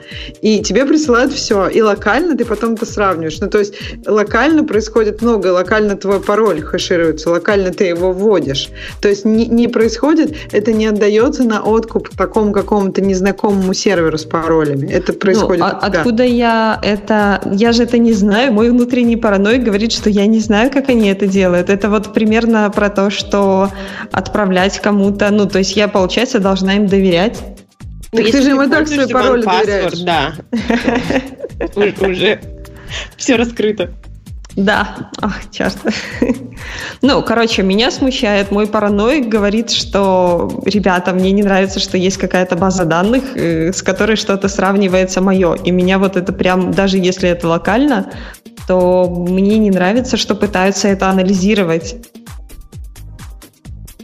Speaker 1: И тебе присылают все. И локально ты потом это сравниваешь. Ну, то есть локально происходит много, локально твой пароль хэшируется, локально ты его вводишь. То есть не, не происходит, это не отдается на откуп такому какому-то незнакомому серверу с паролями. Это
Speaker 3: Ну,
Speaker 1: происходит
Speaker 3: а-
Speaker 1: у тебя.
Speaker 3: откуда я это... Я же это не знаю. Мой внутренний параноик говорит, что я не знаю, как они это делают. Это вот примерно про то, что отправлять кому-то... Ну, то есть я, получается, должна им доверять.
Speaker 4: Ну,
Speaker 1: Так ты же им и так свой пароль доверяешь.
Speaker 4: Да. Уже все раскрыто.
Speaker 3: Да, ах, черт. Ну, короче, меня смущает. Мой параноик говорит, что, ребята, мне не нравится, что есть какая-то база данных, э, с которой что-то сравнивается мое. И меня вот это прям, даже если это локально, то мне не нравится, что пытаются это анализировать.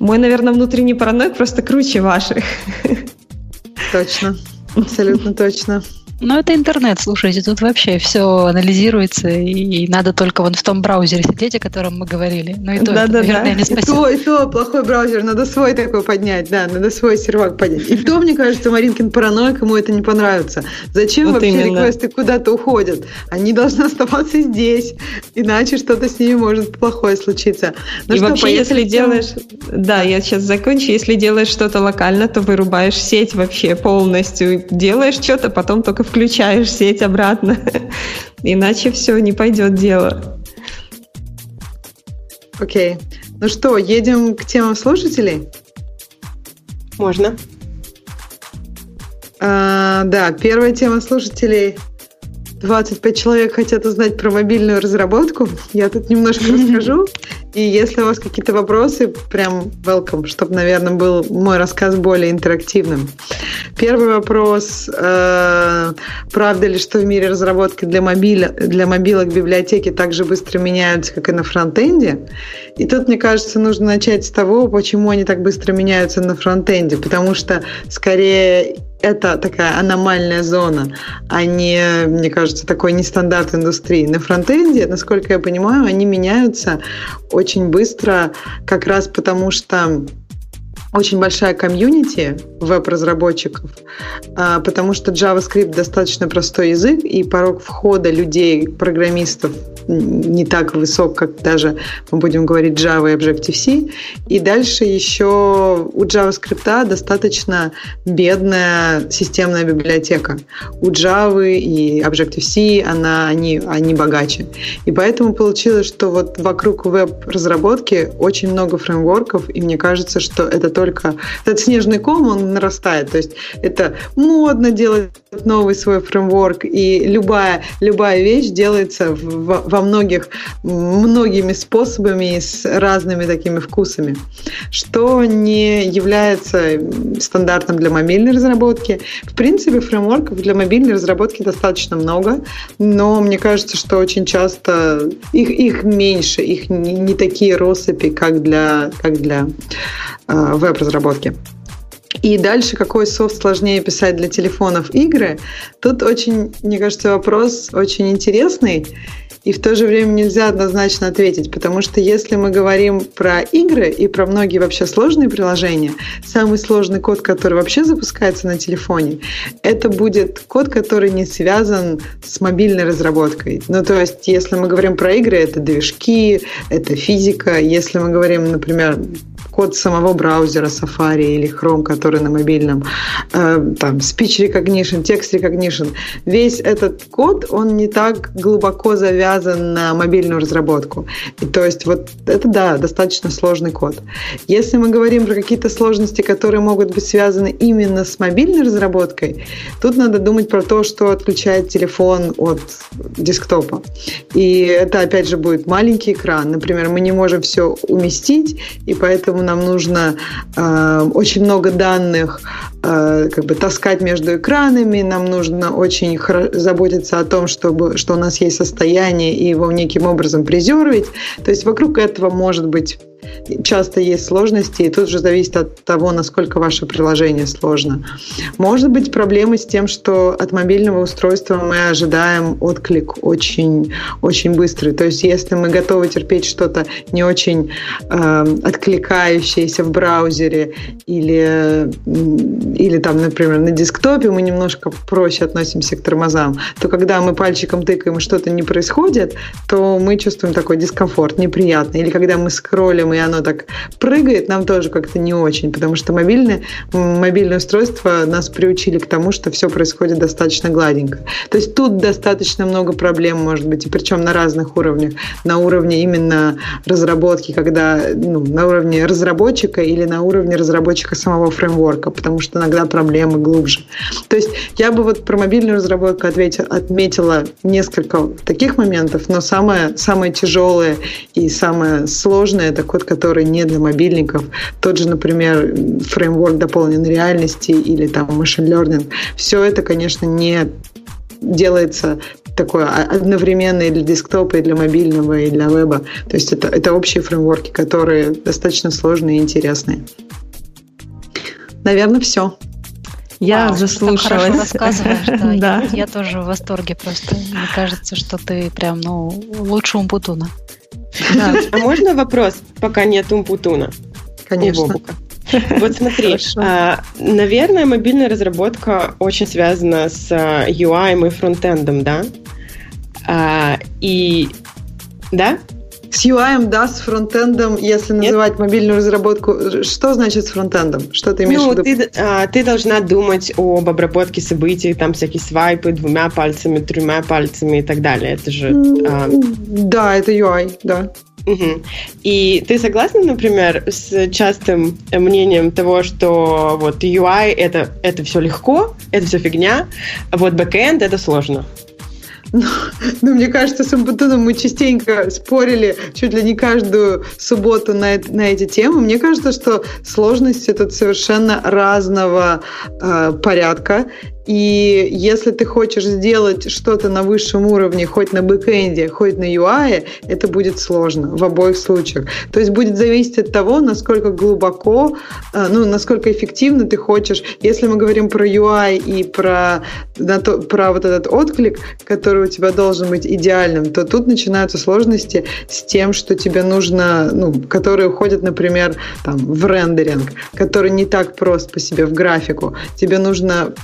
Speaker 3: Мой, наверное, внутренний параноик просто круче ваших.
Speaker 1: Точно. Абсолютно точно.
Speaker 2: Ну, это интернет, слушайте, тут вообще все анализируется, и надо только вон в том браузере сидеть, о котором мы говорили. Ну и то, это,
Speaker 3: Да-да-да.
Speaker 2: наверное, не
Speaker 1: И
Speaker 2: спасибо.
Speaker 1: то, и то, плохой браузер, надо свой такой поднять, да, надо свой сервак поднять. И то, мне кажется, Маринкин параноик, ему это не понравится. Зачем
Speaker 3: Вот
Speaker 1: вообще
Speaker 3: именно.
Speaker 1: реквесты куда-то уходят? Они должны оставаться здесь, иначе что-то с ними может плохое случиться. Ну
Speaker 3: и
Speaker 1: что,
Speaker 3: вообще,
Speaker 1: поехали
Speaker 3: если делаешь... Да, я сейчас закончу. Если делаешь что-то локально, то вырубаешь сеть вообще полностью. Делаешь что-то, потом только включаешь сеть обратно. Иначе все, не пойдет дело.
Speaker 1: Окей. Ну что, едем к темам слушателей?
Speaker 4: Можно.
Speaker 1: А, да, первая тема слушателей. 25 человек хотят узнать про мобильную разработку. Я тут немножко расскажу. И если у вас какие-то вопросы, прям welcome, чтобы, наверное, был мой рассказ более интерактивным. Первый вопрос. э, правда ли, что в мире разработки для, мобиля, для мобилок библиотеки так же быстро меняются, как и на фронтенде? И тут, мне кажется, нужно начать с того, почему они так быстро меняются на фронтенде. Потому что, скорее, это такая аномальная зона, а не, мне кажется, такой нестандарт индустрии. На фронтенде, насколько я понимаю, они меняются очень быстро, как раз потому что очень большая комьюнити веб-разработчиков, а, потому что JavaScript достаточно простой язык, и порог входа людей, программистов не так высок, как даже мы будем говорить Java и Objective-C. И дальше еще у JavaScript достаточно бедная системная библиотека. У Java и Objective-C она, они, они богаче. И поэтому получилось, что вот вокруг веб-разработки очень много фреймворков, и мне кажется, что это только... Этот снежный ком, он нарастает. То есть это модно делать новый свой фреймворк, и любая, любая вещь делается в, во многих, многими способами и с разными такими вкусами, что не является стандартом для мобильной разработки. В принципе, фреймворков для мобильной разработки достаточно много, но мне кажется, что очень часто их, их меньше, их не, не такие россыпи, как для, как для веб-разработки. И дальше, какой софт сложнее писать для телефонов игры? Тут очень, мне кажется, вопрос очень интересный. И в то же время нельзя однозначно ответить, потому что если мы говорим про игры и про многие вообще сложные приложения, самый сложный код, который вообще запускается на телефоне, это будет код, который не связан с мобильной разработкой. Ну, то есть, если мы говорим про игры, это движки, это физика. Если мы говорим, например, код самого браузера Safari или Chrome, который на мобильном, э, там, speech recognition, text recognition, весь этот код, он не так глубоко завязан на мобильную разработку. И то есть вот это, да, достаточно сложный код. Если мы говорим про какие-то сложности, которые могут быть связаны именно с мобильной разработкой, тут надо думать про то, что отключает телефон от десктопа. И это, опять же, будет маленький экран. Например, мы не можем все уместить, и поэтому нам нужно э, очень много данных э, как бы таскать между экранами, нам нужно очень заботиться о том, чтобы, что у нас есть состояние, и его неким образом презервить. То есть вокруг этого может быть часто есть сложности, и тут же зависит от того, насколько ваше приложение сложно. Может быть проблемы с тем, что от мобильного устройства мы ожидаем отклик очень, очень быстрый. То есть если мы готовы терпеть что-то не очень э, откликающееся в браузере или, или там, например, на десктопе мы немножко проще относимся к тормозам, то когда мы пальчиком тыкаем и что-то не происходит, то мы чувствуем такой дискомфорт, неприятно. Или когда мы скроллим и оно так прыгает, нам тоже как-то не очень, потому что мобильное, мобильное устройство нас приучили к тому, что все происходит достаточно гладенько. То есть тут достаточно много проблем может быть, и причем на разных уровнях. На уровне именно разработки, когда ну, на уровне разработчика или на уровне разработчика самого фреймворка, потому что иногда проблемы глубже. То есть я бы вот про мобильную разработку ответила, отметила несколько таких моментов, но самое, самое тяжелое и самое сложное это код, который не для мобильников. Тот же, например, фреймворк дополненной реальности или там machine learning. Все это, конечно, не делается такое одновременно и для десктопа, и для мобильного, и для веба. То есть это, это общие фреймворки, которые достаточно сложные и интересные. Наверное, все.
Speaker 3: Я Вау, заслушалась. Так хорошо
Speaker 2: рассказываешь, да. да. Я, я тоже в восторге просто. Мне кажется, что ты прям, ну, лучше Умпутуна.
Speaker 4: Да. А можно вопрос, пока нет Умпутуна?
Speaker 1: Конечно.
Speaker 4: Вот смотри, а, наверное, мобильная разработка очень связана с UI и фронтендом, да? А, и да?
Speaker 1: С UI, да, с фронтендом, если Нет? называть мобильную разработку, что значит с фронтендом? Что ты имеешь ну, в виду?
Speaker 4: Ты, а, ты должна думать об обработке событий, там всякие свайпы двумя пальцами, тремя пальцами и так далее. Это же... А...
Speaker 1: Да, это UI, да.
Speaker 4: Угу. И ты согласна, например, с частым мнением того, что вот UI это, это все легко, это все фигня, а вот бэкэнд это сложно?
Speaker 1: Ну, ну, мне кажется, с Умпутуном мы частенько спорили чуть ли не каждую субботу на, на эти темы. Мне кажется, что сложности тут совершенно разного э, порядка. И если ты хочешь сделать что-то на высшем уровне, хоть на бэкэнде, хоть на UI, это будет сложно в обоих случаях. То есть будет зависеть от того, насколько глубоко, э, ну, насколько эффективно ты хочешь. Если мы говорим про UI и про, про вот этот отклик, который у тебя должен быть идеальным, то тут начинаются сложности с тем, что тебе нужно, ну, которые уходят, например, там, в рендеринг, который не так прост по себе в графику. Тебе нужно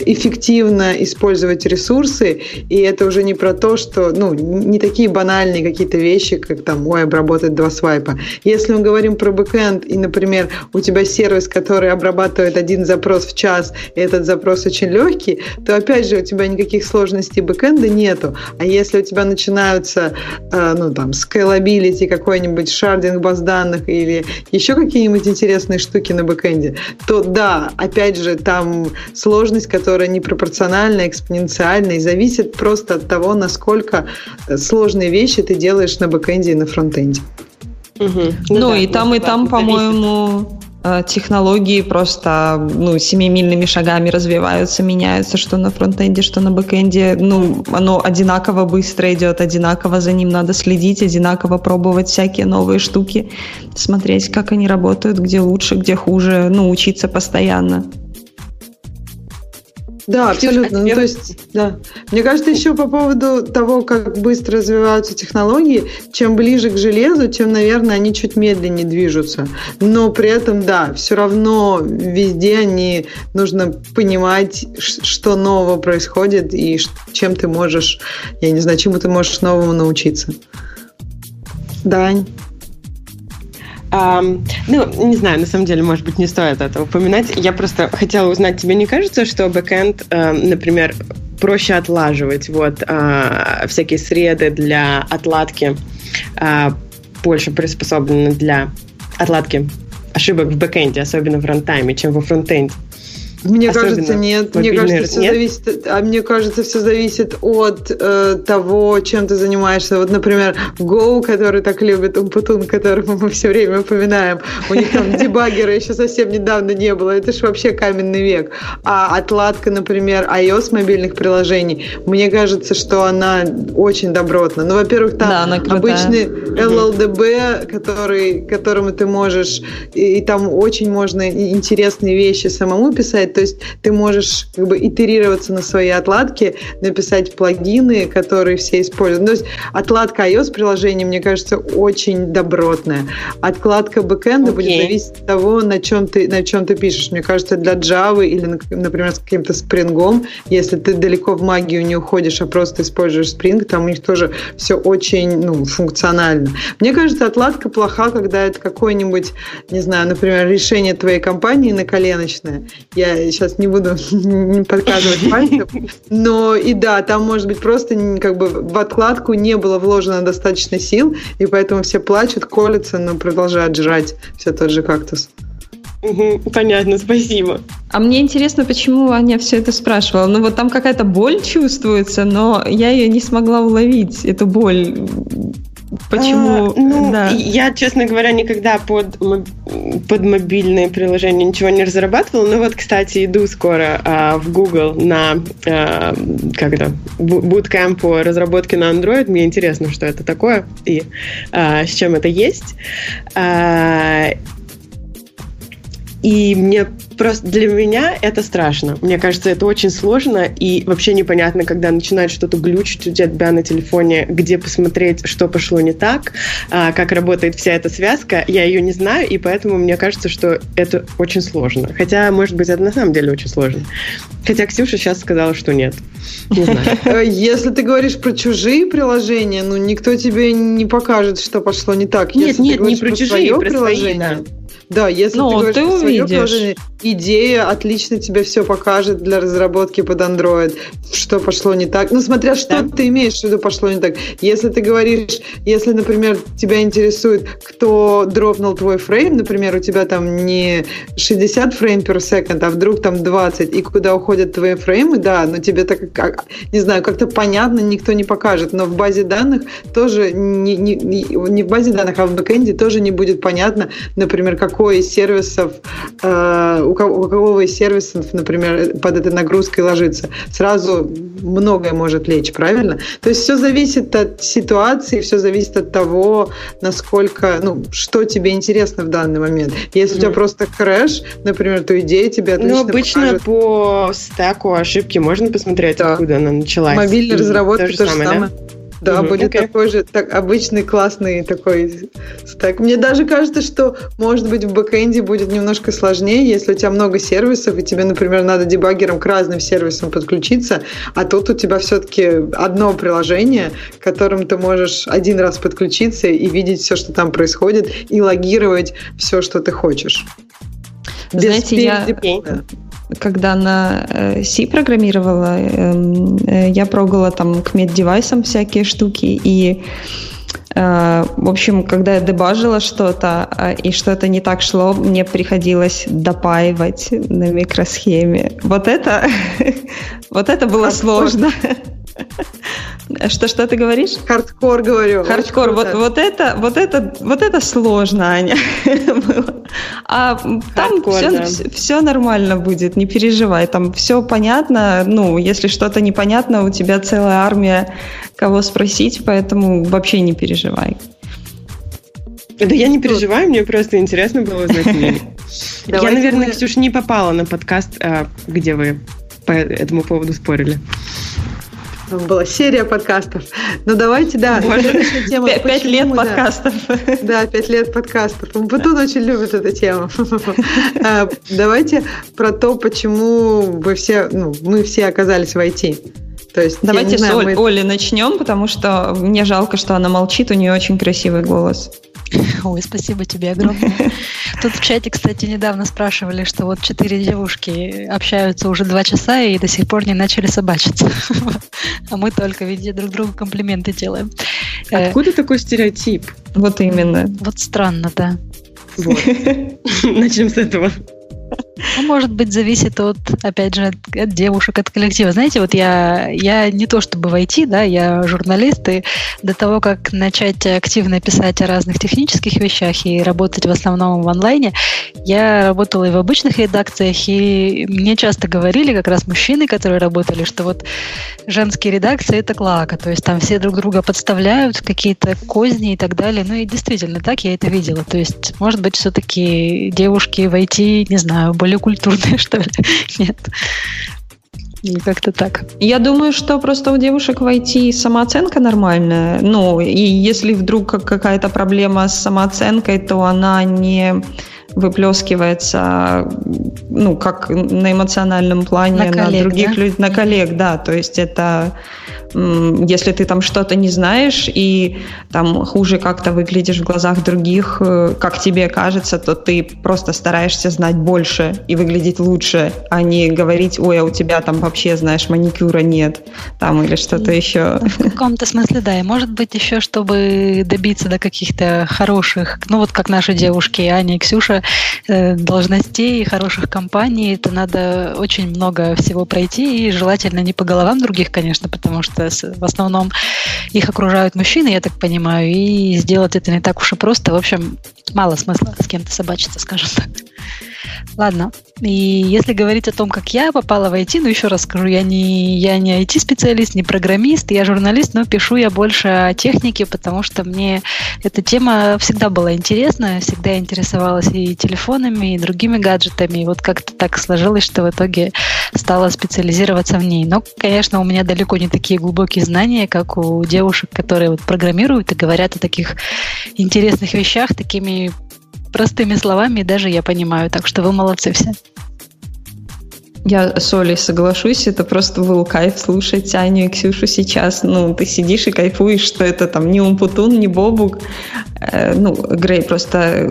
Speaker 1: эффективно использовать ресурсы, и это уже не про то, что, ну, не такие банальные какие-то вещи, как там, ой, обработать два свайпа. Если мы говорим про бэкэнд, и, например, у тебя сервис, который обрабатывает один запрос в час, и этот запрос очень легкий, то, опять же, у тебя никаких сложностей бэкэнда нету. А если у тебя начинаются, э, ну, там, scalability, какой-нибудь шардинг баз данных или еще какие-нибудь интересные штуки на бэкэнде, то да, опять же, там сложность, которая непропорциональна, экспоненциальна и зависит просто от того, насколько сложные вещи ты делаешь на бэкэнде и на фронтенде.
Speaker 3: Угу. Ну, ну да, и там, и там, по-моему, э, технологии просто ну, семимильными шагами развиваются, меняются, что на фронтенде, что на бэкенде. Ну, оно одинаково быстро идет, одинаково за ним надо следить, одинаково пробовать всякие новые штуки, смотреть, как они работают, где лучше, где хуже, ну, учиться постоянно.
Speaker 1: Да, абсолютно. Ну, то есть, да. Мне кажется, еще по поводу того, как быстро развиваются технологии, чем ближе к железу, тем, наверное, они чуть медленнее движутся. Но при этом, да, все равно везде они нужно понимать, что нового происходит и чем ты можешь, я не знаю, чему ты можешь новому научиться. Дань.
Speaker 4: Эм, ну, не знаю, на самом деле, может быть, не стоит это упоминать. Я просто хотела узнать, тебе не кажется, что бэкэнд, э, например, проще отлаживать вот э, всякие среды для отладки, э, больше приспособлены для отладки ошибок в бэкэнде, особенно в рантайме, чем во фронтенде?
Speaker 1: Мне кажется, нет. Мне кажется, все нет? зависит, а мне кажется, все зависит от э, того, чем ты занимаешься. Вот, например, Go, который так любит Умпутун, которого мы все время упоминаем, у них там дебаггера еще совсем недавно не было. Это же вообще каменный век. А отладка, например, iOS мобильных приложений, мне кажется, что она очень добротна. Ну, во-первых, там да, обычный LLDB, который, которому ты можешь, и, и там очень можно интересные вещи самому писать, То есть ты можешь как бы итерироваться на свои отладки, написать плагины, которые все используют. То есть отладка iOS приложения, мне кажется, очень добротная. Откладка бэкэнда okay. будет зависеть от того, на чем ты на чем ты пишешь. Мне кажется, для Java или, например, с каким-то спрингом, если ты далеко в магию не уходишь, а просто используешь Spring, там у них тоже все очень ну, функционально. Мне кажется, отладка плоха, когда это какое-нибудь, не знаю, например, решение твоей компании на коленочное. Я сейчас не буду не подказывать пальцев, но и да, там может быть просто как бы в откладку не было вложено достаточно сил, и поэтому все плачут, колятся, но продолжают жрать все тот же кактус.
Speaker 4: понятно, спасибо.
Speaker 3: А мне интересно, почему Аня все это спрашивала. Ну вот там какая-то боль чувствуется, но я ее не смогла уловить, эту боль. Почему?
Speaker 4: А, ну, да. я, честно говоря, никогда под, под мобильные приложения ничего не разрабатывала. Но вот, кстати, иду скоро а, в Google на а, как это, bootcamp по разработке на Android. Мне интересно, что это такое и а, с чем это есть. А, и мне просто для меня это страшно. Мне кажется, это очень сложно, и вообще непонятно, когда начинает что-то глючить у тебя на телефоне, где посмотреть, что пошло не так, а, как работает вся эта связка. Я ее не знаю, и поэтому мне кажется, что это очень сложно. Хотя, может быть, это на самом деле очень сложно. Хотя Ксюша сейчас сказала, что нет. Не знаю.
Speaker 1: Э, если ты говоришь про чужие приложения, ну никто тебе не покажет, что пошло не так.
Speaker 4: Нет, нет, не про чужие, про свои, да.
Speaker 1: Да, если ну, ты говоришь ты увидишь. Свое идея отлично тебе все покажет для разработки под Android, что пошло не так. Ну, смотря что да. ты имеешь в виду пошло не так. Если ты говоришь, если, например, тебя интересует, кто дропнул твой фрейм, например, у тебя там не 60 фрейм per second, а вдруг там 20, и куда уходят твои фреймы, да, но тебе так, не знаю, как-то понятно никто не покажет, но в базе данных тоже не, не, не в базе данных, а в бэкэнде тоже не будет понятно, например, какой из сервисов э, у, кого, у из сервисов, например, под этой нагрузкой ложится. Сразу многое может лечь, правильно? То есть все зависит от ситуации, все зависит от того, насколько, ну, что тебе интересно в данный момент. Если у тебя просто crash, например, то идея тебе
Speaker 4: отлично Ну, обычно покажет. по стеку ошибки можно посмотреть, да. откуда она началась.
Speaker 1: Мобильная разработка то же, то же самое. самое. Да? Да, угу, будет okay. такой же так, обычный классный такой стек. Мне даже кажется, что, может быть, в бэкэнде будет немножко сложнее, если у тебя много сервисов, и тебе, например, надо дебаггером к разным сервисам подключиться, а тут у тебя все-таки одно приложение, к которым ты можешь один раз подключиться и видеть все, что там происходит, и логировать все, что ты хочешь.
Speaker 3: Знаете, я, когда на э, C программировала, эм, э, я прогала там к меддевайсам всякие штуки, и в общем, когда я дебажила что-то, и что-то не так шло, мне приходилось допаивать на микросхеме. Вот это, вот это было сложно. Что, что ты говоришь?
Speaker 1: Хардкор, говорю.
Speaker 3: Хардкор. Вот, вот, это, вот, это, вот это сложно, Аня. А там все, да. все нормально будет, не переживай. Там все понятно. Ну, если что-то непонятно, у тебя целая армия кого спросить, поэтому вообще не переживай.
Speaker 4: Да я не переживаю, мне просто интересно было узнать мнение. Я, наверное, Ксюш, не попала на подкаст, а, где вы по этому поводу спорили
Speaker 1: была серия подкастов. Ну, давайте, да.
Speaker 3: Тема, пять лет да. подкастов.
Speaker 1: Да, пять лет подкастов. Батун очень любит эту тему. А, давайте про то, почему вы все, ну, мы все оказались в IT.
Speaker 3: То есть, Давайте знаю, с мы... Оли начнем, потому что мне жалко, что она молчит, у нее очень красивый голос.
Speaker 2: Ой, спасибо тебе огромное. Тут в чате, кстати, недавно спрашивали, что вот четыре девушки общаются уже два часа и до сих пор не начали собачиться. А мы только везде друг другу комплименты делаем.
Speaker 4: Э, Откуда такой стереотип?
Speaker 3: Вот именно.
Speaker 2: Вот странно, да.
Speaker 4: Вот. Начнем с этого.
Speaker 2: Ну, может быть, зависит от, опять же, от, от девушек, от коллектива. Знаете, вот я, я не то чтобы войти, да, я журналист, и до того, как начать активно писать о разных технических вещах и работать в основном в онлайне, я работала и в обычных редакциях, и мне часто говорили, как раз мужчины, которые работали, что вот женские редакции — это клака, то есть там все друг друга подставляют, какие-то козни и так далее. Ну и действительно, так я это видела. То есть, может быть, все-таки девушки войти, не знаю, более культурные, что ли. Нет. Или как-то так.
Speaker 3: Я думаю, что просто у девушек в IT самооценка нормальная. Ну, и если вдруг какая-то проблема с самооценкой, то она не выплескивается, ну, как на эмоциональном плане на, коллег, на других да? людей, на коллег, да, то есть это если ты там что-то не знаешь и там хуже как-то выглядишь в глазах других, э, как тебе кажется, то ты просто стараешься знать больше и выглядеть лучше, а не говорить, ой, а у тебя там вообще, знаешь, маникюра нет, там или что-то еще.
Speaker 2: В каком-то смысле, да, и может быть еще, чтобы добиться до каких-то хороших, ну вот как наши девушки Аня и Ксюша, э, должностей, хороших компаний, это надо очень много всего пройти и желательно не по головам других, конечно, потому что в основном их окружают мужчины, я так понимаю, и сделать это не так уж и просто. В общем, мало смысла с кем-то собачиться, скажем так. Ладно. И если говорить о том, как я попала в IT, ну еще раз скажу, я не, я не IT-специалист, не программист, я журналист, но пишу я больше о технике, потому что мне эта тема всегда была интересна, всегда интересовалась и телефонами, и другими гаджетами. И вот как-то так сложилось, что в итоге стала специализироваться в ней. Но, конечно, у меня далеко не такие глубокие знания, как у девушек, которые вот программируют и говорят о таких интересных вещах, такими простыми словами даже я понимаю. Так что вы молодцы все.
Speaker 3: Я с Олей соглашусь, это просто был кайф слушать Аню и Ксюшу сейчас. Ну, ты сидишь и кайфуешь, что это там не Умпутун, не Бобук. Э, ну, Грей просто...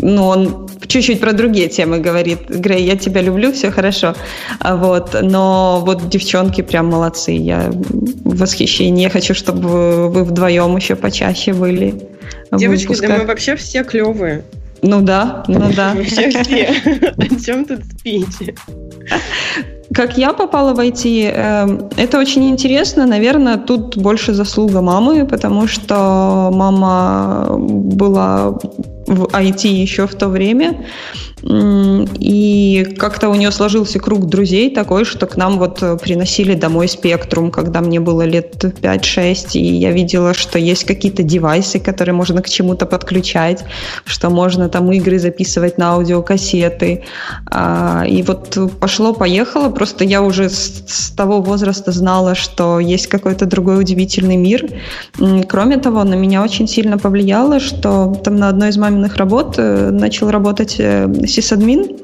Speaker 3: Ну, он чуть-чуть про другие темы говорит. Грей, я тебя люблю, все хорошо. А вот, но вот девчонки прям молодцы. Я в восхищении. Я хочу, чтобы вы вдвоем еще почаще были.
Speaker 4: Девочки, да мы вообще все клевые.
Speaker 3: Ну да, ну да.
Speaker 4: Вообще все. О чем тут спите?
Speaker 3: Как я попала в IT, эм, это очень интересно. Наверное, тут больше заслуга мамы, потому что мама была в IT еще в то время. И как-то у нее сложился круг друзей такой, что к нам вот приносили домой спектрум, когда мне было лет 5-6, и я видела, что есть какие-то девайсы, которые можно к чему-то подключать, что можно там игры записывать на аудиокассеты. А, и вот пошло-поехало, просто я уже с того возраста знала, что есть какой-то другой удивительный мир. Кроме того, на меня очень сильно повлияло, что там на одной из маминых работ э, начал работать э, сисадмин.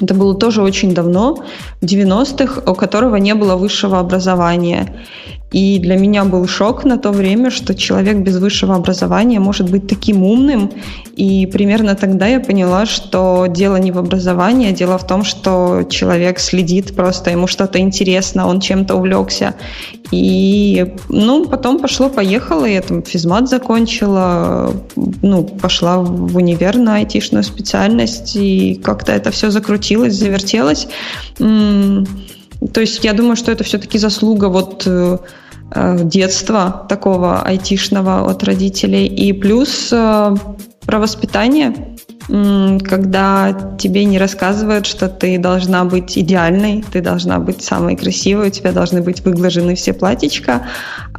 Speaker 3: Это было тоже очень давно, в 90-х, у которого не было высшего образования. И для меня был шок на то время, что человек без высшего образования может быть таким умным. И примерно тогда я поняла, что дело не в образовании, а дело в том, что человек следит просто, ему что-то интересно, он чем-то увлекся. И, ну, потом пошло-поехало, я там физмат закончила, ну, пошла в универ на айтишную специальность, и как-то это все закрутилось, завертелось. То есть я думаю, что это все-таки заслуга вот э, Э, детства такого айтишного от родителей. И плюс э, про воспитание, когда тебе не рассказывают, что ты должна быть идеальной, ты должна быть самой красивой, у тебя должны быть выглажены все платьичка.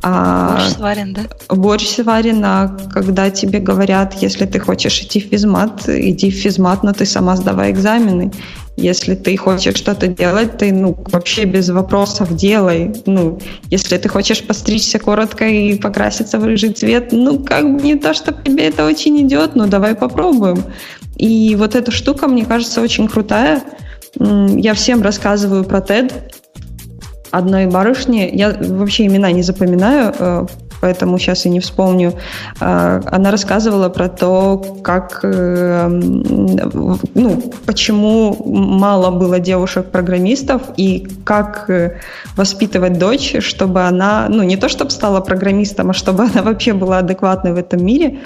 Speaker 2: А борщ сварен, да?
Speaker 3: Борщ сварен, а когда тебе говорят, если ты хочешь идти в физмат, иди в физмат, но ты сама сдавай экзамены. Если ты хочешь что-то делать, ты ну, вообще без вопросов делай. Ну, если ты хочешь постричься коротко и покраситься в рыжий цвет, ну, как бы не то, что тебе это очень идет, но давай попробуем. И вот эта штука, мне кажется, очень крутая. Я всем рассказываю про TED, одной барышни, я вообще имена не запоминаю, э, поэтому сейчас и не вспомню. А, она рассказывала про то, как, э, ну, почему мало было девушек-программистов и как э, воспитывать дочь, чтобы она, ну, не то чтобы стала программистом, а чтобы она вообще была адекватной в этом мире.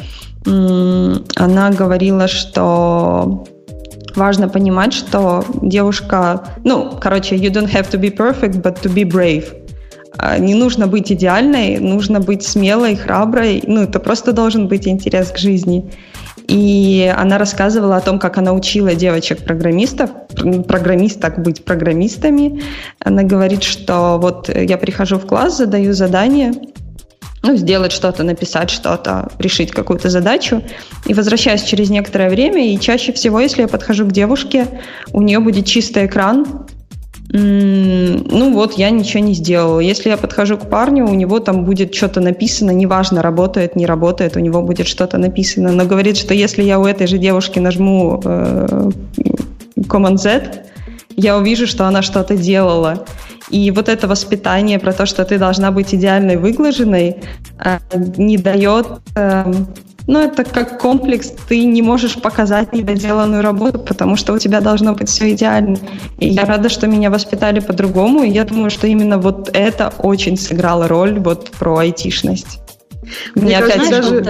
Speaker 3: Она говорила, что важно понимать, что девушка, ну, короче, you don't have to be perfect, but to be brave. А, не нужно быть идеальной, нужно быть смелой, храброй. Ну, это просто должен быть интерес к жизни. И она рассказывала о том, как она учила девочек-программистов, программисток быть программистами. Она говорит, что вот я прихожу в класс, задаю задание, ну, сделать что-то, написать что-то, решить какую-то задачу. И возвращаюсь через некоторое время, и чаще всего, если я подхожу к девушке, у нее будет чистый экран, ну вот, я ничего не сделала. Если я подхожу к парню, у него там будет что-то написано, неважно, работает, не работает, у него будет что-то написано. Но говорит, что если я у этой же девушки нажму э, Command Z, я увижу, что она что-то делала. И вот это воспитание про то, что ты должна быть идеальной, выглаженной, э, не дает э, ну, это как комплекс, ты не можешь показать недоделанную работу, потому что у тебя должно быть все идеально. И я рада, что меня воспитали по-другому, и я думаю, что именно вот это очень сыграло роль вот про айтишность.
Speaker 1: Мне, Мне опять даже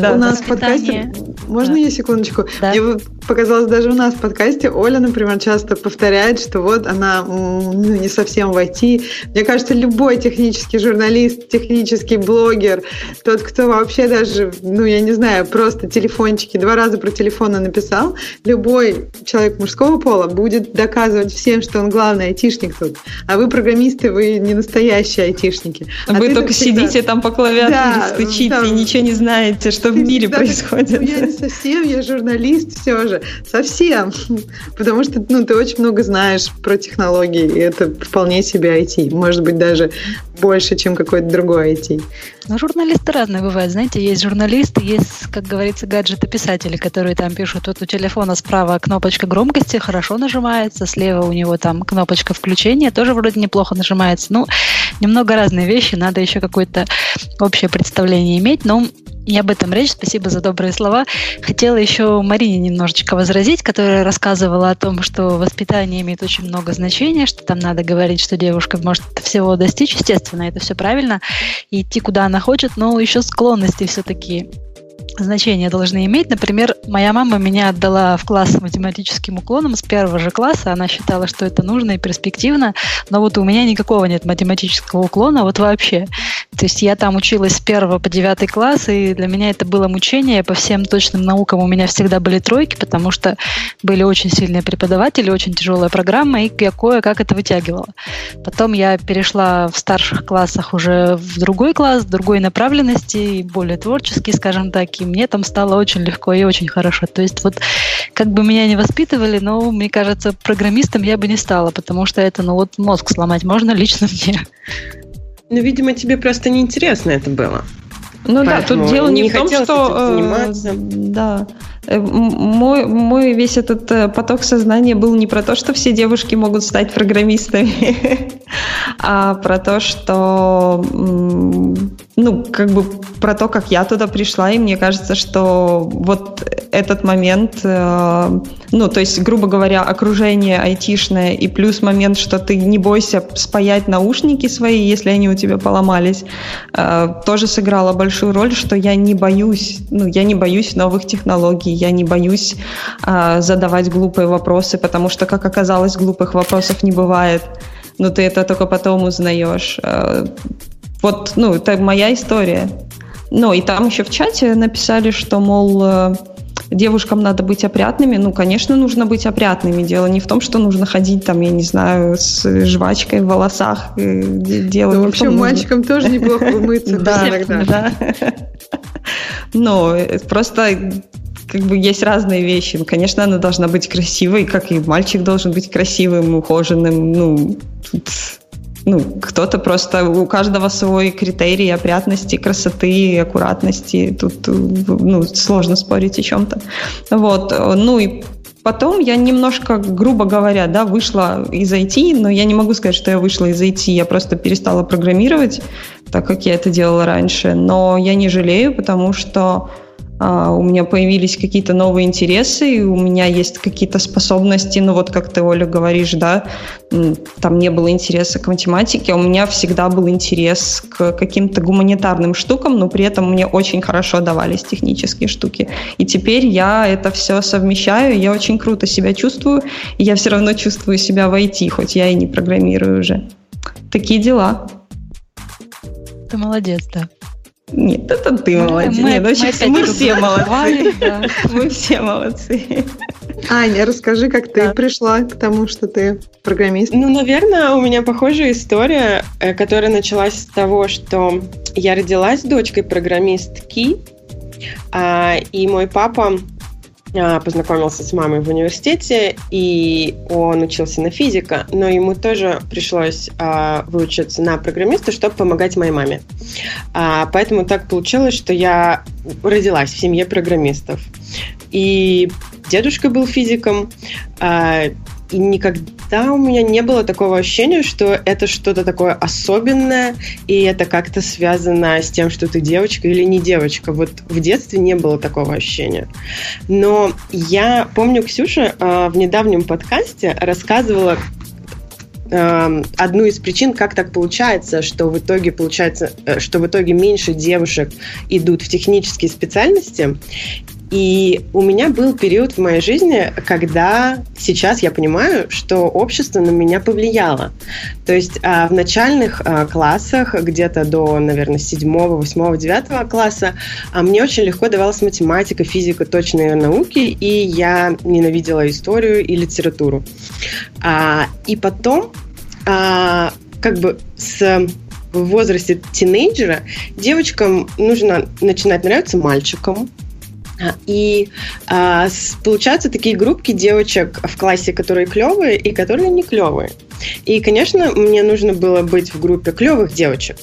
Speaker 1: да, у нас в подкасте... Можно да. я секундочку? Да. Мне показалось, даже у нас в подкасте Оля, например, часто повторяет, что вот она ну, не совсем в IT. Мне кажется, любой технический журналист, технический блогер, тот, кто вообще даже, ну, я не знаю, просто телефончики, два раза про телефоны написал, любой человек мужского пола будет доказывать всем, что он главный айтишник тут. А вы программисты, вы не настоящие айтишники.
Speaker 3: А вы только всегда... сидите там по клавиатуре, да, стучите там... ничего не знаете, что в мире происходит.
Speaker 1: Я не совсем, я журналист все же совсем. Потому что ну, ты очень много знаешь про технологии, и это вполне себе IT. Может быть, даже больше, чем какой-то другой IT.
Speaker 2: Ну, журналисты разные бывают. Знаете, есть журналисты, есть, как говорится, гаджеты-писатели, которые там пишут, вот у телефона справа кнопочка громкости хорошо нажимается, слева у него там кнопочка включения, тоже вроде неплохо нажимается. Ну, немного разные вещи, надо еще какое-то общее представление иметь, но не об этом речь. Спасибо за добрые слова. Хотела еще Марине немножечко возразить, которая рассказывала о том, что воспитание имеет очень много значения, что там надо говорить, что девушка может всего достичь. Естественно, это все правильно. И идти, куда она хочет, но еще склонности все-таки значения должны иметь. Например, моя мама меня отдала в класс с математическим уклоном с первого же класса. Она считала, что это нужно и перспективно. Но вот у меня никакого нет математического уклона, вот вообще. То есть я там училась с первого по девятый класс, и для меня это было мучение. По всем точным наукам у меня всегда были тройки, потому что были очень сильные преподаватели, очень тяжелая программа, и я кое-как это вытягивала. Потом я перешла в старших классах уже в другой класс, другой направленности, более творческий, скажем так, и мне там стало очень легко и очень хорошо. То есть вот как бы меня не воспитывали, но мне кажется, программистом я бы не стала, потому что это, ну вот мозг сломать можно лично мне.
Speaker 4: Ну, видимо, тебе просто неинтересно это было.
Speaker 3: Ну Поэтому да, тут дело не, не в том, что...
Speaker 4: Э, заниматься.
Speaker 3: Да. Э, мой, мой весь этот э, поток сознания был не про то, что все девушки могут стать программистами, а про то, что ну, как бы про то, как я туда пришла, и мне кажется, что вот этот момент, э, ну, то есть, грубо говоря, окружение айтишное и плюс момент, что ты не бойся спаять наушники свои, если они у тебя поломались, тоже сыграло большую роль, что я не боюсь, ну, я не боюсь новых технологий, я не боюсь э, задавать глупые вопросы, потому что, как оказалось, глупых вопросов не бывает но ты это только потом узнаешь. Э, вот, ну, это моя история. Ну, и там еще в чате написали, что, мол, э, девушкам надо быть опрятными. Ну, конечно, нужно быть опрятными. Дело не в том, что нужно ходить там, я не знаю, с жвачкой в волосах.
Speaker 1: Дело ну, в общем, мальчикам тоже неплохо умыться иногда. Да.
Speaker 3: Но просто как бы есть разные вещи. Ну, конечно, она должна быть красивой, как и мальчик должен быть красивым, ухоженным. Ну, тут ну, кто-то просто, у каждого свой критерий опрятности, красоты, аккуратности. Тут ну, сложно спорить о чем-то. Вот. Ну и Потом я немножко, грубо говоря, да, вышла из IT, но я не могу сказать, что я вышла из IT, я просто перестала программировать, так как я это делала раньше. Но я не жалею, потому что у меня появились какие-то новые интересы, у меня есть какие-то способности, ну вот как ты, Оля, говоришь, да, там не было интереса к математике, а у меня всегда был интерес к каким-то гуманитарным штукам, но при этом мне очень хорошо давались технические штуки. И теперь я это все совмещаю, я очень круто себя чувствую, и я все равно чувствую себя в IT, хоть я и не программирую уже. Такие дела.
Speaker 2: Ты молодец, да.
Speaker 3: Нет, это ты молодец. Мы, Нет, мы, мы все молодцы. Да. Мы все молодцы.
Speaker 1: Аня, расскажи, как ты да. пришла к тому, что ты программист?
Speaker 4: Ну, наверное, у меня похожая история, э, которая началась с того, что я родилась дочкой программистки, а, и мой папа познакомился с мамой в университете, и он учился на физика, но ему тоже пришлось а, выучиться на программиста, чтобы помогать моей маме. А, поэтому так получилось, что я родилась в семье программистов. И дедушка был физиком, а, и никогда у меня не было такого ощущения, что это что-то такое особенное, и это как-то связано с тем, что ты девочка или не девочка. Вот в детстве не было такого ощущения. Но я помню, Ксюша а, в недавнем подкасте рассказывала э, одну из причин, как так получается, что в итоге получается, э, что в итоге меньше девушек идут в технические специальности. И у меня был период в моей жизни, когда сейчас я понимаю, что общество на меня повлияло. То есть а, в начальных а, классах, где-то до, наверное, седьмого, восьмого, девятого класса, а, мне очень легко давалась математика, физика, точные науки, и я ненавидела историю и литературу. И потом, как бы с в возрасте тинейджера девочкам нужно начинать нравиться мальчикам, и а, получаются такие группки девочек в классе, которые клевые и которые не клевые. И, конечно, мне нужно было быть в группе клевых девочек.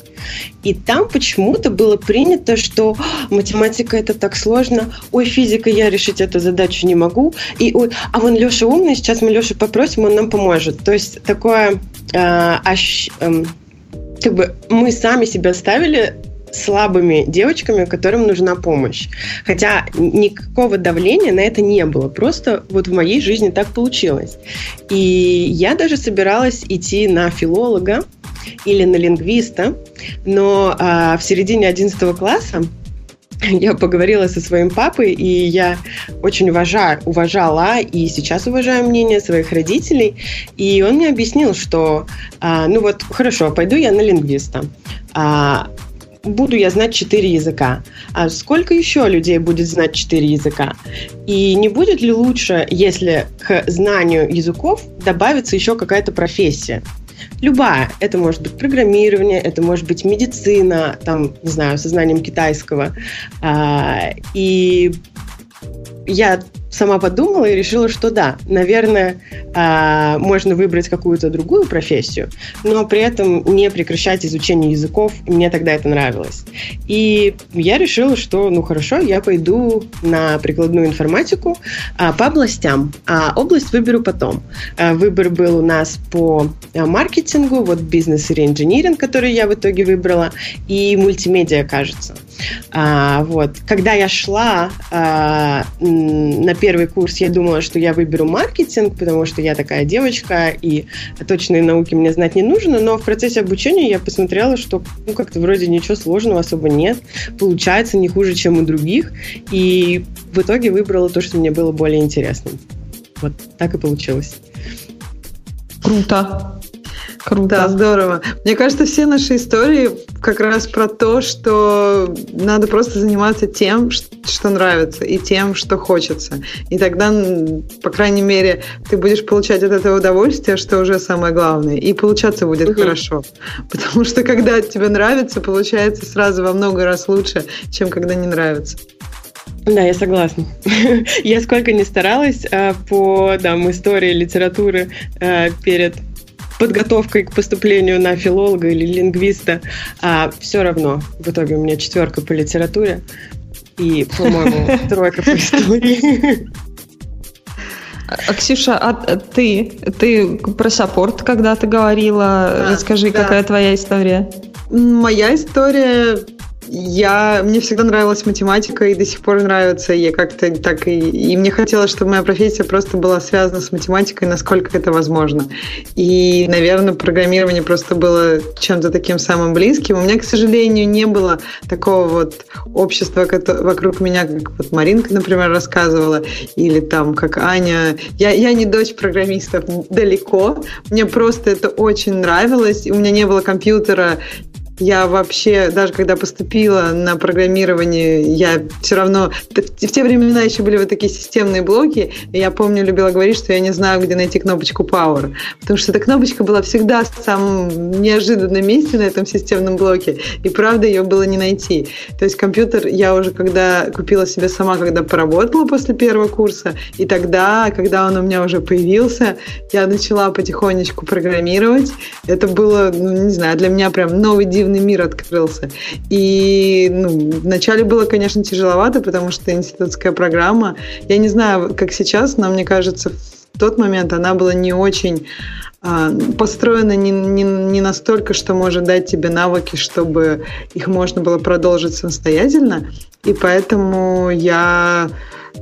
Speaker 4: И там почему-то было принято, что математика это так сложно, ой, физика, я решить эту задачу не могу, и ой, а вон Леша умный, сейчас мы Лешу попросим, он нам поможет. То есть такое э, аж, э, как бы мы сами себя ставили слабыми девочками, которым нужна помощь. Хотя никакого давления на это не было. Просто вот в моей жизни так получилось. И я даже собиралась идти на филолога или на лингвиста, но а, в середине 11 класса я поговорила со своим папой, и я очень уважаю, уважала и сейчас уважаю мнение своих родителей. И он мне объяснил, что, а, ну вот, хорошо, пойду я на лингвиста. А, буду я знать четыре языка. А сколько еще людей будет знать четыре языка? И не будет ли лучше, если к знанию языков добавится еще какая-то профессия? Любая. Это может быть программирование, это может быть медицина, там, не знаю, со знанием китайского. А, и я сама подумала и решила, что да, наверное, а, можно выбрать какую-то другую профессию, но при этом не прекращать изучение языков. Мне тогда это нравилось. И я решила, что, ну хорошо, я пойду на прикладную информатику а, по областям, а область выберу потом. Выбор был у нас по маркетингу, вот бизнес и инжиниринг, который я в итоге выбрала, и мультимедиа, кажется. А, вот. Когда я шла а, на первый курс, я думала, что я выберу маркетинг, потому что я такая девочка, и точные науки мне знать не нужно, но в процессе обучения я посмотрела, что ну, как-то вроде ничего сложного особо нет, получается не хуже, чем у других, и в итоге выбрала то, что мне было более интересным. Вот так и получилось.
Speaker 3: Круто.
Speaker 1: Круто. Да, здорово. Мне кажется, все наши истории как раз про то, что надо просто заниматься тем, что нравится, и тем, что хочется. И тогда, по крайней мере, ты будешь получать от этого удовольствие, что уже самое главное. И получаться будет угу. хорошо. Потому что когда тебе нравится, получается сразу во много раз лучше, чем когда не нравится.
Speaker 4: Да, я согласна. я сколько не старалась э, по там, истории литературы э, перед подготовкой к поступлению на филолога или лингвиста, а все равно в итоге у меня четверка по литературе и, по-моему, тройка по истории.
Speaker 3: А, Ксюша, а ты, ты про саппорт когда-то говорила. А, Расскажи, да. какая твоя история?
Speaker 1: Моя история я, мне всегда нравилась математика и до сих пор нравится. Я как-то так и, и мне хотелось, чтобы моя профессия просто была связана с математикой, насколько это возможно. И, наверное, программирование просто было чем-то таким самым близким. У меня, к сожалению, не было такого вот общества вокруг меня, как вот Маринка, например, рассказывала, или там, как Аня. Я, я не дочь программистов далеко. Мне просто это очень нравилось. У меня не было компьютера Я вообще, даже когда поступила на программирование, я все равно... В те времена еще были вот такие системные блоки, и я помню, любила говорить, что я не знаю, где найти кнопочку Power, потому что эта кнопочка была всегда в самом неожиданном месте на этом системном блоке, и правда ее было не найти. То есть компьютер я уже когда купила себе сама, когда поработала после первого курса, и тогда, когда он у меня уже появился, я начала потихонечку программировать. Это было, ну, не знаю, для меня прям новый дивный мир открылся. И ну, вначале было, конечно, тяжеловато, потому что институтская программа, я не знаю, как сейчас, но мне кажется, в тот момент она была не очень а, построена не, не, не настолько, что может дать тебе навыки, чтобы их можно было продолжить самостоятельно. И поэтому я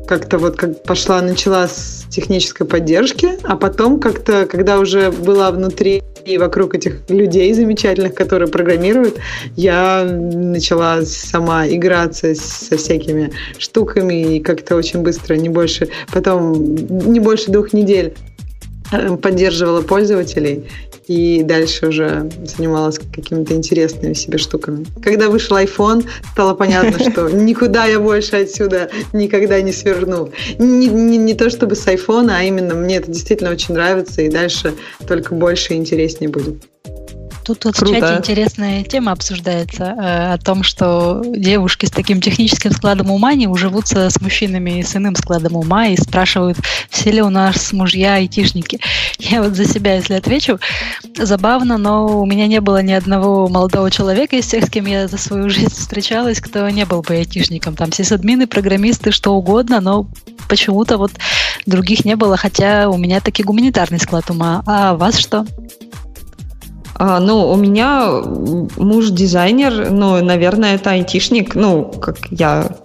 Speaker 1: как-то вот как пошла, начала с технической поддержки, а потом как-то, когда уже была внутри и вокруг этих людей замечательных, которые программируют, я начала сама играться со всякими штуками и как-то очень быстро, не больше, потом не больше двух недель поддерживала пользователей и дальше уже занималась какими-то интересными себе штуками. Когда вышел iPhone, стало понятно, что никуда я больше отсюда никогда не сверну. Не, не, не то чтобы с iPhone, а именно мне это действительно очень нравится, и дальше только больше и интереснее будет.
Speaker 2: Тут вот Круто. в чате интересная тема обсуждается э, о том, что девушки с таким техническим складом ума не уживутся с мужчинами с иным складом ума и спрашивают, все ли у нас мужья айтишники. Я вот за себя, если отвечу, забавно, но у меня не было ни одного молодого человека из тех, с кем я за свою жизнь встречалась, кто не был бы айтишником. Там сисадмины, программисты, что угодно, но почему-то вот других не было, хотя у меня таки гуманитарный склад ума. А у вас что?
Speaker 3: А, ну, у меня муж дизайнер, ну, наверное, это айтишник, ну, как я,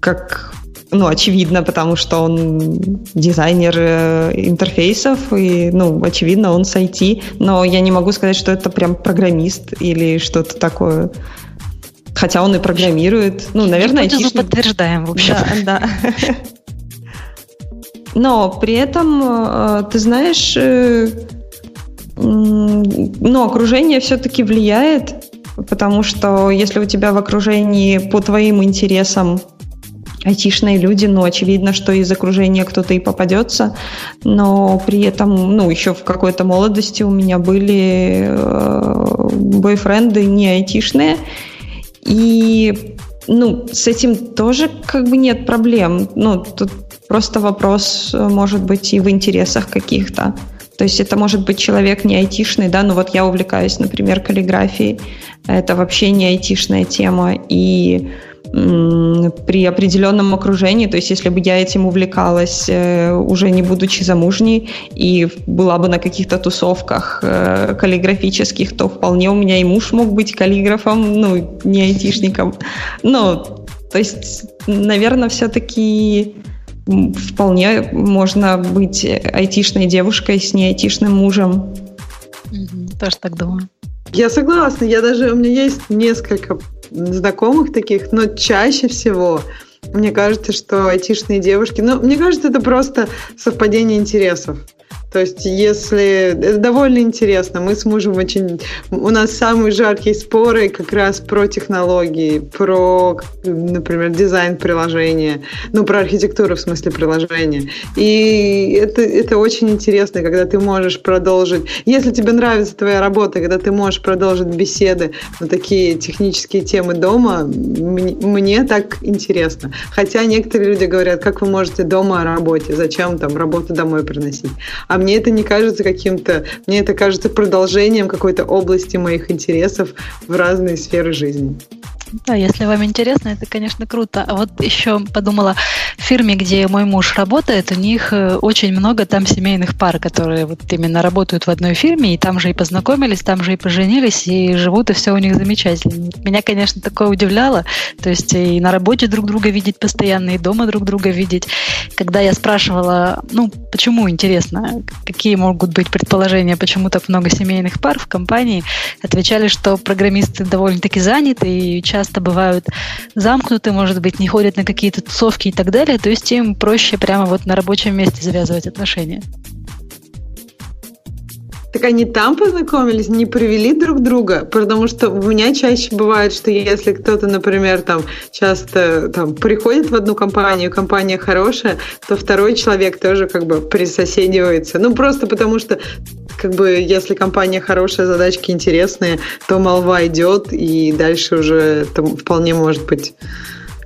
Speaker 3: как, ну, очевидно, потому что он дизайнер э, интерфейсов, и, ну, очевидно, он с IT, но я не могу сказать, что это прям программист или что-то такое. Хотя он и программирует. Ну, наверное,
Speaker 2: айтишник. подтверждаем, в общем.
Speaker 3: Да, да. Но при этом, э, ты знаешь, ну, окружение все-таки влияет, потому что если у тебя в окружении по твоим интересам айтишные люди, ну, очевидно, что из окружения кто-то и попадется, но при этом, ну, еще в какой-то молодости у меня были э, бойфренды не айтишные, и, ну, с этим тоже как бы нет проблем, ну, тут просто вопрос, э, может быть, и в интересах каких-то. То есть это может быть человек не айтишный, да, ну вот я увлекаюсь, например, каллиграфией, это вообще не айтишная тема, и при определенном окружении, то есть если бы я этим увлекалась, э, уже не будучи замужней, и была бы на каких-то тусовках э, каллиграфических, то вполне у меня и муж мог быть каллиграфом, ну, не айтишником. Ну, то есть, наверное, все-таки вполне можно быть айтишной девушкой с не айтишным мужем.
Speaker 2: Тоже так думаю.
Speaker 1: Я согласна. Я даже у меня есть несколько знакомых таких, но чаще всего мне кажется, что айтишные девушки, ну, мне кажется, это просто совпадение интересов. То есть, если... Это довольно интересно. Мы с мужем очень... У нас самые жаркие споры как раз про технологии, про, например, дизайн приложения, ну, про архитектуру в смысле приложения. И это, это очень интересно, когда ты можешь продолжить... Если тебе нравится твоя работа, когда ты можешь продолжить беседы на такие технические темы дома, мне так интересно. Хотя некоторые люди говорят, как вы можете дома о работе, зачем там работу домой приносить. А мне это не кажется каким-то, мне это кажется продолжением какой-то области моих интересов в разные сферы жизни.
Speaker 2: Да, если вам интересно, это, конечно, круто. А вот еще подумала, в фирме, где мой муж работает, у них э, очень много там семейных пар, которые вот именно работают в одной фирме, и там же и познакомились, там же и поженились, и живут, и все у них замечательно. Меня, конечно, такое удивляло, то есть и на работе друг друга видеть постоянно, и дома друг друга видеть. Когда я спрашивала, ну, почему, интересно, какие могут быть предположения, почему так много семейных пар в компании, отвечали, что программисты довольно-таки заняты, и часто бывают замкнуты, может быть, не ходят на какие-то тусовки и так далее, то есть им проще прямо вот на рабочем месте завязывать отношения.
Speaker 1: Так они там познакомились, не привели друг друга, потому что у меня чаще бывает, что если кто-то, например, там часто там приходит в одну компанию, компания хорошая, то второй человек тоже как бы присоседивается. Ну просто потому что как бы если компания хорошая, задачки интересные, то молва идет и дальше уже это вполне может быть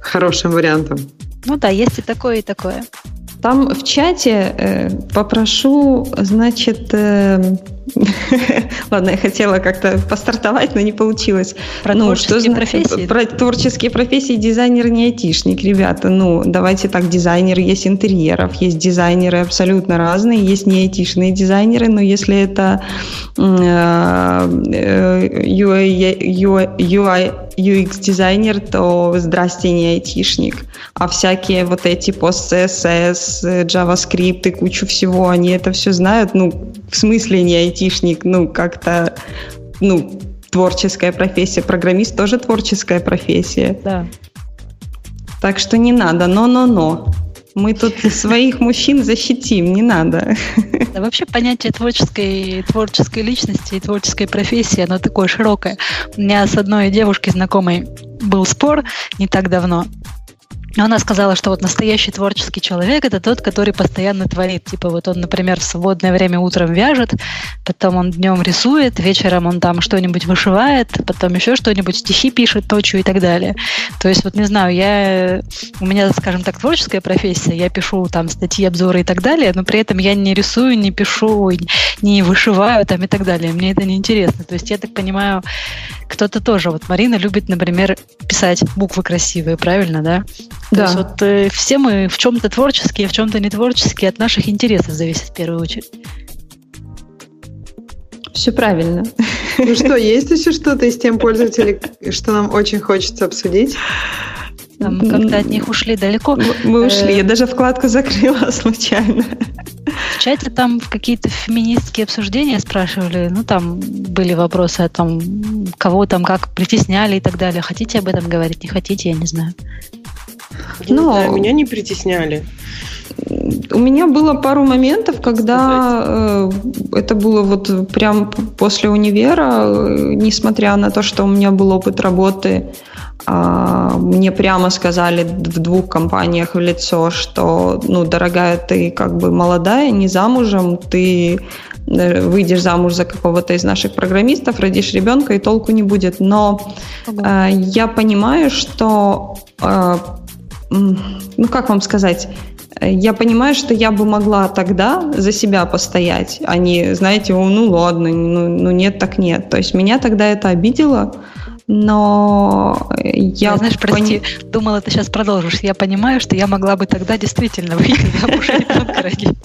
Speaker 1: хорошим вариантом.
Speaker 2: Ну да, есть и такое, и такое.
Speaker 3: Там в чате э, попрошу, значит, э, ладно, я хотела как-то постартовать, но не получилось.
Speaker 2: Про ну, творческие что, профессии?
Speaker 3: Про творческие профессии дизайнер не айтишник, ребята. Ну, давайте так, дизайнеры есть интерьеров, есть дизайнеры абсолютно разные, есть не айтишные дизайнеры, но если это э, UI, UI, UI UX-дизайнер, то здрасте, не айтишник. А всякие вот эти пост CSS, JavaScript и кучу всего, они это все знают. Ну, в смысле не айтишник, ну, как-то, ну, творческая профессия. Программист тоже творческая профессия.
Speaker 2: Да.
Speaker 3: Так что не надо, но-но-но. Мы тут своих мужчин защитим, не надо.
Speaker 2: Да, вообще понятие творческой, творческой личности и творческой профессии, оно такое широкое. У меня с одной девушкой знакомой был спор не так давно. Она сказала, что вот настоящий творческий человек это тот, который постоянно творит. Типа вот он, например, в свободное время утром вяжет, потом он днем рисует, вечером он там что-нибудь вышивает, потом еще что-нибудь, стихи пишет ночью и так далее. То есть вот не знаю, я у меня, скажем так, творческая профессия, я пишу там статьи, обзоры и так далее, но при этом я не рисую, не пишу, не вышиваю там и так далее. Мне это не интересно. То есть я так понимаю, кто-то тоже. Вот Марина любит, например, писать буквы красивые, правильно, да? То да. есть вот э, все мы в чем-то творческие, в чем-то не творческие, от наших интересов зависит в первую очередь.
Speaker 3: Все правильно.
Speaker 1: Ну что, есть еще что-то из тем пользователей, что нам очень хочется обсудить?
Speaker 2: Там как-то от них ушли далеко.
Speaker 3: Мы ушли, я даже вкладку закрыла случайно.
Speaker 2: В чате там какие-то феминистские обсуждения спрашивали, ну там были вопросы о том, кого там как притесняли и так далее. Хотите об этом говорить, не хотите, я не знаю.
Speaker 4: Ну, да, меня не притесняли.
Speaker 3: У меня было пару моментов, когда э, это было вот прям после универа, э, несмотря на то, что у меня был опыт работы а, мне прямо сказали в двух компаниях в лицо, что, ну, дорогая, ты как бы молодая, не замужем, ты э, выйдешь замуж за какого-то из наших программистов, родишь ребенка, и толку не будет. Но э, я понимаю, что, э, ну, как вам сказать, я понимаю, что я бы могла тогда за себя постоять, а не, знаете, ну ладно, ну, ну нет, так нет. То есть меня тогда это обидело, но я...
Speaker 2: Знаешь, прости, пони... думала, ты сейчас продолжишь. Я понимаю, что я могла бы тогда действительно выйти замуж ребенка родить.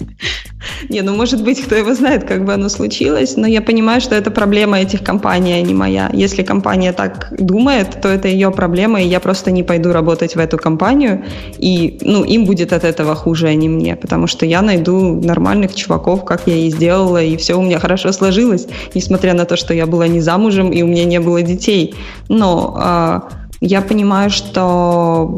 Speaker 3: Не, ну может быть, кто его знает, как бы оно случилось, но я понимаю, что это проблема этих компаний, а не моя. Если компания так думает, то это ее проблема, и я просто не пойду работать в эту компанию, и ну, им будет от этого хуже, а не мне, потому что я найду нормальных чуваков, как я и сделала, и все у меня хорошо сложилось, несмотря на то, что я была не замужем, и у меня не было детей. Но э, я понимаю, что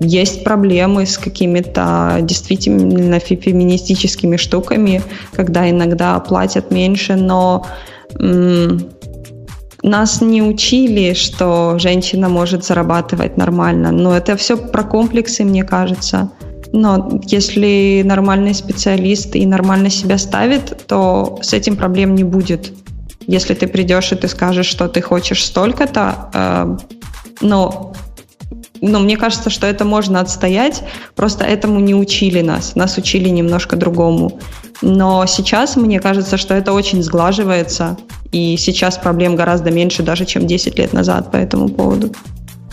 Speaker 3: есть проблемы с какими-то действительно феминистическими штуками, когда иногда платят меньше, но м- нас не учили, что женщина может зарабатывать нормально. Но это все про комплексы, мне кажется. Но если нормальный специалист и нормально себя ставит, то с этим проблем не будет. Если ты придешь и ты скажешь, что ты хочешь столько-то, э, но но мне кажется, что это можно отстоять, просто этому не учили нас, нас учили немножко другому. Но сейчас мне кажется, что это очень сглаживается, и сейчас проблем гораздо меньше даже, чем 10 лет назад по этому поводу.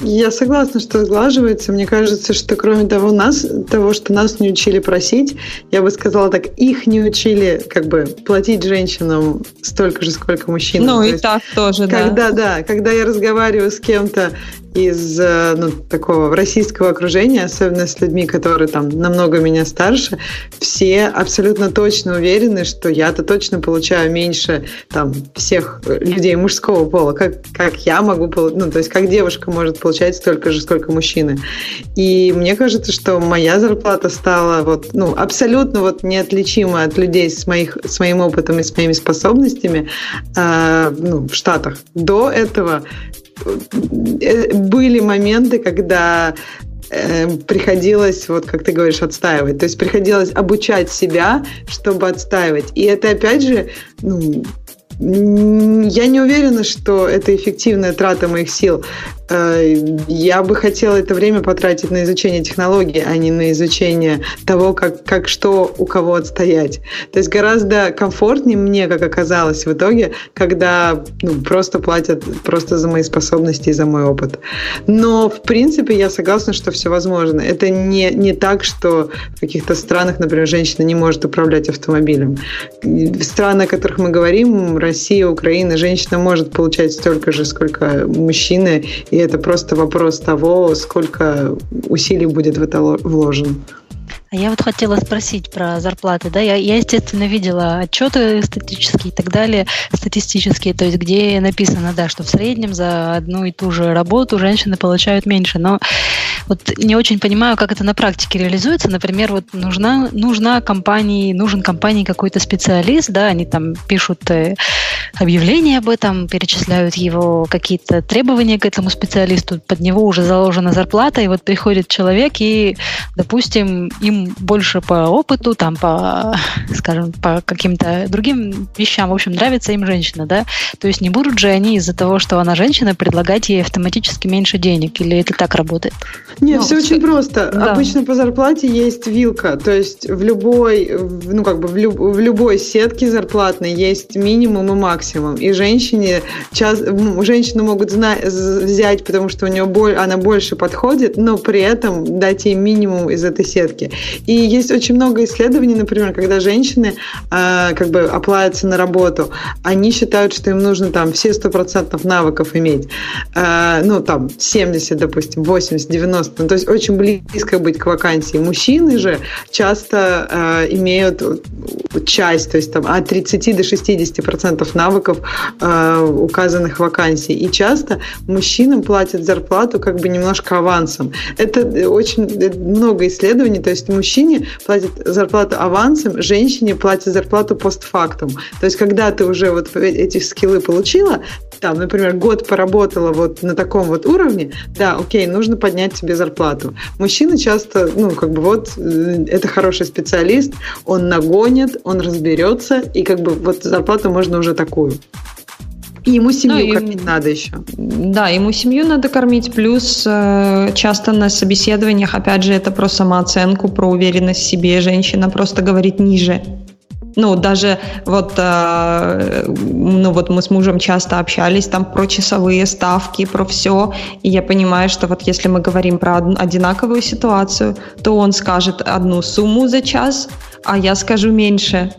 Speaker 1: Я согласна, что сглаживается. Мне кажется, что кроме того, нас, того, что нас не учили просить, я бы сказала так, их не учили как бы платить женщинам столько же, сколько мужчинам.
Speaker 3: Ну То и так тоже,
Speaker 1: когда,
Speaker 3: да.
Speaker 1: Да, когда я разговариваю с кем-то из э, ну, такого российского окружения, особенно с людьми, которые там намного меня старше, все абсолютно точно уверены, что я-то точно получаю меньше там всех людей мужского пола, как, как я могу, ну, то есть как девушка может получать столько же, сколько мужчины. И мне кажется, что моя зарплата стала вот, ну, абсолютно вот неотличима от людей с, моих, с моим опытом и с моими способностями э, ну, в Штатах. До этого были моменты, когда э, приходилось, вот как ты говоришь, отстаивать. То есть приходилось обучать себя, чтобы отстаивать. И это, опять же, ну, я не уверена, что это эффективная трата моих сил. Э, я бы хотела это время потратить на изучение технологий, а не на изучение того, как, как что у кого отстоять. То есть гораздо комфортнее мне, как оказалось в итоге, когда ну, просто платят просто за мои способности и за мой опыт. Но, в принципе, я согласна, что все возможно. Это не, не так, что в каких-то странах, например, женщина не может управлять автомобилем. В странах, о которых мы говорим, Россия, Украина, женщина может получать столько же, сколько мужчины, и это просто вопрос того, сколько усилий будет в это вложено.
Speaker 2: А я вот хотела спросить про зарплаты. Да? Я, я, естественно, видела отчеты статические и так далее, статистические, то есть где написано, да, что в среднем за одну и ту же работу женщины получают меньше. Но вот не очень понимаю, как это на практике реализуется. Например, вот нужна, нужна компании, нужен компании какой-то специалист, да, они там пишут э, объявление об этом, перечисляют его какие-то требования к этому специалисту, под него уже заложена зарплата, и вот приходит человек и, допустим, им больше по опыту, там, по, скажем, по каким-то другим вещам, в общем, нравится им женщина, да? То есть не будут же они из-за того, что она женщина, предлагать ей автоматически меньше денег, или это так работает?
Speaker 1: Нет, ну, все очень просто. Да. Обычно по зарплате есть вилка, то есть в любой, ну, как бы в, люб, в любой сетке зарплатной есть минимум и максимум, и женщине, час, женщину могут зна- взять, потому что у нее боль, она больше подходит, но при этом дать ей минимум из этой сетки. И есть очень много исследований, например, когда женщины э, как бы оплавятся на работу, они считают, что им нужно там все 100% навыков иметь. Э, ну, там, 70, допустим, 80, 90. Ну, то есть очень близко быть к вакансии. Мужчины же часто э, имеют часть, то есть там от 30 до 60% навыков э, указанных вакансий. И часто мужчинам платят зарплату как бы немножко авансом. Это очень много исследований, то есть мужчине платят зарплату авансом, женщине платят зарплату постфактум. То есть, когда ты уже вот эти скиллы получила, там, например, год поработала вот на таком вот уровне, да, окей, нужно поднять тебе зарплату. Мужчины часто, ну, как бы вот, э, это хороший специалист, он нагонит, он разберется, и как бы вот зарплату можно уже такую. И ему семью ну, кормить и, надо еще.
Speaker 3: Да, ему семью надо кормить, плюс э, часто на собеседованиях, опять же, это про самооценку, про уверенность в себе. Женщина просто говорит ниже. Ну, даже вот, э, ну, вот мы с мужем часто общались там про часовые ставки, про все, и я понимаю, что вот если мы говорим про одинаковую ситуацию, то он скажет одну сумму за час, а я скажу меньше.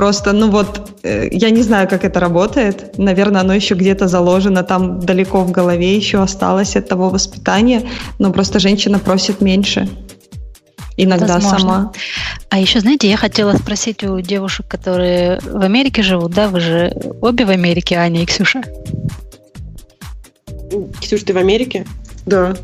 Speaker 3: Просто, ну вот, э, я не знаю, как это работает. Наверное, оно еще где-то заложено там далеко в голове, еще осталось от того воспитания. Но просто женщина просит меньше. Иногда Возможно. сама.
Speaker 2: А еще, знаете, я хотела спросить у девушек, которые в Америке живут, да, вы же обе в Америке, Аня и Ксюша.
Speaker 4: Ксюша, ты в Америке?
Speaker 1: Да.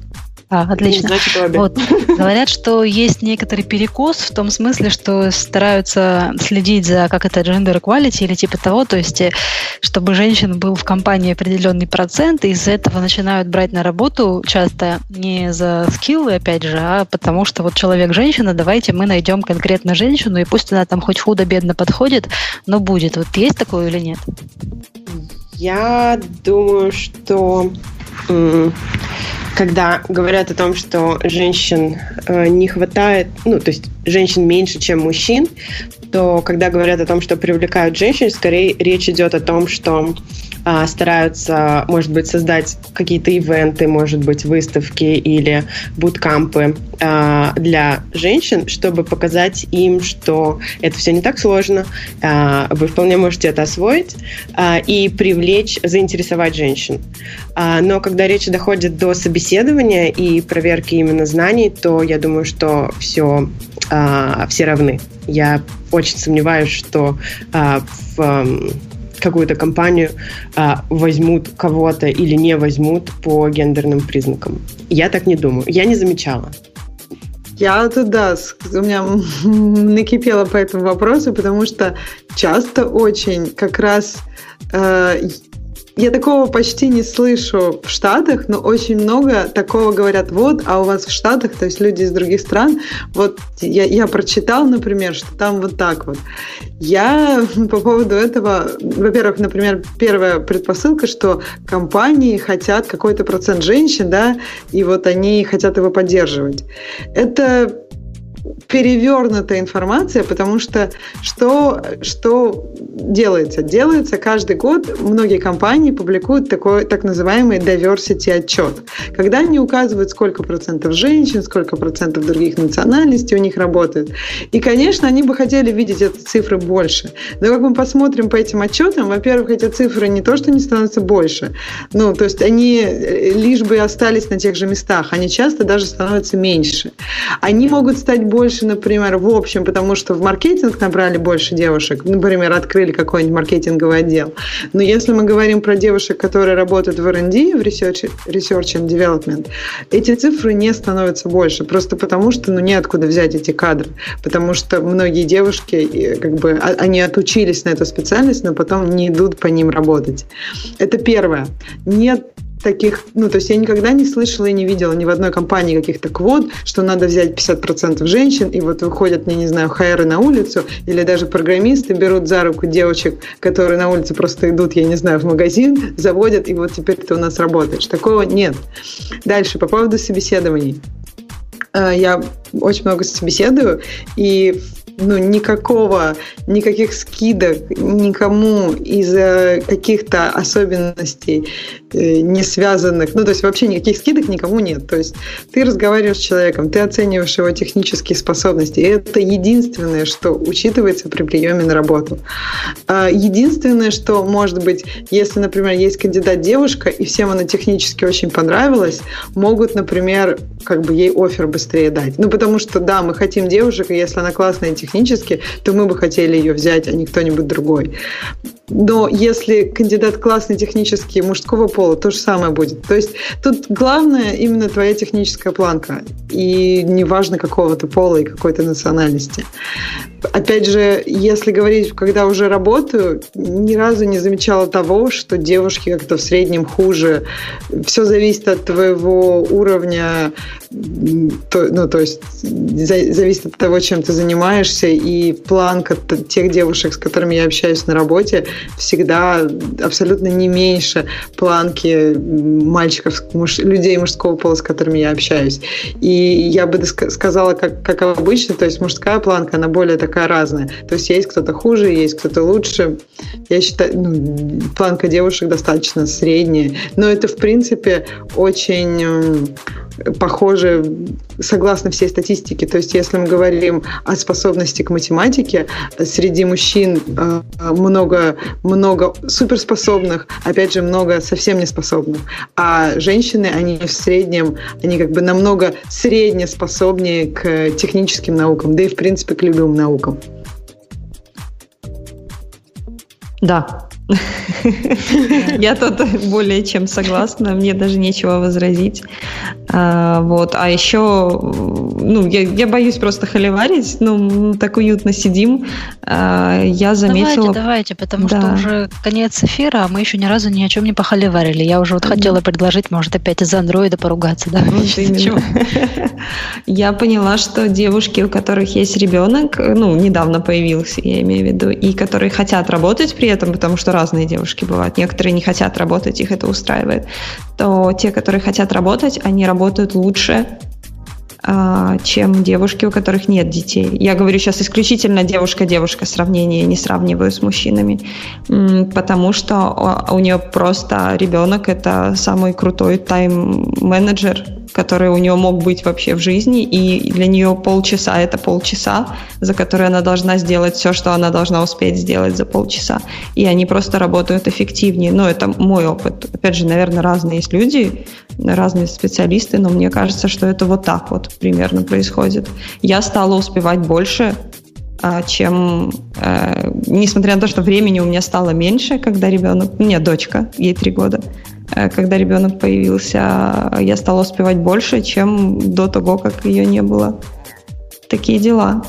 Speaker 2: А, отлично. Значит. Вот. Говорят, что есть некоторый перекос в том смысле, что стараются следить за, как это, gender equality или типа того, то есть, э, чтобы женщин был в компании определенный процент, и из-за этого начинают брать на работу часто не за скиллы, опять же, а потому что вот человек-женщина, давайте мы найдем конкретно женщину, и пусть она там хоть худо-бедно подходит, но будет. Вот есть такое или нет?
Speaker 4: Я думаю, что когда говорят о том, что женщин э, не хватает, ну, то есть женщин меньше, чем мужчин, то когда говорят о том, что привлекают женщин, скорее речь идет о том, что а, стараются, может быть, создать какие-то ивенты, может быть, выставки или буткампы а, для женщин, чтобы показать им, что это все не так сложно, а, вы вполне можете это освоить и привлечь, заинтересовать женщин. Но когда речь доходит до собеседования и проверки именно знаний, то я думаю, что все, все равны. Я очень сомневаюсь, что в какую-то компанию а, возьмут кого-то или не возьмут по гендерным признакам. Я так не думаю. Я не замечала.
Speaker 1: Я тут, да, у меня накипело по этому вопросу, потому что часто очень как раз э, я такого почти не слышу в Штатах, но очень много такого говорят, вот, а у вас в Штатах, то есть люди из других стран, вот я, я прочитал, например, что там вот так вот. Я по поводу этого, во-первых, например, первая предпосылка, что компании хотят какой-то процент женщин, да, и вот они хотят его поддерживать. Это перевернутая информация, потому что что, что делается? Делается каждый год, многие компании публикуют такой так называемый diversity отчет, когда они указывают, сколько процентов женщин, сколько процентов других национальностей у них работает. И, конечно, они бы хотели видеть эти цифры больше. Но как мы посмотрим по этим отчетам, во-первых, эти цифры не то, что не становятся больше, ну, то есть они э, лишь бы остались на тех же местах, они часто даже становятся меньше. Они могут стать больше, например, в общем, потому что в маркетинг набрали больше девушек, например, открыли какой-нибудь маркетинговый отдел. Но если мы говорим про девушек, которые работают в R&D, в Research, Research and Development, эти цифры не становятся больше, просто потому что ну, неоткуда взять эти кадры, потому что многие девушки, как бы, а, они отучились на эту специальность, но потом не идут по ним работать. Это первое. Нет таких, ну, то есть я никогда не слышала и не видела ни в одной компании каких-то квот, что надо взять 50% женщин, и вот выходят, я не знаю, хайеры на улицу, или даже программисты берут за руку девочек, которые на улице просто идут, я не знаю, в магазин, заводят, и вот теперь ты у нас работаешь. Такого нет. Дальше, по поводу собеседований. Э, я очень много собеседую, и ну, никакого, никаких скидок никому из-за каких-то особенностей не связанных, ну, то есть вообще никаких скидок никому нет. То есть ты разговариваешь с человеком, ты оцениваешь его технические способности, и это единственное, что учитывается при приеме на работу. А единственное, что может быть, если, например, есть кандидат девушка, и всем она технически очень понравилась, могут, например, как бы ей офер быстрее дать. Ну, потому что, да, мы хотим девушек, и если она классная технически, то мы бы хотели ее взять, а не кто-нибудь другой. Но если кандидат классный технический мужского пола, то же самое будет. То есть тут главное именно твоя техническая планка. И неважно какого то пола и какой-то национальности. Опять же, если говорить, когда уже работаю, ни разу не замечала того, что девушки как-то в среднем хуже. Все зависит от твоего уровня, то, ну, то есть зависит от того, чем ты занимаешься, и планка тех девушек, с которыми я общаюсь на работе, всегда абсолютно не меньше планки мальчиков, муж, людей мужского пола, с которыми я общаюсь. И я бы сказала, как, как обычно, то есть мужская планка, она более такая разная. То есть есть кто-то хуже, есть кто-то лучше. Я считаю, ну, планка девушек достаточно средняя. Но это, в принципе, очень похоже, согласно всей статистике. То есть, если мы говорим о способности к математике, среди мужчин э, много, много суперспособных, опять же, много совсем неспособных. А женщины, они в среднем, они как бы намного среднеспособнее к техническим наукам, да и, в принципе, к любым наукам.
Speaker 3: Да, я тут более чем согласна, мне даже нечего возразить. А, вот, а еще, ну, я, я боюсь просто холиварить, ну, так уютно сидим. А, я заметила...
Speaker 2: Давайте, давайте, потому да. что уже конец эфира, а мы еще ни разу ни о чем не похоливарили. Я уже вот хотела предложить, может, опять из андроида поругаться, да? Вот
Speaker 3: я поняла, что девушки, у которых есть ребенок, ну, недавно появился, я имею в виду, и которые хотят работать при этом, потому что разные девушки бывают. Некоторые не хотят работать, их это устраивает. То те, которые хотят работать, они работают лучше а, чем девушки, у которых нет детей. Я говорю сейчас исключительно девушка-девушка сравнение, не сравниваю с мужчинами, потому что у нее просто ребенок это самый крутой тайм-менеджер, который у нее мог быть вообще в жизни, и для нее полчаса это полчаса, за которые она должна сделать все, что она должна успеть сделать за полчаса. И они просто работают эффективнее. Но это мой опыт. Опять же, наверное, разные есть люди, разные специалисты, но мне кажется, что это вот так вот примерно происходит. Я стала успевать больше, чем, э, несмотря на то, что времени у меня стало меньше, когда ребенок, меня дочка, ей три года, Э, когда ребенок появился, я стала успевать больше, чем до того, как ее не было. Такие дела.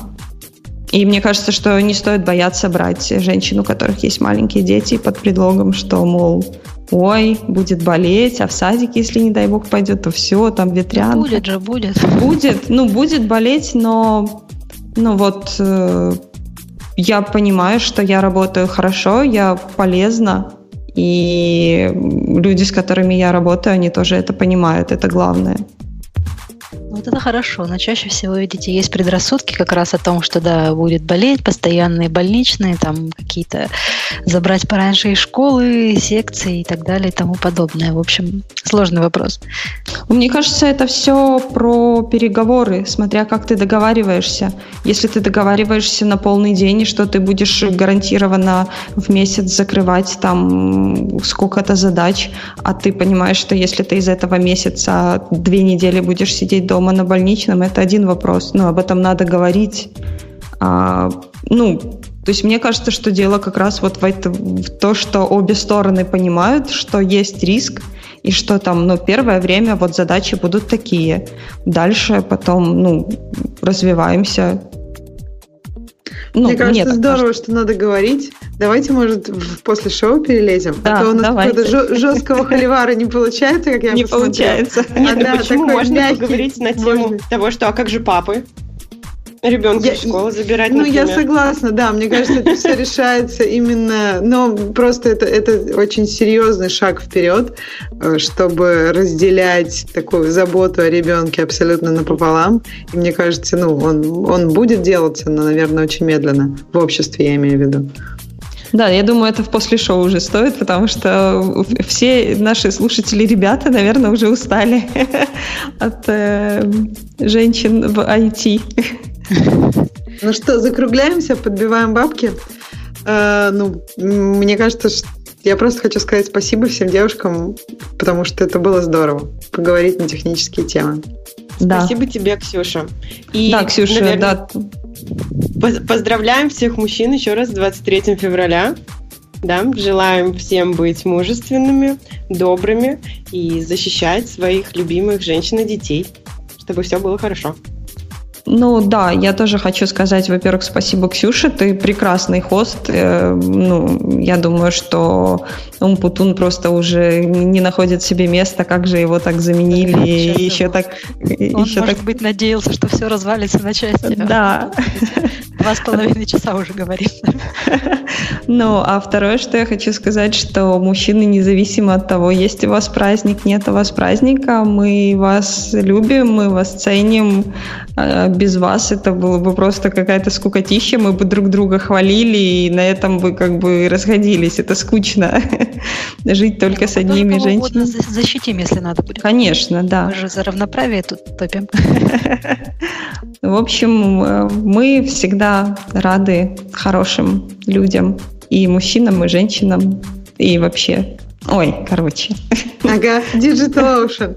Speaker 3: И мне кажется, что не стоит бояться брать женщин, у которых есть маленькие дети, под предлогом, что, мол, ой, будет болеть, а в садике, если, не дай бог, пойдет, то все, там ветрянка.
Speaker 2: Будет же, будет.
Speaker 3: Будет, ну, будет болеть, но, ну, вот, э, я понимаю, что я работаю хорошо, я полезна, и люди, с которыми я работаю, они тоже это понимают, это главное.
Speaker 2: Это хорошо, но чаще всего, видите, есть предрассудки как раз о том, что да, будет болеть, постоянные больничные, там какие-то забрать пораньше из школы, секции и так далее и тому подобное. В общем, сложный вопрос.
Speaker 3: Мне кажется, это все про переговоры, смотря как ты договариваешься. Если ты договариваешься на полный день, что ты будешь гарантированно в месяц закрывать там сколько-то задач, а ты понимаешь, что если ты из этого месяца две недели будешь сидеть дома на больничном, это один вопрос, но об этом надо говорить. А, ну, то есть мне кажется, что дело как раз вот в, это, в то, что обе стороны понимают, что есть риск, и что там, ну, первое время вот задачи будут такие. Дальше потом, ну, развиваемся,
Speaker 1: ну, Мне кажется, нет, здорово, кажется. что надо говорить. Давайте, может, после шоу перелезем. Да, а то у нас какого-то жесткого холивара не получается, как я
Speaker 3: Не получается.
Speaker 4: Нет, а, да, почему можно поговорить на тему того, что а как же папы? Ребенка я, в школу забирать.
Speaker 1: Ну, например. я согласна, да. Мне кажется, это все решается именно. Но просто это, это очень серьезный шаг вперед, э, чтобы разделять такую заботу о ребенке абсолютно напополам. И мне кажется, ну, он, он будет делаться, но, наверное, очень медленно. В обществе, я имею в виду.
Speaker 3: Да, я думаю, это в после шоу уже стоит, потому что все наши слушатели, ребята, наверное, уже устали от э, женщин в IT.
Speaker 1: Ну что, закругляемся, подбиваем бабки. Э, ну, мне кажется, что я просто хочу сказать спасибо всем девушкам, потому что это было здорово поговорить на технические темы.
Speaker 4: Да. Спасибо тебе, Ксюша.
Speaker 3: И, да, Ксюша, наверное,
Speaker 4: да. Поздравляем всех мужчин еще раз с 23 февраля. Да, желаем всем быть мужественными, добрыми и защищать своих любимых женщин и детей, чтобы все было хорошо.
Speaker 3: Ну да, я тоже хочу сказать, во-первых, спасибо, Ксюше, ты прекрасный хост. Э, ну, я думаю, что Умпутун просто уже не находит себе места, как же его так заменили, и еще так...
Speaker 2: Он, еще может так... быть, надеялся, что все развалится на части.
Speaker 3: Да.
Speaker 2: Два с половиной часа уже говорим.
Speaker 3: Ну, а второе, что я хочу сказать, что мужчины, независимо от того, есть у вас праздник, нет у вас праздника, мы вас любим, мы вас ценим, а, без вас это было бы просто какая-то скукотища, мы бы друг друга хвалили, и на этом бы как бы расходились. Это скучно. Жить только с одними женщинами.
Speaker 2: Защитим, если надо будет.
Speaker 3: Конечно, да.
Speaker 2: Мы же за равноправие тут топим.
Speaker 3: В общем, э, мы всегда рады хорошим людям, и мужчинам, и женщинам, и вообще. Ой, короче.
Speaker 1: Ага, Digital Ocean.